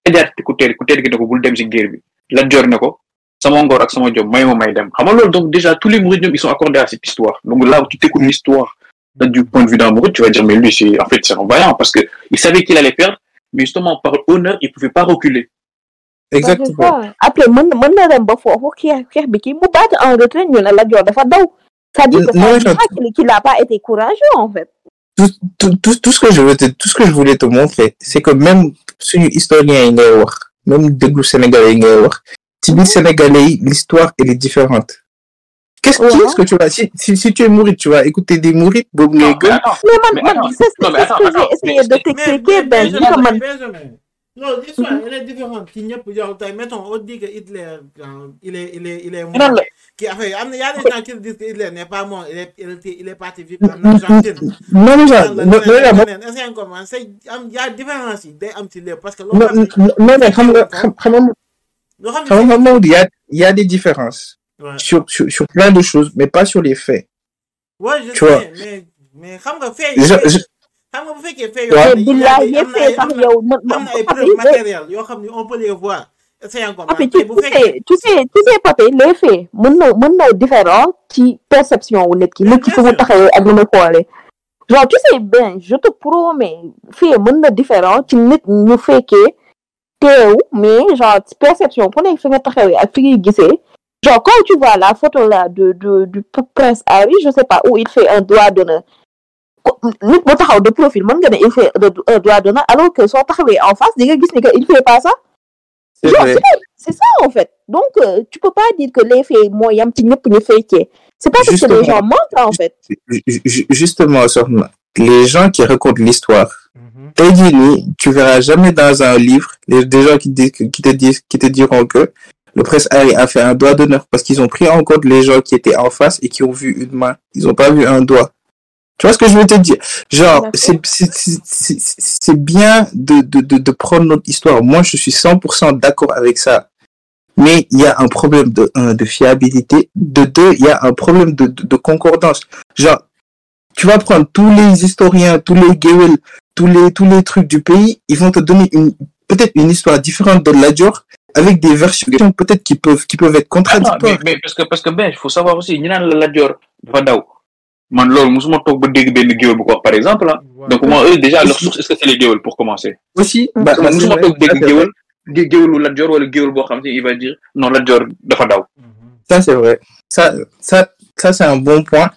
Ejaat ku tedd ku tedd ki ne ko bul dem si guerre bi. Lat Dior ne sama ngor ak sama jom may ma may dem. Xam nga donc déjà tous les Mourides ils sont accordés à cette histoire. Donc là où tu t'écoutes l'histoire. Du point de vue d'un tu vas dire mais lui c'est en fait c'est un vaillant parce que il savait qu'il allait perdre mais justement par honneur il pouvait pas reculer Exactement. après mën mën na dem ba foofu xeex xeex bi kii mu en retrait ñu ne Lat Dior dafa daw c'est-à-dire que pas qu'il qu'il a pas été courageux en fait tout, tout, tout, tout ce que je veux te, tout ce que je voulais te montrer, c'est que même suñu historien yi ngay wax, même déglu sénégalais yi ngay wax, ci biir sénégalais yi, l'histoire elle est différente. Qu'est-ce Ouais. qu'est-ce que tu vas, si, si, si tu es mouride, tu vas écouter des mourides, boobu ngay gëm. mais man c'est ce que j'ai essayé mais- de mais- t'expliquer ben Non, l'histoire, elle est différente. Qui ñëpp genre tey mettons on dit que Hitler euh, il est il est il est mort. Qui après am na y a des gens qui disent que Hitler n'est pas mort, il est il est il est parti vivre en Argentine. Comment c'est am y a différence yi day am ci lépp parce que non, non, xam nga, xam nga, Maodo, y a, il y a des différences sur, sur, sur plein de choses, mais pas sur les faits. Tu vois. mais mais xam nga xam nga bu fekkee fee billaay yëppee sax yow am na ay preuves matérielles yoo xam ne on peut les voir. Tey tu tu sais tu sais tu sais papi les faits mën na mën na différent ci perception wu nit ki nit ki fu mu taxawee ak lu muy xoolee. Genre tu sais bien je te promets fait mën na différent ci nit ñu fekkee teew mais genre perception ku nekk fi nga taxawee ak fi ngay gisee. Genre quand tu vois la photo là de de du prince Harry je sais pas où il fait un doigt d'honneur nit bu taxaw de profil mën nga ne il fait un doigt d'honneur alors que soo taxawee en face di nga gis ni que il fait pas ça c'est ça en fait. Donc, euh, tu peux pas dire que les faits, moi, yam ñëpp ñu. C'est pas parce que les gens mentent en fait. Ju- ju- Justement, les gens qui racontent l'histoire, Mhm. Tey tu verras jamais dans un livre des gens qui, te disent, qui te diront que le Harry a fait un doigt d'honneur parce qu'ils ont pris en compte les gens qui étaient en face et qui ont vu une main. Ils ont pas vu un doigt. Tu vois ce que je veux te dire? Genre, c'est c'est- c'est- c'est- c'est bien de, de, de, de prendre notre histoire. Moi, je suis 100% d'accord avec ça. Mais il y a un problème de, un, de fiabilité. De deux, il y a un problème de, de, de concordance. Genre, tu vas prendre tous les historiens, tous les Gewel, tous les, tous les trucs du pays, ils vont te donner une, peut-être une histoire différente de Lat Dior, avec des versions peut-être qui peuvent, qui peuvent être contradictoires. mais, mais parce que parce que ben il faut savoir aussi ñu naan la Lat Dior daw man loolu musuma toog ba dégg benn géwél bu ko wax par exemple ah. Donc moi eux déjà leur source est-ce que c'est les géwél pour commencer? Aussi, bah, bah, c'est musuma vrai, toog dégg géwél. gé- géwélu Lat Joor wala géwél boo xam ne il va dire non Lat Joor dafa daw. Ça, c'est vrai. Ça, ça, ça c'est un bon point.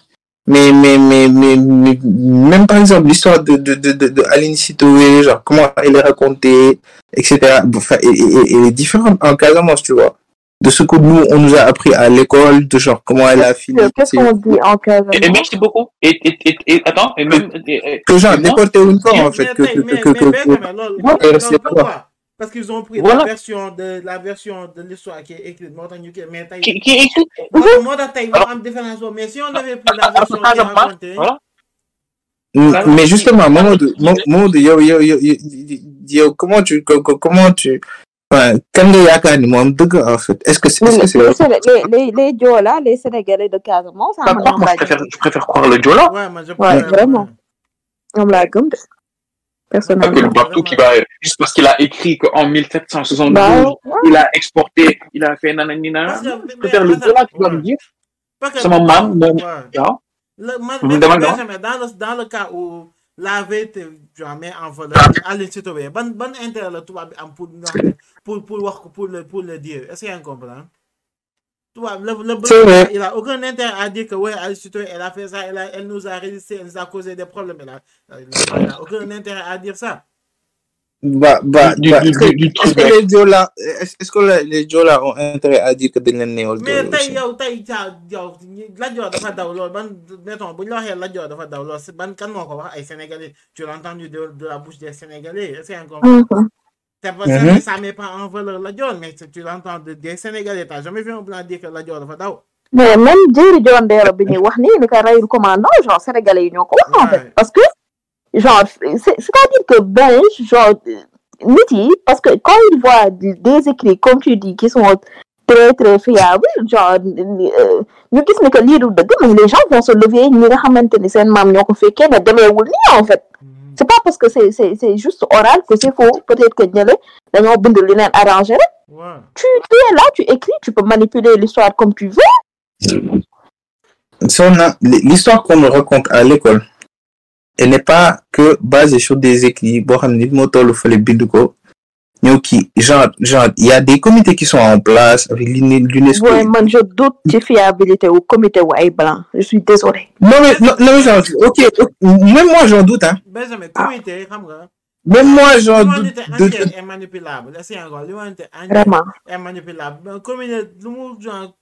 Mais, mais, mais, mais, mais- même par exemple, l'histoire de, de, de, de, de Aline Sitoé, genre, comment elle est racontée, etc. Enfin, et, et, et elle est différente en Casamance, tu vois. De ce que nous, on nous a appris à l'école, de genre, comment elle a fini. Qu'est-ce qu'on dit en Casamance et, et merci beaucoup. Et, et, et, et attends et même et- et- Que genre, moi, l'école théoriquement, en Mais- fait, mais que, tey- que, mais- que, mais que, Benjamin, que- c'est pourquoi Parce qu'ils ont pris Voilà. la version de la version de l'histoire qui est écrite ñu koy mais qui, qui est écrit moo moo tax tey moo am différence mais si on avait pris la version qui est racontée voilà. Mais justement, Mamadou, Mamadou, yo, yo, yo, yo, yo, comment tu, co- co- comment tu, enfin, quand nga yaakaar ni moo am dëgg, en fait, est-ce que c'est, est-ce que c'est les, les, les Diola, les Sénégalais de Casamance, Pas croire, moi je préfère, je préfère croire le Joola. Ouais vraiment. On me la gomme. que Personnellement. le Babtou qui va juste parce qu'il a écrit qu'en 1772 Bah, il a exporté il a fait nananina Parce que- je préfère le Joola qui va me dire. que- sama maam moom waaw man, Benjamin, dans le, dans le cas où la vérité genre, met en valeur Aline Sitoé, ban, ban intérêt la tubaab bi am pour, pour, pour, wax ko, pour, le, pour le dire. Est-ce qu'il y a un comprendre? Tubaab, le, le, il a aucun intérêt à dire que ouais, Aline Sitoé, elle a fait ça, elle, a, elle nous a résisté, elle nous a causé des problèmes. Elle a aucun intérêt à dire ça. Bah, bah, Du- bah, du- est-ce que, du- est-ce que les est-ce que ont intérêt à dire que dañ leen néewal mais doole tey aussi? yow tey ja yow Lat Joor dafa daw loolu ban mettons bu ñu la waxee Lat Joor dafa daw loolu c'est ban kan moo ko wax ay sénégalais tu l'as entendu de, de la bouche des sénégalais est-ce qu'il y a un comprendre Mhm. C'est pas, Mhm. ça met pas en valeur la Dior, mais tu l'entends de- des Sénégalais. T'as jamais vu un blanc dire que la Dior dafa daw. mais même bi ñuy wax nii ko commandant genre sénégalais yi ñoo ko wax en Ouais. fait parce que genre c'est c'est-à-dire que ben genre yi parce que quand ils voient des écrits comme tu dis qui sont très très fiables genre euh, ñu gis ni que lii du dëgg mais les gens vont se lever ñi nga xamante ni seen maam ñoo ko fekkee ne demeewul nii en fait. C'est pas parce que c'est c'est c'est juste oral que c'est faux. Peut-être que ñële dañoo bind leen arrangé rek. Tu tu es là tu écris tu peux manipuler l'histoire comme tu veux. Si on a- L'histoire qu'on nous raconte à l'école, elle n'est pas que basée sur des écrits, boo xam ne nit moo tollu fële bind ko, ñëw kii, genre, genre, il y a des comités qui sont en place avec l'UNE- l'UNESCO. Ouais, man, je doute de fiabilité au comité White Blanc. Je suis désolée. Non, mais, non, non, mais genre, ok, ok, même moi j'en doute, hein. Benjamin, comité, xam nga. Même moi j'en doute. Entière est manipulable. Est manipulable. Le comité, lu mu genre,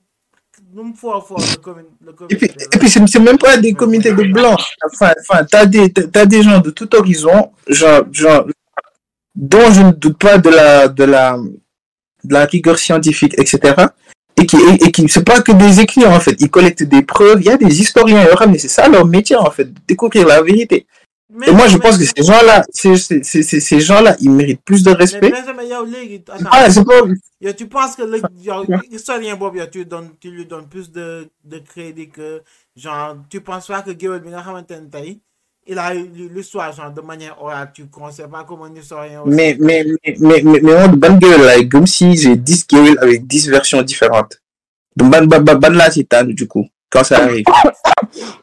le. Le Et puis, et puis c'est même pas des comités de blancs. Enfin, enfin, t'as des, t'as des gens de tout horizon, genre, genre, dont je ne doute pas de la, de la, de la rigueur scientifique, etc. Et qui, et, et qui, c'est pas que des écrits, en fait. Ils collectent des preuves. Il y a des historiens, mais c'est ça leur métier, en fait, découvrir la vérité. Et moi, je pense que ces gens-là, ces, gens-là, ils méritent plus de respect. Ah, tu penses que le yow, historien Bob, tu, donnes, tu lui donnes plus de, de crédit que, genre, tu penses pas que ne tey, il a eu l'histoire, genre, de manière orale, tu ne considères pas comme un historien mais, mais, mais, mais, mais, mais, gueule, là, comme si j'ai 10 gueules avec 10 versions différentes. Donc, ban, ban, ban, là, c'est du coup, quand ça arrive.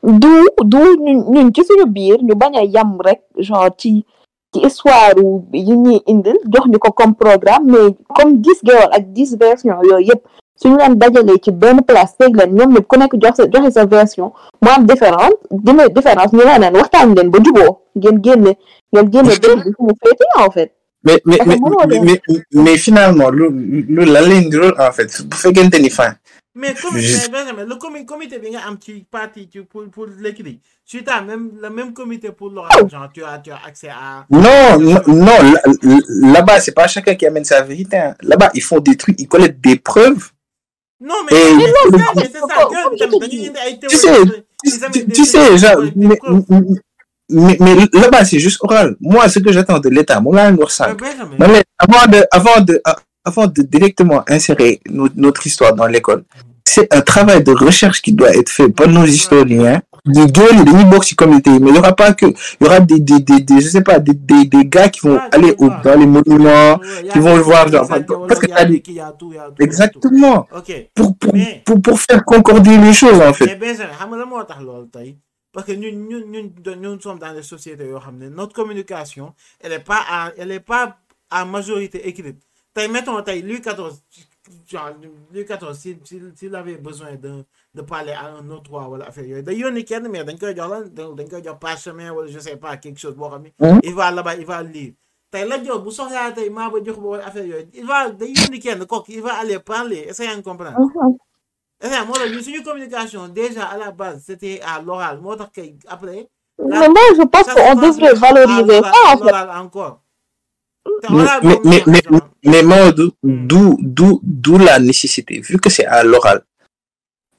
du du ñun ci suñu biir ñu bañ a yam rek genre ci ci histoire yi ñuy indil jox ñu ko comme programme mais comme dix géwal ak dix version yooyu yëpp suñu leen dajalee ci benn place teg leen ñoom ñëpp ku nekk jox sa joxe sa version mu am différence dina différence ñu ne leen waxtaan leen ba juboo ngeen génne ngeen génne dëgg bi fu mu féete en fait mais finalement lu lu lan lay ndirool en fait bu fekkente ni fin Mais comme Benjamin, le comi- comité bi nga am ci parti ci pour pour l'écrit. Tu as même le même comité pour l'oral, genre tu as tu as accès à non non, non là- là-bas c'est pas chacun qui amène sa vérité hein. là-bas ils font des trucs ils collectent des preuves Non mais Et- mais c'est ça, mais c'est tu sais tu, sais genre mais, preuves. mais, mais là-bas c'est juste oral moi ce que j'attends de l'État sànq Benjamin, Non, mais avant de, avant de, avant de directement insérer no- notre histoire dans l'école, c'est un travail de recherche qui doit être fait par nos historiens. Les gueules, les box communauté, mais il n'y aura pas que, il y aura des, des, des, des je sais pas, des, des, des gars qui vont Ah, aller au, dans les monuments, qui vont le des- voir, des genre, parce que t'as des- dit- exactement, pour, pour, Mais- pour, pour faire concorder les choses, en fait. parce que ñun ñun ñun sommes dans des sociétés notre communication elle est pas à elle est pas à majorité écrite mettons tey Louis XIV genre Louis XIV si si s'il avait besoin de de parler à un autre roi wala affaire. Yooyu day yónni kenn mais dañ koy jox la dañ koy jox parchemin wala je sais pas quelque chose boo xam ne il va là-bas il va lire. Tey la jox bu soxlaa tey maa ba jox ba wala affaire yooyu. Il va day yónni kenn kooku il va aller parler. Essayant de comprendre? Essayant moo tax ñu suñu communication déjà à la base c'était à l'oral. Moo tax kay après Mais moi, je pense qu'on devrait valoriser ça, en fait. l'oral encore Mais, mais, mais, mais, mais d'où, d'où, d'où la nécessité, vu que c'est à l'oral,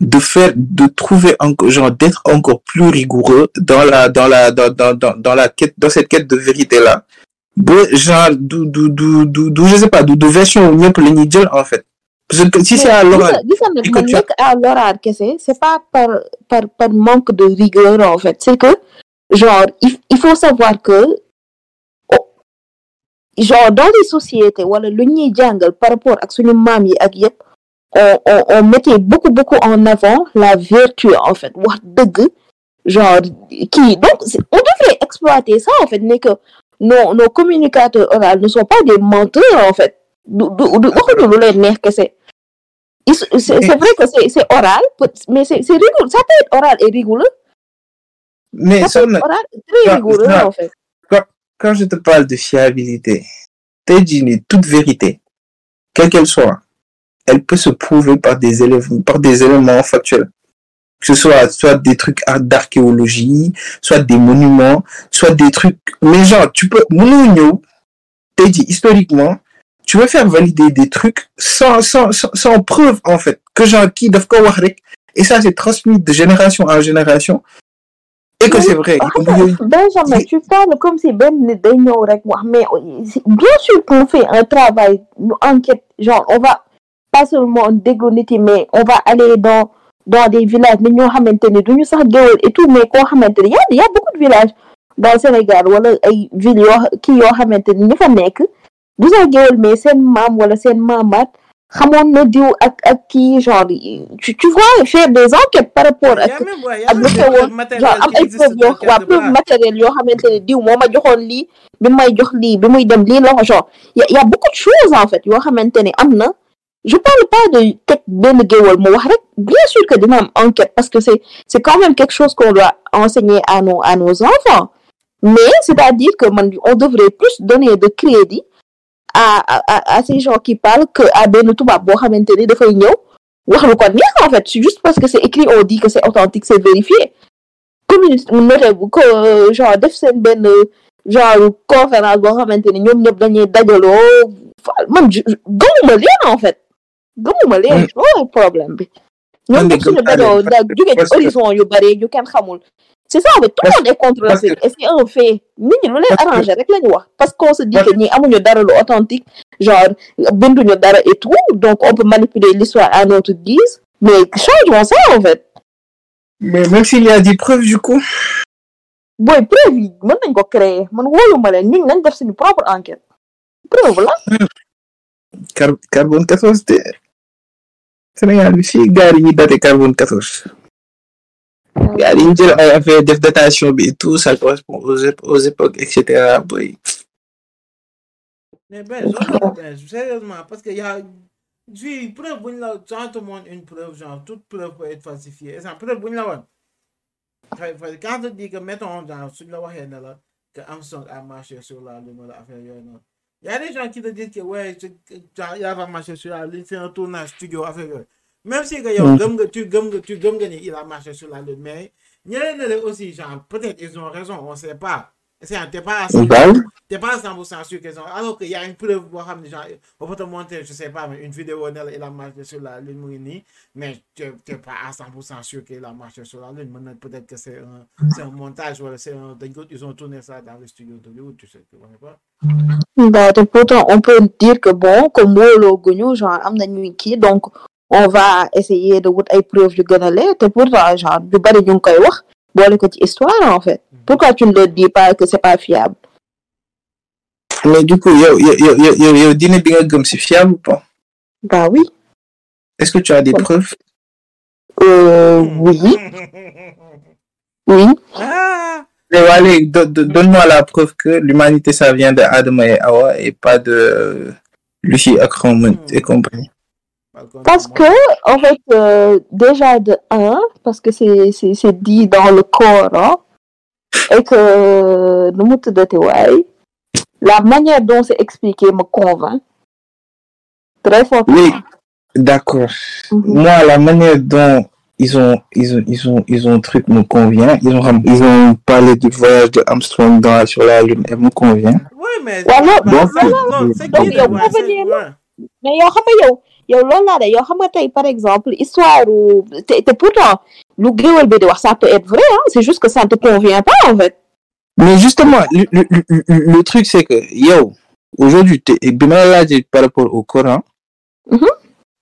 de faire, de trouver encore, genre, d'être encore plus rigoureux dans la, dans la, dans, dans, dans, dans la quête, dans cette quête de vérité-là. Genre, d'où, d'où, d'où, d'où, d'où, je sais pas, d'où, de version au mieux pour les Nigel, en fait. Parce que si c'est à l'oral, à l'oral c'est pas par par par manque de rigueur en fait c'est que genre il, il faut savoir que genre dans les sociétés wala lu ñuy jàngal par rapport ak suñu maam yi ak yëpp on on on mettait beaucoup beaucoup en avant la vertu en fait wax dëgg genre kii donc on devrait exploiter ça en fait n'est que nos nos communicateurs oraux ne sont pas des menteurs en fait du du du waxuñu lu leen neex kese. Il se- c'est vrai que c'est c'est oral mais c'est c'est rigoureux ça peut être oral et rigoureux. Mais ça peut être oral et très ça- rigoureux en fait quand je te parle de fiabilité, t'es dit, toute vérité, quelle qu'elle soit, elle peut se prouver par des éléments, par des éléments factuels. Que ce soit, soit des trucs ar- d'archéologie, soit des monuments, soit des trucs, mais genre, tu peux, mon t'es dit, historiquement, tu veux faire valider des trucs sans, sans, sans, sans preuve, en fait. Que genre, qui doivent. Et ça, c'est transmis de génération en génération. Et que c'est vrai. nga Benjamin tu parles comme si wax mais c'est- bien sûr qu'on fait un travail. Ñu enquête genre on va pas seulement yi mais on va aller dans dans des villages. Sax géwël et tout mais ni y a y a beaucoup de villages dans le Sénégal wala ay villes yoo kii yoo xamante ni ñu fa nekk. Du sax géwël mais seen xamoon na diw ak ak kii genre tu tu vois faire des enquêtes par rapport ak ak lu xewoon. genre am ay preuve yoo waa preuve matérielle yoo xamante ne diw moo ma joxoon lii bi may jox lii bi muy dem lii la genre y a beaucoup de choses en fait yoo xamante ne am na. Je parle pas de teg benn géwal mu wax rek. Bien sûr que dina am enquête parce que c'est c'est quand même quelque chose qu'on doit enseigner à nos à nos enfants. Mais c'est-à-dire que man on devrait plus donner de crédit à à à ces gens qui parlent que à benn tubaab boo xamante ni dafay ñëw wax lu ko neex en fait c'est juste parce que c'est écrit on dit que c'est authentique c'est vérifié. Communiste mu noté bu ko genre def seen benn genre conférence boo xamante ni ñoom ñëpp dañuy dajaloo fa- man je- je- gëmuma leen en fait. Gëmuma leen loolu problème bi. Ñoom ñëpp suñu dajaloo da que- jóge ci horizon yu bari yu kenn xamul c'est ça fait tout le monde est contre le fait et c'est un fait. Nit ñi lu leen arrangé rek la ñu wax. Parce qu'on se dit que ñi amuñu dara lu authentique genre binduñu dara et tout donc on peut manipuler l'histoire à notre guise mais changeons ça en fait. Mais même s'il y a des preuves, du coup. booy preuve yi mën nañ ko créer. Man wóoluma leen ñun nañ def suñu propre enquête. Preuve la. Carbone 14 de Sénégal bi fii gars yi ñuy daté carbone 14 yi ñu jël ay affaire def datation tout ça correspond aux, aux époques et cetera boy Mais ben, genre, ben, sérieusement, parce qu'il y a. J'ai preuve, bu ñu la on te montre une preuve, genre, toute preuve peut être falsifiée. Et c'est preuve, bu ñu Quand on dit que, mettons, genre, suñu la waxee ne que Armstrong a marché sur la Lune, wala affaire yooyu noonu. Il y a des gens qui te disent que, ouais, genre, il a marché sur la Lune, c'est un tournage studio, affaire. Même si que yow, Mm. gëm nga, tu gëm nga, tu gëm nga ni il a marché sur la Lune, mais ñeneen ne la aussi, genre, peut-être ils ont raison, on sait pas. C'est t'es pas à 100%, Bah, t'es pas à 100% sûr qu'ils ont. Alors qu'il y a une preuve, boo xam ne genre, on peut te montrer, je sais pas, mais une vidéo, ne la, il a marché sur la Lune, mu ngi nii, mais tu n'es pas à 100% sûr qu'il a marché sur la Lune. Maintenant, peut-être que c'est un, c'est un montage, voilà, c'est un, dañ ko- ils ont tourné ça dans le studio d'Hollywood, tu sais, tu vois pas? bah te pourtant on peut dire que bon comme wóoloo guñu genre am na ñuy kii donc on va essayer de wut ay preuves yu gën a leer te pourtant genre yu bari ñu ngi koy wax boole ko ci histoire en fait. Pourquoi tu ne dis pas que c'est pas fiable? Mais du coup yow yow yow yow dîner bi nga gëm c'est fiable ou pas? Bah oui. Est-ce que tu as des Ouais. preuves? Euh, oui. Oui. Ah! mais do- donne-moi la preuve que l'humanité ça vient de Adama et Awa et pas de Lucie Ackerman et compagnie. Parce que, en fait, euh, déjà de un, parce que c'est c'est c'est dit dans le Coran, et que, nu mu tuddati waay, la manière dont c'est expliqué me convainc. Très fortement. Oui, d'accord. Mhm. Moi, la manière dont ils ont, ils ont, ils ont, ils ont truc me convient. Ils ont, ils ont parlé du voyage de Armstrong dans, sur la Lune, elle me convient. Oui, mais. Ouais, non, bah, donc, ça, euh, non, c'est qui, mais yow loolu laa de yow xam nga tey par exemple histoire te te pourtant lu géwél bi di wax ça peut être vrai hein c'est juste que ça ne te convient pas en fait Mais justement, le, le, le, le- truc, c'est que, yo, aujourd'hui, par rapport au Coran, Mhm.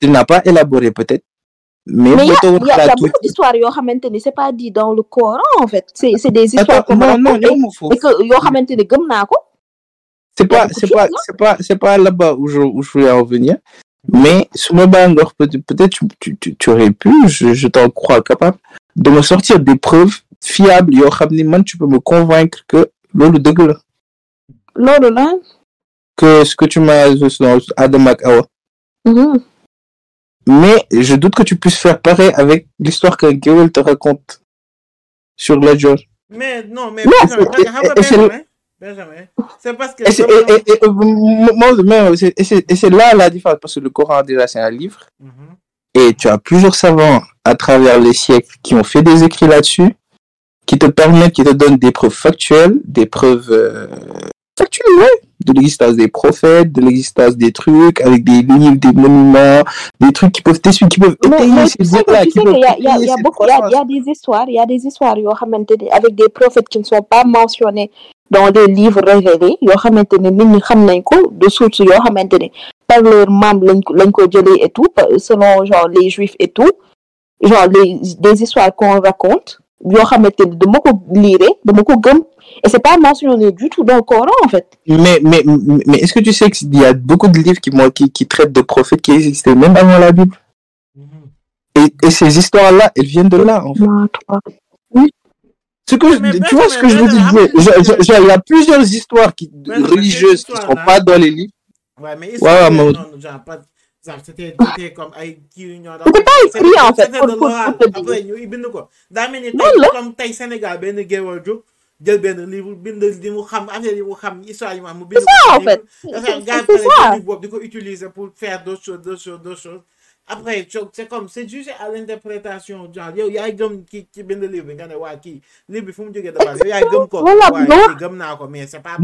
tu n'as pas élaboré peut-être, mais, il y a, y y beaucoup d'histoires yoo xamante ni c'est pas dit dans le Coran en fait c'est c'est des histoires Attends, qu'on me non, non, raconte yow, mon faux. et que yoo xamante ni gëm naa ko c'est pas, beaucoup de c'est pas, choses, non c'est pas, c'est pas là-bas où je, où je voulais en venir. Mais, sur le bangor, peut-être, tu, tu, tu, tu aurais pu, je, je t'en crois capable, de me sortir des preuves fiables, yo, man, tu peux me convaincre que, lolo deug la. loolu la que ce que tu m'as, dans Adam ak Awa. Mhm. Mais, je doute que tu puisses faire pareil avec l'histoire que Gewel te raconte sur la George. Mais non, mais Non, Benjamin, c'est- parce que. Et c'est, et, et, et, euh, moi, mais c'est- et c'est, et c'est là la différence, parce que le Coran, déjà, c'est un livre. Mhm. Et tu as plusieurs savants à travers les siècles qui ont fait des écrits là-dessus, qui te permettent, qui te donnent des preuves factuelles, des preuves euh, factuelles, ouais, de l'existence des prophètes, de l'existence des trucs, avec des livres, des monuments, des trucs qui peuvent t'essuyer, qui peuvent étayer ces qui peuvent a, il y a, y y y des histoires, il y a des histoires avec des prophètes qui ne sont pas mentionnés dans les livres révélés yoo xamante ni nit ñi xam nañ ko de sources yoo xamante par leur maam lañ ko lañ ko jëlee et tout selon genre les juifs et tout genre les des histoires qu'on raconte yoo xamante ni dama ko lire dama ko gëm et c'est pas mentionné du tout dans le Coran en fait Mais, mais, mais est-ce que tu sais qu'il y a beaucoup de livres qui, moi, qui, qui traitent de prophètes qui existaient même avant la Bible? Mhm. et, et ces histoires-là, elles viennent de là, en fait. Ce que je- Mais tu vois ce que je je- je- Il y a plusieurs histoires qui, religieuses qui ne sont pas dans les livres. Ouais, mais Ouais, histoire, ouais, mais- non, genre, pas, c'était, comme C'était écrit, en fait, pour-. Après, ñu bind ko. daa mel ni tey, comme tey Sénégal benn géwél jóg jël benn livre bind li mu xam affaire yi mu xam histoire yi mu am mu bind C'est ça, ko en ci livre. fait. C'est- Dafa c'est- am gars yi c'est pare ça. jël livre boobu di ko utiliser pour faire d'autres choses d'autres choses d'autres choses après c'est comme c'est jugé à l'interprétation genre yow yaay gëm ki ki bind livre bi nga ne waa kii livre bi fu mu jógee de base yow yaay gëm ko Voilà, waaye non. kii gëm naa ko mais c'est pas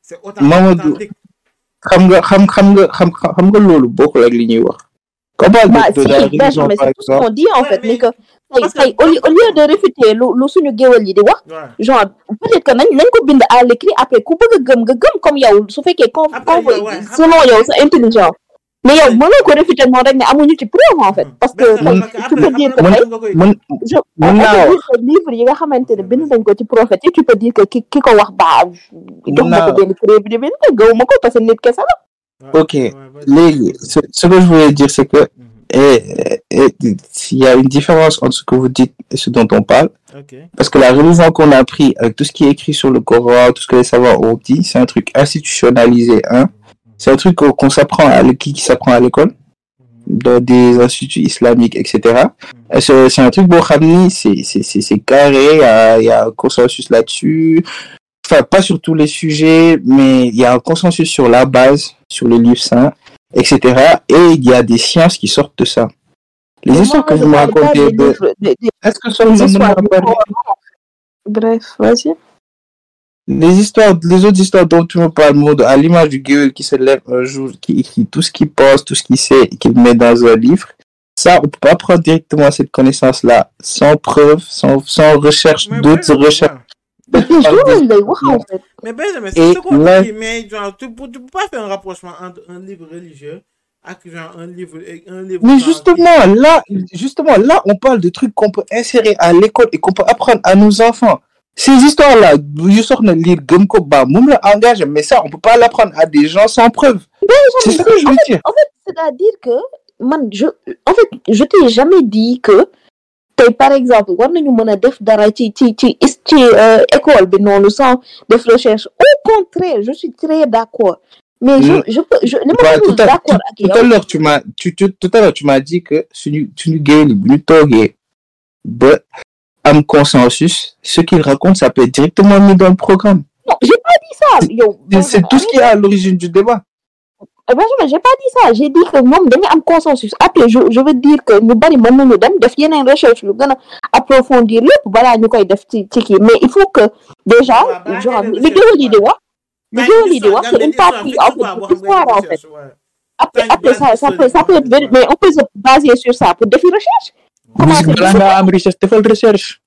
c'est authentique xam nga xam xam nga xam xam nga loolu bokkul ak li ñuy wax. Parle Bah, de, la religion, par c'est tout ce exemple, qu'on dit en fait, mais- que tey au lieu au lieu de réfuter lu lu suñu géwél yi di wax Ouais. genre peut-être que nañ nañ ko bind à l'écrit après ku bëgg a gëm nga gëm comme yow su fekkee selon yow c'est intelligent mais yow mënoo ko réfuter noonu rek ne amuñu ci preuve en fait parce que tu peux dire que tey mën je mën naa wax livre yi nga xamante ne bind nañ ko ci prophète yi tu peux dire que ki ki ko wax baa jox ma ko benn preuve de benn gëwuma ko parce que nit kese la Ok, léegi ce, ce que je voulais dire c'est que Mhm. eh, eh, il y a une différence entre ce que vous dites et ce dont on parle. Ok. Parce que la religion qu'on a appris avec tout ce qui est écrit sur le Coran, tout ce que les savants ont dit, c'est un truc institutionnalisé. Hein. C'est un truc qu'on s'apprend à l'é- qui, qui s'apprend à l'école, dans des instituts islamiques, etc. Et C'est un truc, bon, c'est carré, il y a, il y a un consensus là-dessus. Enfin, pas sur tous les sujets, mais il y a un consensus sur la base, sur le livre saint, etc. Et il y a des sciences qui sortent de ça. Les Mais histoires moi, que vous me racontez, de... est-ce que ça Coran. bref vas-y Les histoires, les autres histoires dont tu me parles, Maud, à l'image du gueule qui se lève un jour, qui écrit tout ce qu'il pense, tout ce qu'il sait, et qu'il met dans un livre, ça, on peut pas prendre directement cette connaissance-là, sans preuve, sans, sans recherche, d'autres recherches. ouais. mais journal lay wax en fait Mais Benjamin, Et c'est ce qu'on là- dit, mais genre, tu, peux- tu peux pas faire un rapprochement entre un livre religieux un livre, un livre Mais justement, là, justement, là, on parle de trucs qu'on peut insérer à l'école et qu'on peut apprendre à nos enfants. Ces histoires-là, you sort de lire Gumko Ba, moum le engage, mais ça, on peut pas l'apprendre à des gens sans preuve. C'est ça que je veux dire. c'est-à-dire que man je en fait je t'ai jamais dit que tey par exemple war nañu mën a def dara ci ci ci is- ci euh, école bi noonu sans def recherche au contraire je suis très d'accord mais je je ma tout d'accord ak tout à l'heure tu m'as tu, tu- tout à l'heure tu m'as dit que suñu suñu yi bu ñu toogee ba am consensus ce qu'ils racontent ça peut être directement mis dans le programme. Non j'ai pas dit ça. C'est- tout ce qui est à l'origine du débat. Benjamin j'ai pas dit ça. J'ai dit que moom dañu am consensus. Après je je veux dire que ñu bari mën nañu dem def yeneen recherche yu gën a approfondir lépp balaa ñu koy def ci ci kii. Mais il faut que déjà genre li géwël yi di wax li géwël yi di wax c'est une partie en fait de l'histoire en fait. après après ça ça peut ça peut être mais on peut se baser sur ça pour defi recherche musique balaa am recherche defal recherche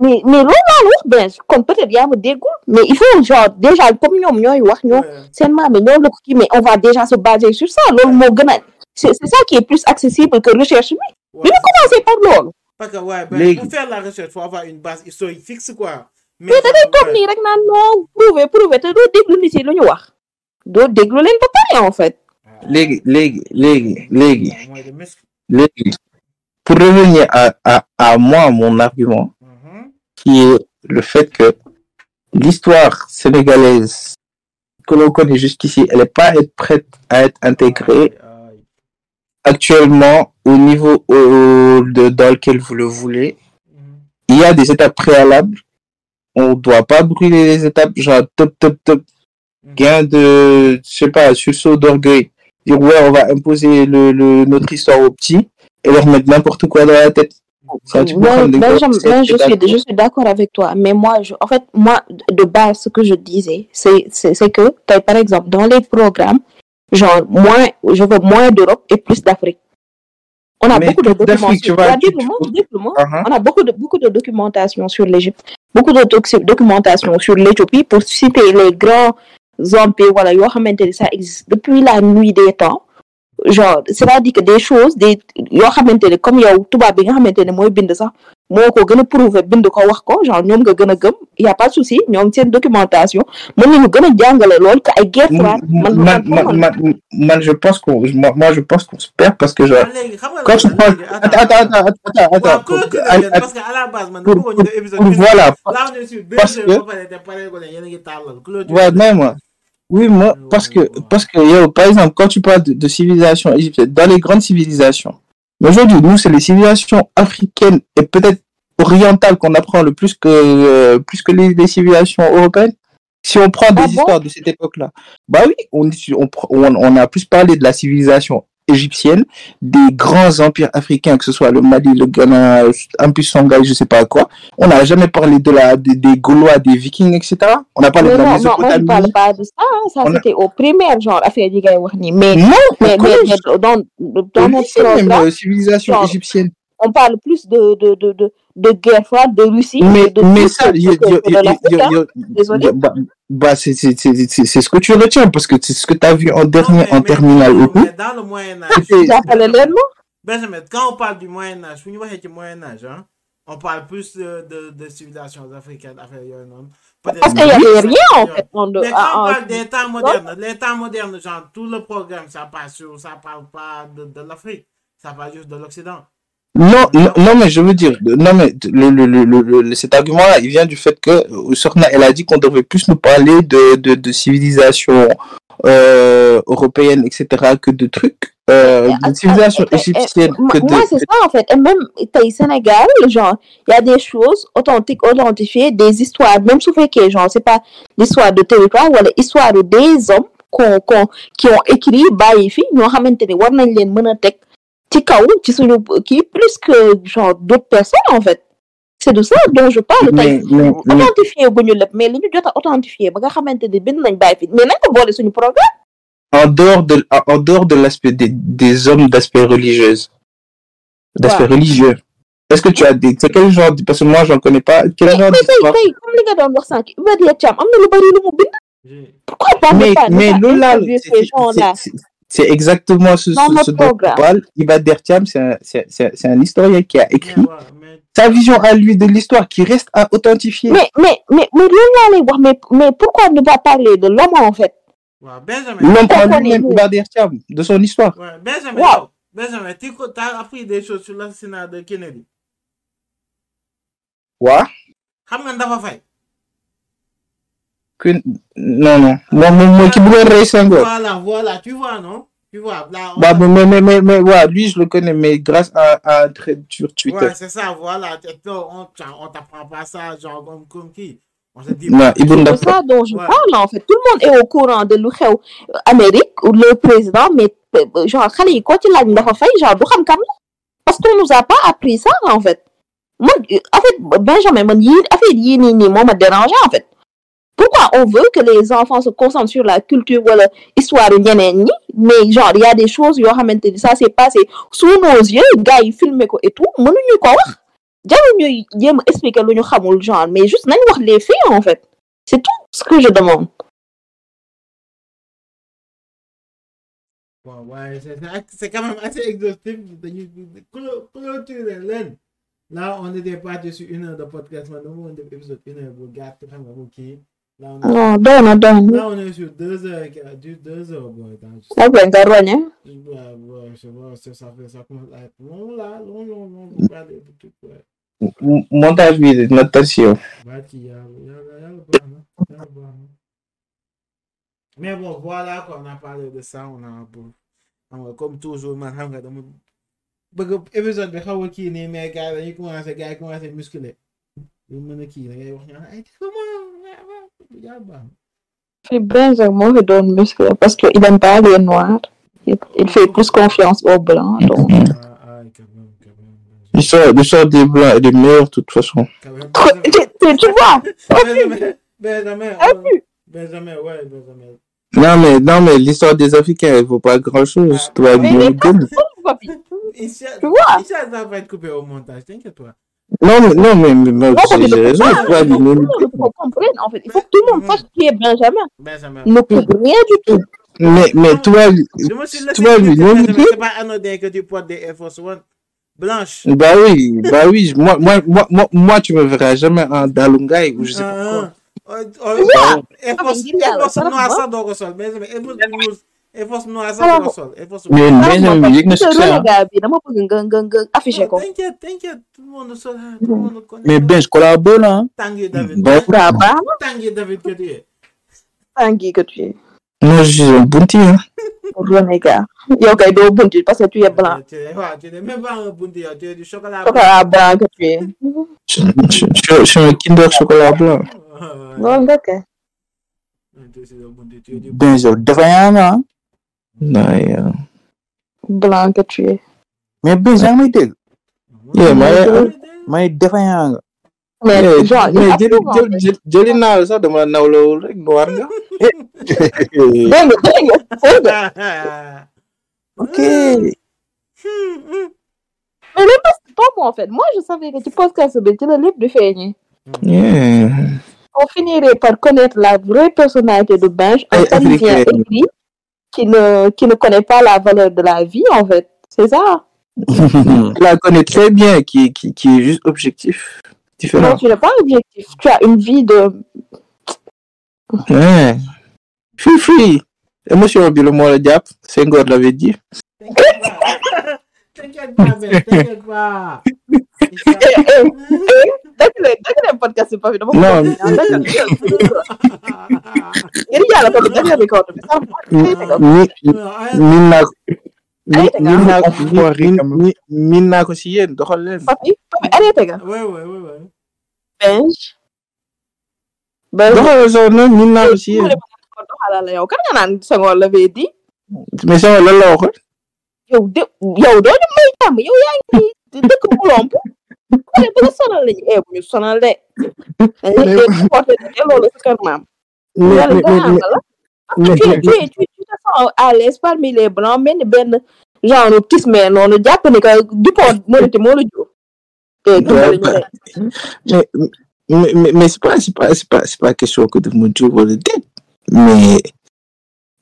mais mais loolu laa la wax ben kon peut-être yaa ma déggul mais il faut genre déjà comme ñoom ñooy wax ñoom seen maam yi ñoom la ko kii mais on va déjà se baser sur ça loolu moo gën a c'est c'est ça qui est plus accessible que recherche bi ñu commencer par loolu Parce que, ouais, ben, pour faire la recherche, il faut avoir une base historique fixe, quoi. Mais, mais da ngay toog ouais. nii rek naan non prouver prouver te doo déglu nit yi lu ñu wax doo déglu leen ba pare en fait léegi léegi léegi léegi Moins de muscles. léegi pour revenir à, à, à moi mon argument Mhm. qui est le fait que l'histoire sénégalaise que l'on connaît jusqu'ici, elle n'est pas être prête à être intégrée actuellement au niveau au- de, dans lequel vous le voulez. Mhm. Il y a des étapes préalables. On doit pas brûler les étapes, genre top, top, top. Gain de, je sais pas, sursaut d'orgueil. Dire ouais, on va imposer le, le, notre histoire aux petits et leur mettre n'importe quoi dans la tête. Ça, tu gars, ben, je, suis, d'accord. je suis d'accord avec toi, mais moi, je, en fait, moi, de base, ce que je disais, c'est que, par exemple, dans les programmes, genre, moins, je veux moins d'Europe et plus d'Afrique. On a Mais beaucoup de tu vois, tu- déglu-moi. Uh-huh. On a beaucoup de, beaucoup de documentation sur l'Égypte, beaucoup de doc- documentation sur l'Éthiopie pour citer les grands empires, voilà, ça existe depuis la nuit des temps. Genre, c'est-à-dire que des choses, des, yoo xamante ne comme yow tubaab bi nga xamante ne mooy bind sax moo ko gën a prouver bind ko wax ko genre ñoom nga gën a gëm y a pas de souci ñoom seen documentation mën nañu gën a jàngale loolu que ay guerre froide man Man, man man, man, man, je pense qu'on, moi, moi, je pense qu'on se perd parce que nga quand tu attends, attends, attends, parce que à la base man voilà, parce que-. Ouais, même. Oui, moi, parce que, ouais. parce que, yo, par exemple, quand tu parles de, de civilisation égyptienne, dans les grandes civilisations, mais aujourd'hui, nous, c'est les civilisations africaines et peut-être orientales qu'on apprend le plus que, euh, plus que les, les civilisations européennes. Si on prend des Ah bon? histoires de cette époque-là, bah oui, on, on, on a plus parlé de la civilisation égyptienne, des grands empires africains, que ce soit le Mali, le Ghana, un peu Songhai, je sais pas quoi. On n'a jamais parlé de la, des, des Gaulois, des Vikings, etc. On a parlé mais de la non, non, je Mésopotamie. parle pas de ça, hein, ça On a- c'était au primaire, genre affaire wax nii mais Non, mais, mais, mais dans, dans notre euh, civilisation égyptienne. On parle plus de, de, de, de, de guerre froide, de Russie, Mais, de, mais ça, Désolé. bah, bah, c'est c'est- c'est- c'est- c'est ce que tu retiens, parce que c'est ce que tu as vu en Non, dernier, mais- en mais- terminale non, mais dans le Moyen-Âge. Benjamin, quand on parle du Moyen-Âge, Moyen-Âge, hein, on parle plus de, de, de civilisations africaines. Peut-être- Parce qu'il y avait rien en fait. De, Mais quand on parle des temps modernes, les temps modernes, genre tout le programme, ça passe sur, ça parle pas de, de l'Afrique, ça parle juste de l'Occident. Non, non, non, mais je veux dire, non, mais le, le, le, le- cet argument-là, il vient du fait que Sorna, elle a dit qu'on devrait plus nous parler de, de, de civilisation euh, européenne, etc., que de trucs, euh, de civilisation eh, égyptienne, Moi, que de, moi, c'est ça en fait. Et même au Sénégal, genre, il y a des choses authentiques, authentifiées, des histoires, même si que genre, c'est pas l'histoire de territoire ou l'histoire des hommes qu'on, qu'on, qui ont écrit bàyyi fi ñoo xamante ne war nañ leen mën a ci kaw ci suñu kii plus que genre d'autres personnes en fait. C'est de ça dont je parle mais, tey. mais, mais, authentifié gu ñu lépp mais li ñu jot a authentifié ba nga xamante ne bind nañ bàyyi fi mais nañ ko boole suñu programme? en dehors de, en dehors de l'aspect des, des hommes d'aspect religieuse, d'aspect Ouais. religieux, est-ce que tu as des, c'est quel genre, de- parce que moi, j'en connais pas, quel mais genre mais tey d'histoire? tey comme li nga doon wax sànq Iba Der Thiam am na lu bari lu mu bind? J'ai- Pourquoi pas mais, ne pas, ne mais pas Lola, interviewer c'est- ces c'est- gens-là? C'est- exactement ce, ce, ce dont on parle. Iba Dertiam, c'est un, historien qui a mais écrit ouais, mais- sa vision à lui de l'histoire qui reste à authentifier. Mais, mais, mais, mais mais, mais pourquoi ne pas parler de l'homme en fait? Ouais, L'homme en Pourquoi lui-même, les- Iba Dertiam, de son histoire. ouais, Benjamin, Wow. Benjamin, tu as appris des choses sur l'assassinat de Kennedy. Ouais. xam nga dafa fay. Que non non moi moi moi qui bëggoon rey Senghor Voilà, voilà, tu vois, non? Tu vois, là, on bah mais mais mais mais ouais, lui je le connais mais grâce à à un trait sur Twitter Ouais, c'est ça, voilà. On, on t'apprend pas ça, genre, comme, comme qui? On se dit. Ibou C'est ça dont je Ouais. parle en fait. Tout le monde est au courant de lu xew Amérique ou le président, mais euh, genre xale yi koo ci laaj dafa fay genre du xam kam la parce qu'on nous a pas appris ça en fait. Moi, euh, en fait, Benjamin, man, yii affaire yii nii nii moo ma dérangé en fait. Pourquoi on veut que les enfants se concentrent sur la culture wala histoire ñeneen ñi? Mais genre il y a des choses yoo xamante ni ça s'est passé sous nos yeux gars yi filmer et tout mënuñu ko wax jarul ñuy jéem a expliquer lu ñu xamul genre mais juste nañ wax les faits en fait c'est tout ce que je demande Bon, ouais, c'est- c'est quand même assez exhaustif. dañuy clôturer leen. Là, on était parti sur une heure de podcast. Maintenant, on est épisode une heure bu gàtt xam. Là, on est, non doy na doy na là, on est sur deux heures, et quart- du- deux heures, boy. Dans- après nga roñe Ouais, ouais, je sais pas, ça, ça ça commence à être long là, long, long, long, on parle de tout, ouais. Bah, a, y a, y a le baax na, y a le baax na. Mais bon, voilà quoi, on a parlé de ça, on a bon, xam nga comme toujours man nga dama bëgg épisode bi xaw a kii nii mais gars yi dañuy commencé gars yi commencé muscler yu mën a kii da ngay wax ñu ay comment fi Benjamin moo fi doon muscle parce que il aime pas les noirs il, il fait plus confiance aux blancs donc Ah, ah, quand même, quand même. l'histoire l'histoire des blancs est des meilleurs de toute façon même. tu, tu- tu vois? Benjamin, Benjamin, ouais. Benjamin, ouais, Benjamin. non mais non mais l'histoire des Africains elle vaut pas grand chose Ah, tubaab mais les Tu vois? Inch'Allah, ça va être coupé au montage, t'inquiète-toi. Non mais non mais mais Non, j'ai raison il faut que tout comprenne en fait il faut que tout le monde sache qui est Benjamin Benjamin. ne coûte rien du tout mais mais ñoo Benjamin, gën c'est pas anodin que tu portes des Air Force One blanches. Bah oui, bah oui, moi, moi, moi, moi, moi, tu me verras jamais en Dalungaï ou je sais pas quoi. Ah, ah. Oh, oh, Air Force mais il y a- Air Force ça va noir pas. ça doo ko sol Benjamin Air Force rouge Air Force noir ça Ça doo va ko sol Air Force Mais Benjamin, yëg na succès, hein. bi dama bëgg nga nga nga affiché ko T'inquiète, t'inquiète, tout le monde sol, hein, tout le monde connaît. Mais Ben, je collabore là. hein. David. Waaw baax na Tanguy David que tu es. Tanguy que tu es Moi, je suis un bunti, hein. renégat yow kay doo bunti parce que tu es blanc Tu n'es même pas un bunti, yow, tu es du chocolat. chocolat blanc que tu es Je, je, je, je suis un Kinder chocolat blanc. Loolu nga kay Ben. Non, yeah. blanc que tu es Mais Ben, j'ai jamais été. Yeah, mais, Mais défaillant nga. mais mais, mais jëli jëli jëli naa la sax dama nawlawul rek noir nga. dégg nga dégg nga Ok. mais lépp c'est pas moi en fait moi je savais que ci podcast bi ci la lépp di feeñee Yeah. on finirait par connaître la vraie personnalité de Benj, un Parisien aigri qui ne, qui ne connaît pas la valeur de la vie, en fait. C'est ça. La connais très bien, qui, qui, qui est juste objectif. Non, Différent. tu n'es pas objectif. Tu as une vie de... Ouais. Free, free. Émotion, le mot la jàpp. Senghor l'avait dit. T'inquiète pas, t'inquiète pas. Eh, eh, eh, dëgg la dëgg la podcast bi Papi dama ko Non, bëgg. Ah, dëgg la. Ngir yàlla Papi dëgg la record bi sax. mi min naa ko mi Arrêtez, min naa ko gars. bon, rin- mi min naa ko si yéen doxal leen. Papi Papi arrêté nga. Ouais, ouais, ouais, ouais. Benj. Benj. doxal soo na min naa ko si yéen. ko doxalal la yow kan nga naan Senghor l'avait dit. mais sama lan la waxoon. yow de yow doo dem may jàmm yow yaa ngi nii dëkk bu lomp tu à parmi les blancs genre que jur mais mais mais c'est pas c'est pas c'est pas c'est pas question que de me dire wala déet mais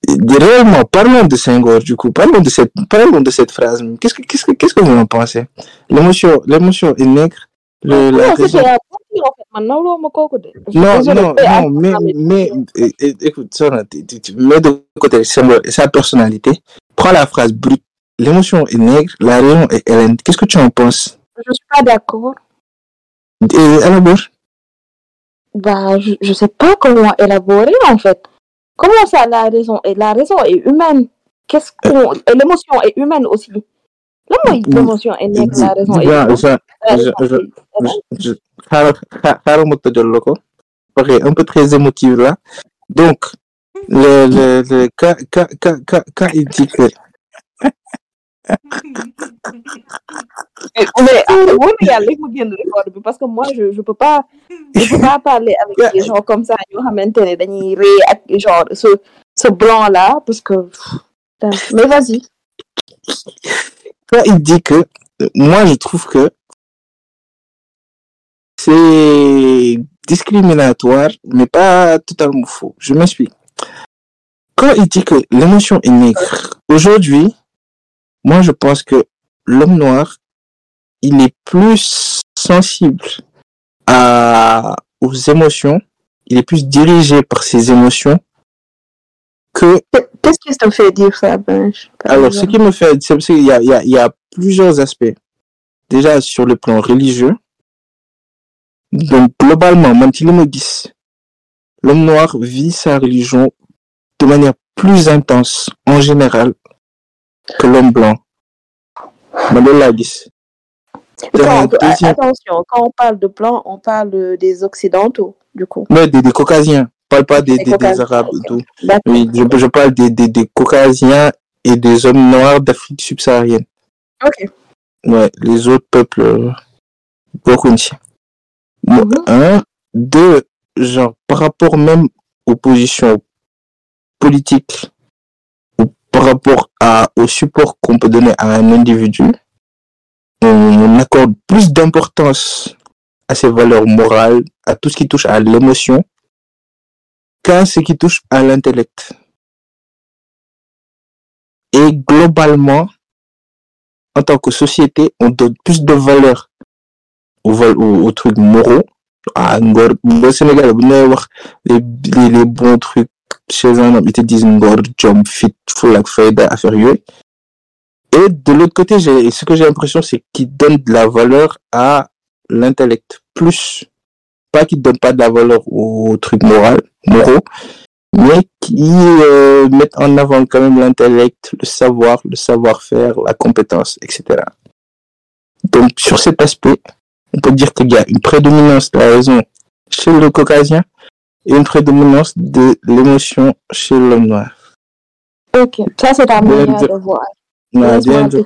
réellement parlons de Senghor du coup parlons de cette parlons de cette phrase qu'est-ce que qu'est-ce que qu'est-ce que vous en pensez? L'émotion l'émotion est nègre le la non raison Non, Désolé, non, non, mais, mais, écoute, tu, mets de côté Senghor et sa personnalité. Prends la phrase brute. L'émotion est nègre, la raison est Hélène. Qu'est-ce que tu en penses? je suis pas d'accord Et alors, bah, je, je sais pas comment élaborer, en fait. Comment ça, la raison est, la raison est humaine? Qu'est-ce qu'on, et l'émotion est humaine aussi. L'émotion est née, la raison est humaine. ok un peu très émotive là donc le le le quand quand quand quand quand il dit que Mais ah, wóor na yàlla léegi mu génn record bi parce que moi je je peux pas je peux pas parler avec des gens comme ça ne genre ce ce blanc là parce que mais vas-y. Quand il dit que moi je trouve que c'est discriminatoire mais pas totalement faux. Je m'explique. Quand il dit que l'émotion est nègre aujourd'hui moi je pense que l'homme noir il est plus sensible à aux émotions il est plus dirigé par ses émotions que qu'est-ce qui te fait dire ça Benj alors, ce qui me fait, c'est parce qu'il y a, il y, a, il y a plusieurs aspects. Déjà, sur le plan religieux. Donc, globalement, même si me dit, l'homme noir vit sa religion de manière plus intense, en général, que l'homme blanc. Quand- Euh, deuxième- attention quand on parle de blanc on parle des occidentaux du coup Mais des, des caucasiens. Je parle pas des, Des arabes et ok. tout. D'accord. Oui, je, je parle des, des, des caucasiens et des hommes noirs d'Afrique subsaharienne. ok Ouais, les autres peuples, euh. Bon, Mhm. Un, deux, genre, par rapport même aux positions politiques, par rapport à, au support qu'on peut donner à un individu, on, accorde plus d'importance à ses valeurs morales, à tout ce qui touche à l'émotion, qu'à ce qui touche à l'intellect. Et globalement, en tant que société, on donne plus de valeur aux, aux, aux trucs moraux. Ah, ngor, au Sénégal, les, les bons trucs chez un homme, ils te disent ngor, jom, fit, full ak fayda, affaire. Et de l'autre côté, ce que j'ai l'impression, c'est qu'ils donnent de la valeur à l'intellect. Plus, pas qu'ils donnent pas de la valeur aux trucs moraux, moraux, mais qui euh, mettent en avant quand même l'intellect, le savoir, le savoir-faire, la compétence, etc. Donc, sur cet aspect, on peut dire qu'il y a une prédominance de la raison chez le caucasien une prédominance de l'émotion chez l'homme noir. ok ça c'est ta Bien manière de voir Naa leen di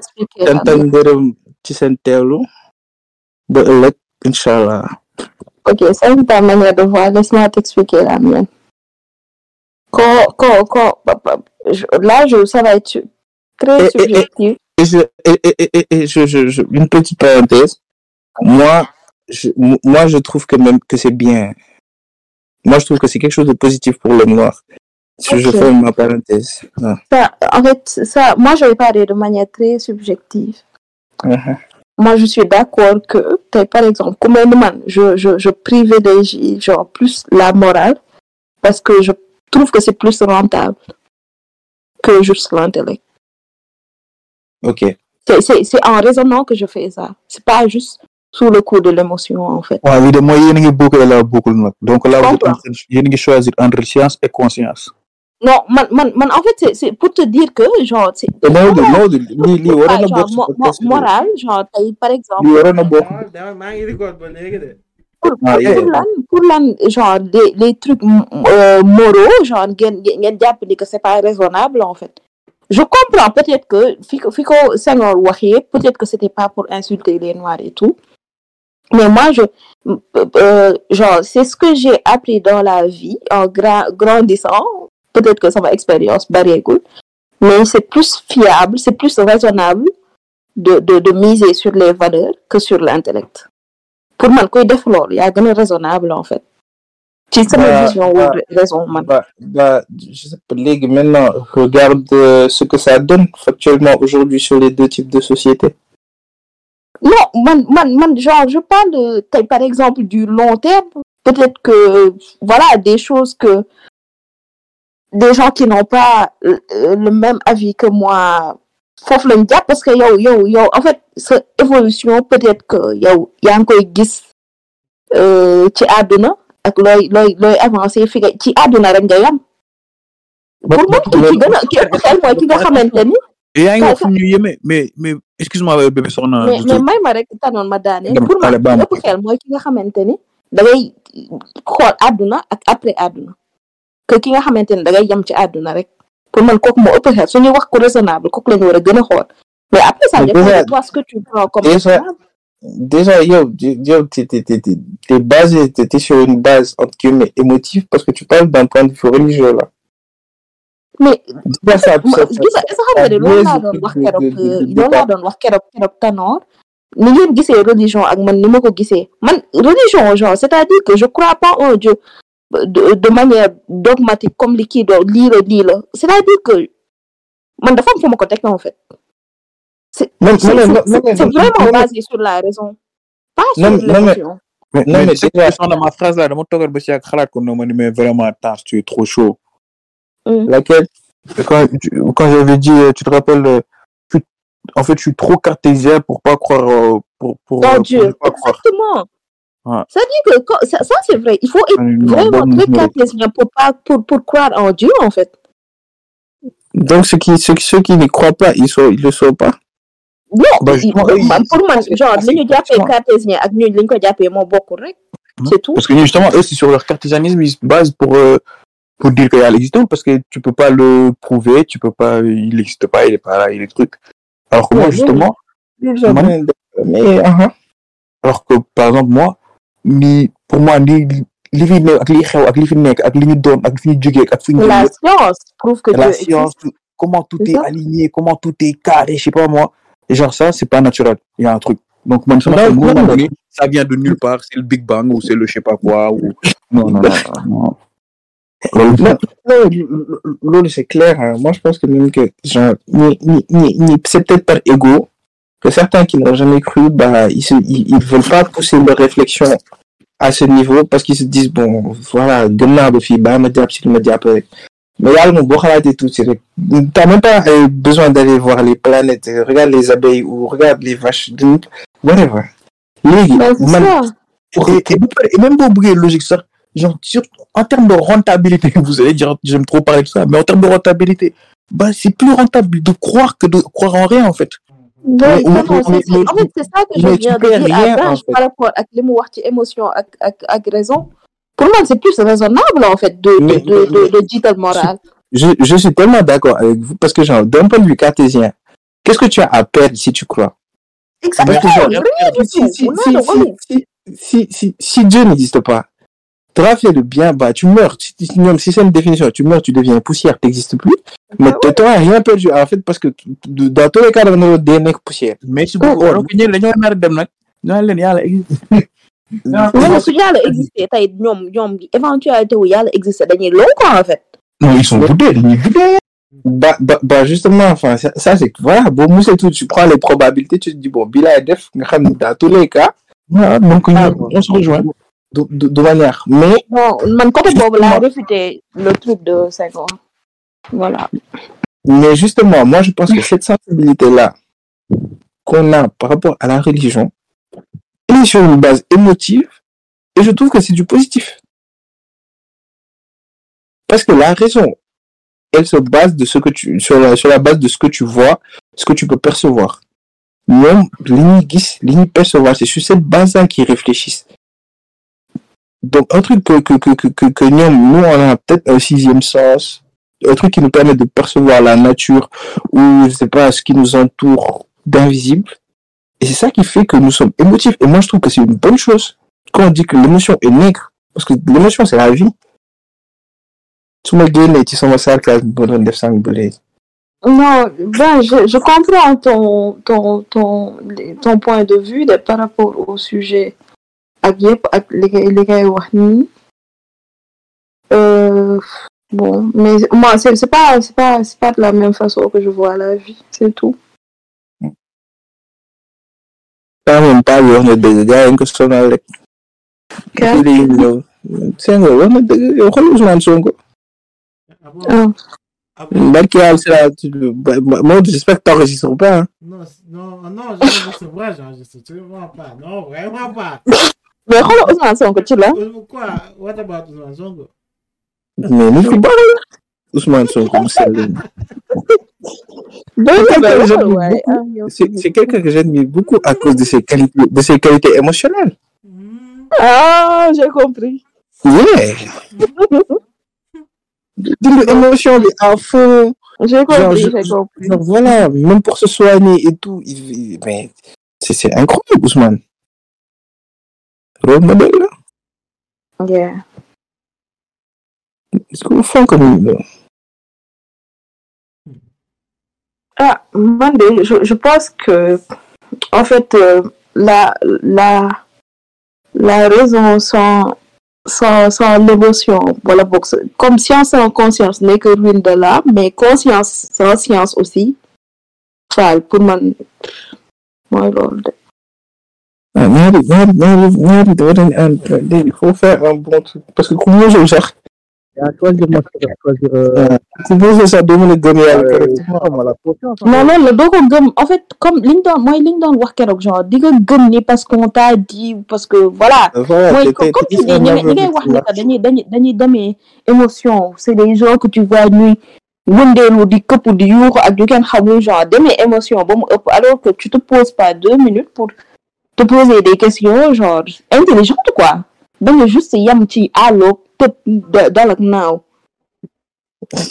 la ak ngërëm ci seen teewlu ba ëllëg incha allah. Ok, ça c'est ta manière de voir. Laisse-moi t'expliquer la mienne. Quand, quand, quand, là, je, ça va être très subjectif. Et, je, et, je- une petite parenthèse. Moi, je, moi, je trouve que même que c'est bien. Moi, je trouve que c'est quelque chose de positif pour l'homme noir. Je, je fais ma parenthèse. Ah. Ça, en fait, ça, moi, je vais parler de manière très subjective. Mhm. Moi, je suis d'accord que, par exemple, comme un je, je, je privilégie, genre, plus la morale, parce que je trouve que c'est plus rentable que juste l'intellect. Ok. C'est, c'est, c'est en raisonnant que je fais ça. C'est pas juste sous le coup de l'émotion, en fait. waaw lii de mooy yéen a ngi boucler la boucle nag donc là vous êtes yéen a ngi choisir entre science et conscience. Non, man, man, man, en fait, c'est, pour te dire que, genre, c'est, lii waroon na bokk moral, genre, tey, par exemple, lii waroon na bokk. Dama- dama- maa ngi record ba léegi de. pour, Ah, pour, yeah. pour lan, pour lan, genre, les, les trucs euh, moraux, genre, ngeen ngeen jàpp ni que c'est pas raisonnable, en fait. Je comprends peut-être que, fi ko, fi ko Senghor peut-être que c'était pas pour insulter les Noirs et tout. Mais moi, je, euh, genre, c'est ce que j'ai appris dans la vie en gra- grandissant. Peut-être que ça ma expérience. Mais c'est plus fiable, c'est plus raisonnable de, de, de miser sur les valeurs que sur l'intellect. Pour loolu yaa gën a raisonnable, en fait. ci sama Bah, vision bah, wu raison. Bah, bah, je sais pas, Ligue, maintenant, regarde euh, ce que ça donne factuellement aujourd'hui sur les deux types de sociétés. Non, man, man, man, genre, je parle de, par exemple du long terme. Peut-être que, voilà, des choses que des gens qui n'ont pas euh, euh, le même avis que moi, foofu lañ jàpp parce que yow, yow, yow, en fait, sa évolution, peut-être que yow, yaa ngi koy gis euh, ci àdduna ak looy looy looy avancé fi nga ci àdduna rek nga yam pour man ki gën a ki ëpp xel mooy ki nga xamante ni yaa ngi Ça- wax fu ñu yéeme mais mais excuse-moi bébé soxna mais mais may ma rek tanoon ma daane pour bam. ëpp xel mooy ki nga xamante ni da ngay xool àdduna ak après àdduna que ki nga xamante ni da ngay yam ci àdduna rek pour man kooku moo ëpp xel suñuy wax ku raisonnable kooku la ñu war a gën a xool mais après ça Mais dépend déjà- de toi ce que tu prends comme déjà-. Déjà, t'es, t'es, t'es, basé, t'es sur une base, entre guillemets, émotive, parce que tu parles d'un point de vue religieux, là. Mais gis nga est-ce que xam nga ne loolu laa doon wax keroog loolu laa doon wax keroog keroog Tanor ni ngeen gisee religion ak man ni ma ko gisee man religion genre c'est-à-dire que je crois pas en Dieu de de manière dogmatique comme li kii doon lii la lii la c'est-à-dire que man dafa am fu ma ko teg en fait c'est vraiment basé sur la raison pas sur non, mais- l'émotion Non, déjà- ma phrase là dama toogal ba si ak xalaat ko noonu ma ni mais vraiment attends tu es trop chaud laquelle? quand, quand j'avais dit, euh, tu te rappelles, euh, tu- en fait, je suis trop cartésien pour pas croire, euh, pour, pour, euh, en pour Dieu ne pas croire. exactement Ouais. c'est-à-dire que quand- ça, ça c'est vrai il faut être Une vraiment très cartésien pour pas pour pour croire en Dieu en fait Donc, ceux qui, ceux, ceux qui n'y croient pas, ils sont, ils le sont pas? non Bah, pour c'est- genre jàppee justement. cartésien ñu ko jàppee moo bokkul rek c'est tout Parce que justement, eux, c'est sur leur cartésianisme, ils se basent pour, euh, pour dire qu'il existe, parce que tu peux pas le prouver, tu peux pas, il n'existe pas, il est pas là, il est truc. Alors que moi, justement, Mais, alors que, par exemple, moi, ni, pour moi, ni, li fi nekk ak li xew ak li fi nekk ak li ñu doon ak fi ñu jógee ak fi ñu la jëm science prouve que la Dieu science, existe tout- comment tout C'est est ça. aligné, comment tout est carré, je sais pas moi. Et genre ça, c'est pas naturel. Il y a un truc. Donc moi, ça, Non, m'a fait non, moment non. donné, ça vient de nulle part, c'est le Big Bang ou c'est le je sais pas quoi. Ou... Non, non, non. non. Non, non, l'autre, c'est clair. hein. Moi, je pense que même que, genre, ni, ni, ni, ni- c'est peut-être par ego que certains qui n'ont jamais cru, bah, ils, se, ils, ils veulent pas pousser leur réflexion à ce niveau parce qu'ils se disent, bon, voilà, demain, de fille, bah, me dire, si me après. Mais là, mon beau et tout, c'est vrai. T'as même pas euh, besoin d'aller voir les planètes, regarde les abeilles ou regarde les vaches, whatever. Les, c'est man- ça Et, et, et même pour bouger logique, ça, genre, sur, en termes de rentabilité, vous allez dire, j'aime trop parler de ça, mais en termes de rentabilité, bah, c'est plus rentable de croire que de croire en rien, en fait. non, en fait c'est ça que je viens de dire rien, à en Benj fait. par rapport ak li mu wax ci émotion ak ak ak raison. Pour moi c'est plus raisonnable en fait de de Mais- de moral. Je, je suis tellement d'accord avec vous parce que, genre, d'un point de vue cartésien, qu'est-ce que tu as à perdre si tu crois? Exactement si Dieu n'existe pas, tu as fait le bien, bah, tu meurs. Si, si, non, si c'est une définition, tu meurs, tu deviens poussière, tu n'existes plus. Mais tu n'auras rien perdu, en fait, parce que dans tous les cas, on a des mecs poussière. Mais si vous, alors que ñeen dañoo nar a dem nag, ñoo leen yàlla existe. même su yàlla existé tey ñoom ñoom éventualité wu yàlla existé dañuy long quoi en fait Non, ils sont boudés, dañuy boudés. Bah, bah, bah, justement, enfin, ça, ça, c'est que, voilà, bon, c'est tout. Tu prends les probabilités, tu te dis, bon, Bila et Def, dans tous les cas, donc Ah, ñu- on se rejoint. De, de, de manière. Mais, non man côté réfuté le truc de Senghor voilà Mais justement, moi, je pense que cette sensibilité-là qu'on a par rapport à la religion, elle est sur une base émotive et je trouve que c'est du positif. Parce que la raison, elle se base de ce que tu, sur la, sur la base de ce que tu vois, ce que tu peux percevoir. Même, ligne gis, ligne percevoir, c'est sur cette base-là qu'ils réfléchissent. Donc, un truc que, que, que, que, que, nous, on a peut-être un sixième sens, un truc qui nous permet de percevoir la nature ou je sais pas ce qui nous entoure d'invisible. Et c'est ça qui fait que nous sommes émotifs. Et moi je trouve que c'est une bonne chose. Quand on dit que l'émotion est nègre parce que l'émotion c'est la vie. Non ben je je comprends ton ton ton ton point de vue par rapport au sujet ak yëpp ak li ngay li ngay wax nii euh, bon mais moi c'est c'est pas c'est pas c'est pas de la même façon que je vois la vie c'est tout daa moom paa bi wax na dëgg gars yi nga ko sonal rek ñëw Senghor wax na dëgg yow xool Ousmane Sonko Ah barki moi j'espère que t'enregistres pas hein. Non, non, non, je vais recevoir, j'enregistre sûrement pas. Non, vraiment pas. Mais xoolal Ousmane Sonko ci la. Quoi? What about Ousmane Sonko? mais nit ku baax la Ousmane Sonko mu sell. C'est quelqu'un que j'admire beaucoup à cause de ses qualités, de ses qualités émotionnelles. Ah, j'ai compris. Ouais. D'une émotion bi à fond. J'ai compris, j'ai compris. Genre, voilà, même pour se soigner et tout. il- il- mais c'est c'est incroyable, Ousmane. Rôle modèle, là. Yeah. Est-ce que vous faites comme lui, là? Ah, man, de- je, je pense que, en fait, euh, la, la, la raison sans, sans, sans l'émotion, c'est- comme science sans conscience n'est que ruine de l'âme, mais conscience sans science aussi, ça, pour man, mooy loolu de. Il faut faire un bon truc parce que choisir euh, euh, confiance non gëm en fait comme genre parce qu'on t'a dit parce que voilà. Voilà mooy te- comme te- comme te tu gis dis nga ñi ñaar ñi ngay yooyu wax ni que dañuy dañuy dañuy demee émotion c'est des gens que tu vois ñuy wëndeelu di këpp di yuuxu ak yu kenn xamul genre demee émotion ba mu ëpp alors que tu te poses pas deux minutes pour te poser des questions genre intelligentes quoi. Nga juste yam ci allo tëb da- dal ak naaw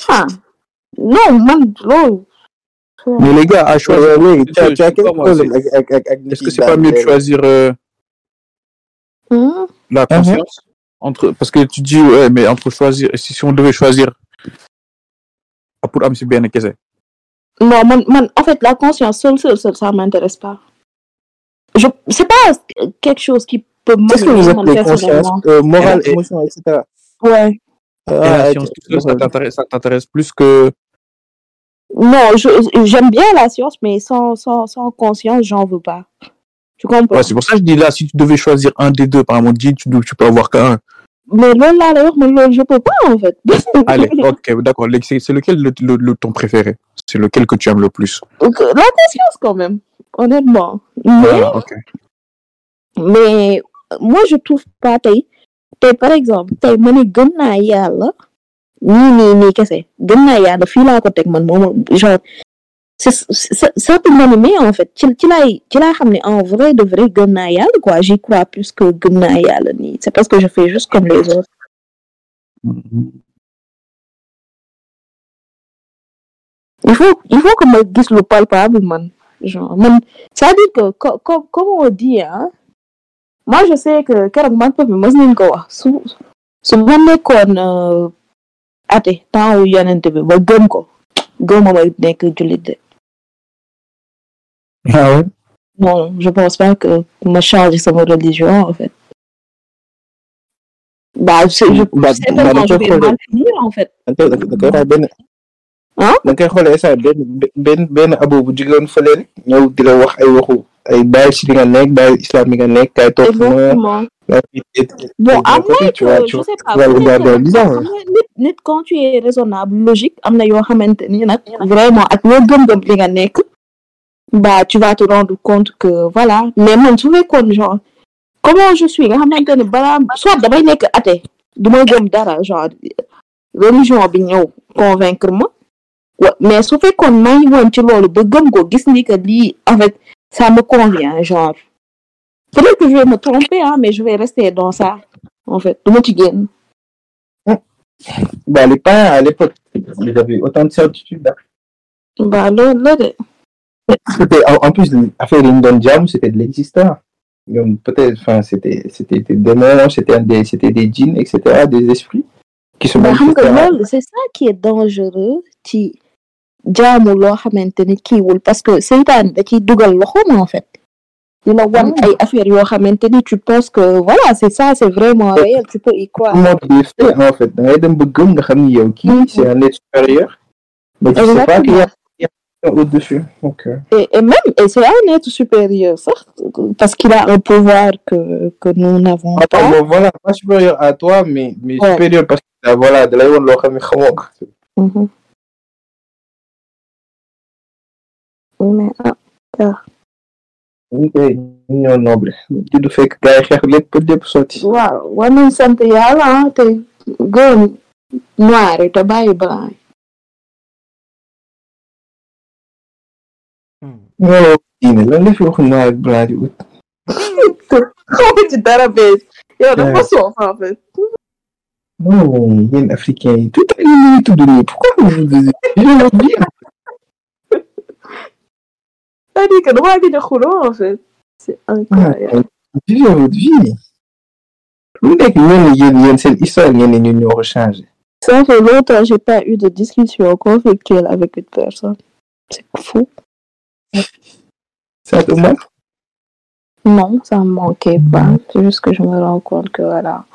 ah non man loolu mais les gars à choisir c'est- ak est-ce que c'est pas mieux de choisir euh, Hmm? la conscience entre parce que tu dis ouais mais entre choisir si, si on devait choisir ah, pour am si benn kese. Non, man, man, en fait, la conscience seule, seule, seule, ça m'intéresse pas. Je, c'est pas quelque chose qui peut Qu'est-ce que vous appelez conscience euh, morale Et- émotion etc Ouais. et la Ah, science ça t'intéresse plus que Non, je, j'aime bien la science, mais sans, sans, sans conscience, j'en veux pas. Tu comprends? ouais, c'est pour ça que je dis là si tu devais choisir un des deux par exemple dit tu, peux avoir qu'un Mais là, là, là, je peux pas, en fait. allez ok d'accord c'est lequel le, le, le ton préféré? C'est lequel que tu aimes le plus? Donc, La conscience, quand même, honnêtement. Mais, ah, ok mais, moi, je trouve pas, tey, tey, par exemple, tey, ma ne gëm naa yàlla, nii, nii, nii, kese, gëm naa yàlla, fii laa ko teg, man, moom, genre, c'est, ça peut m'animer, en fait. Ci, ci laay, ci laay xam ne, en vrai, de vrai, gëm naa yàlla, quoi. J'y crois plus que gëm naa yàlla, nii. C'est parce que je fais juste comme les autres. Il faut, il faut que ma gis lu palpable, man. Genre, man, c'est-à-dire que, co- co- comme on dit, hein, moi, je sais que, keroog man peuple mës nañ ko wax, su, su ma euh, de. ah Non, je pense pas que ma changer sama religion, en fait. Bah, c'est, je, Bah, certainement, bah, je vais mal finir, en fait. Da koy Hein? da koy xoolee saa benn benn benn abo bu jógewoon fële rek ñëw di la wax ay waxu ay bàyyi si li nga nekk bàyyi islam bi nga nekk kay toog ma Bon, à moins que, tu je sais pas, xam nga nit, nit quand tu es raisonnable, logique, am na yoo xamante ni nag vraiment ak loo gëm-gëm li nga nekk, bah tu vas te rendre compte que voilà. Mais man su fekkoon genre comment je suis nga xamante ne balaa soit damay nekk athée du ma gëm dara genre religion bi ñëw convaincre ma mais su fekkoon maa ngi woon ci loolu ba gëm ko gis ni que lii en fait ça me convient genre peut-être que je vais me tromper hein, mais je vais rester dans ça en fait du ma ci génn bah, les parents à l'époque ils avaient autant de certitude là. bah loolu la de C'était, en, plus, l'affaire d'une donne jam, c'était de l'existant. Peut-être, enfin, c'était, c'était des démons, c'était des, c'était des djinns, etc., des esprits qui se xam nga manifestaient. loolu c'est ça qui est dangereux ci jaamu loo xamante ni kiiwul parce que seytaan da ciy dugal loxoom en fait di la wan ay affaires yoo xamante ni tu penses que voilà c'est ça c'est vraiment réel tu peux y croire en fait. Da ngay dem ba gëm nga xam ni yow kii, c'est un être supérieur. Mais tu sais pas qu'il y a au-dessus. Euh, et, et même et c'est un être supérieur sax parce qu'il a un pouvoir que que nous n'avons pas bon, voilà, pas supérieur à toi, mais, mais Ouais. supérieur parce que, voilà, de lay woon loo ñoo noble ci du fekk gars yi xeex lépp lépp sotti waaw war nañ sant yàlla ah te gën noir yi te bàyyi blanc yi Hmm. ñoo diine lan la fi wax noir ak blanc di ut xamu ci dara bees yow dafa soof en fait non mais yéen africains yi tout à l'heure ñu tudd nii pourquoi vous vous dites c'est-à-dire que xuloo en fait. C'est incroyable. Vivez votre vie. Lu nekk ñenn yéen yéen seen histoire ngeen ne ñun ñoo ko changé ça fait longtemps j'ai pas eu de discussion conflictuelle avec une personne. C'est fou. Ça te manque? Non ça me manquait pas. C'est juste que je me rends compte que voilà.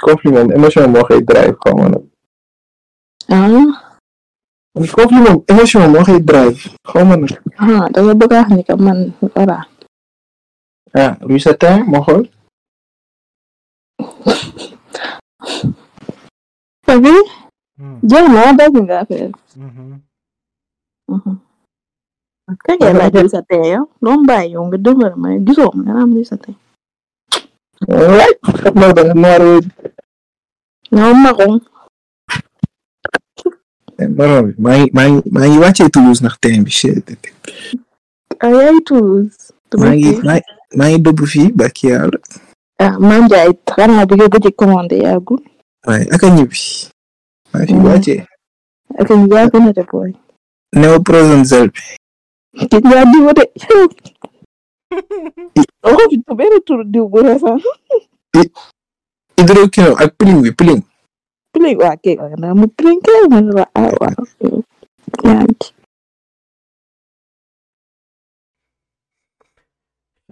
Compliment émotion moo koy drive xaw ma nag ah compliment émotion moo koy drive xaw ma nag ah danga bëgg a wax ni que man voilà ah luy sa temps moo xool Fabi Hmm. jeex na dagg nga affaire Mhm. kañ ngay laaj luy sa tee yow doo bàyyi yow nga demal ma gisoo ma nga naan luy sa tee waay xam naa da nga noir non marron maron bi maa ngi maa ngi maa ngi wàccee Toulouse ndax teen bi chet ah yaay Toulouse. Maa ngi maa maa ngi bëbb fii bàkki yàlla ah man Ndiaye xanaa bi nga gëj a commandé yàggul waaye aka ñibbi maa ngi fi wàccee ak ñu yàgg na de booy néoprosone zel bi gis nga diw de waxu fi benn tur diw bu récent hydroquinone ak piling bi piling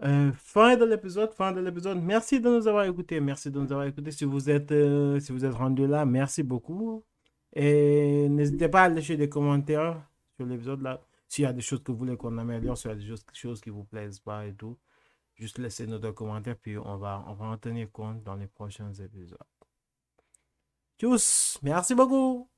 Euh, fin de l'épisode, fin de l'épisode. Merci de nous avoir écoutés. Merci de nous avoir écoutés. Si vous êtes, euh, si vous êtes rendu là, merci beaucoup. Et n'hésitez pas à laisser des commentaires sur l'épisode là. S'il y a des choses que vous voulez qu'on améliore, s'il y a des choses, choses qui vous plaisent pas et tout, juste laissez-nous commentaires puis on va, on va en tenir compte dans les prochains épisodes. Merci beaucoup.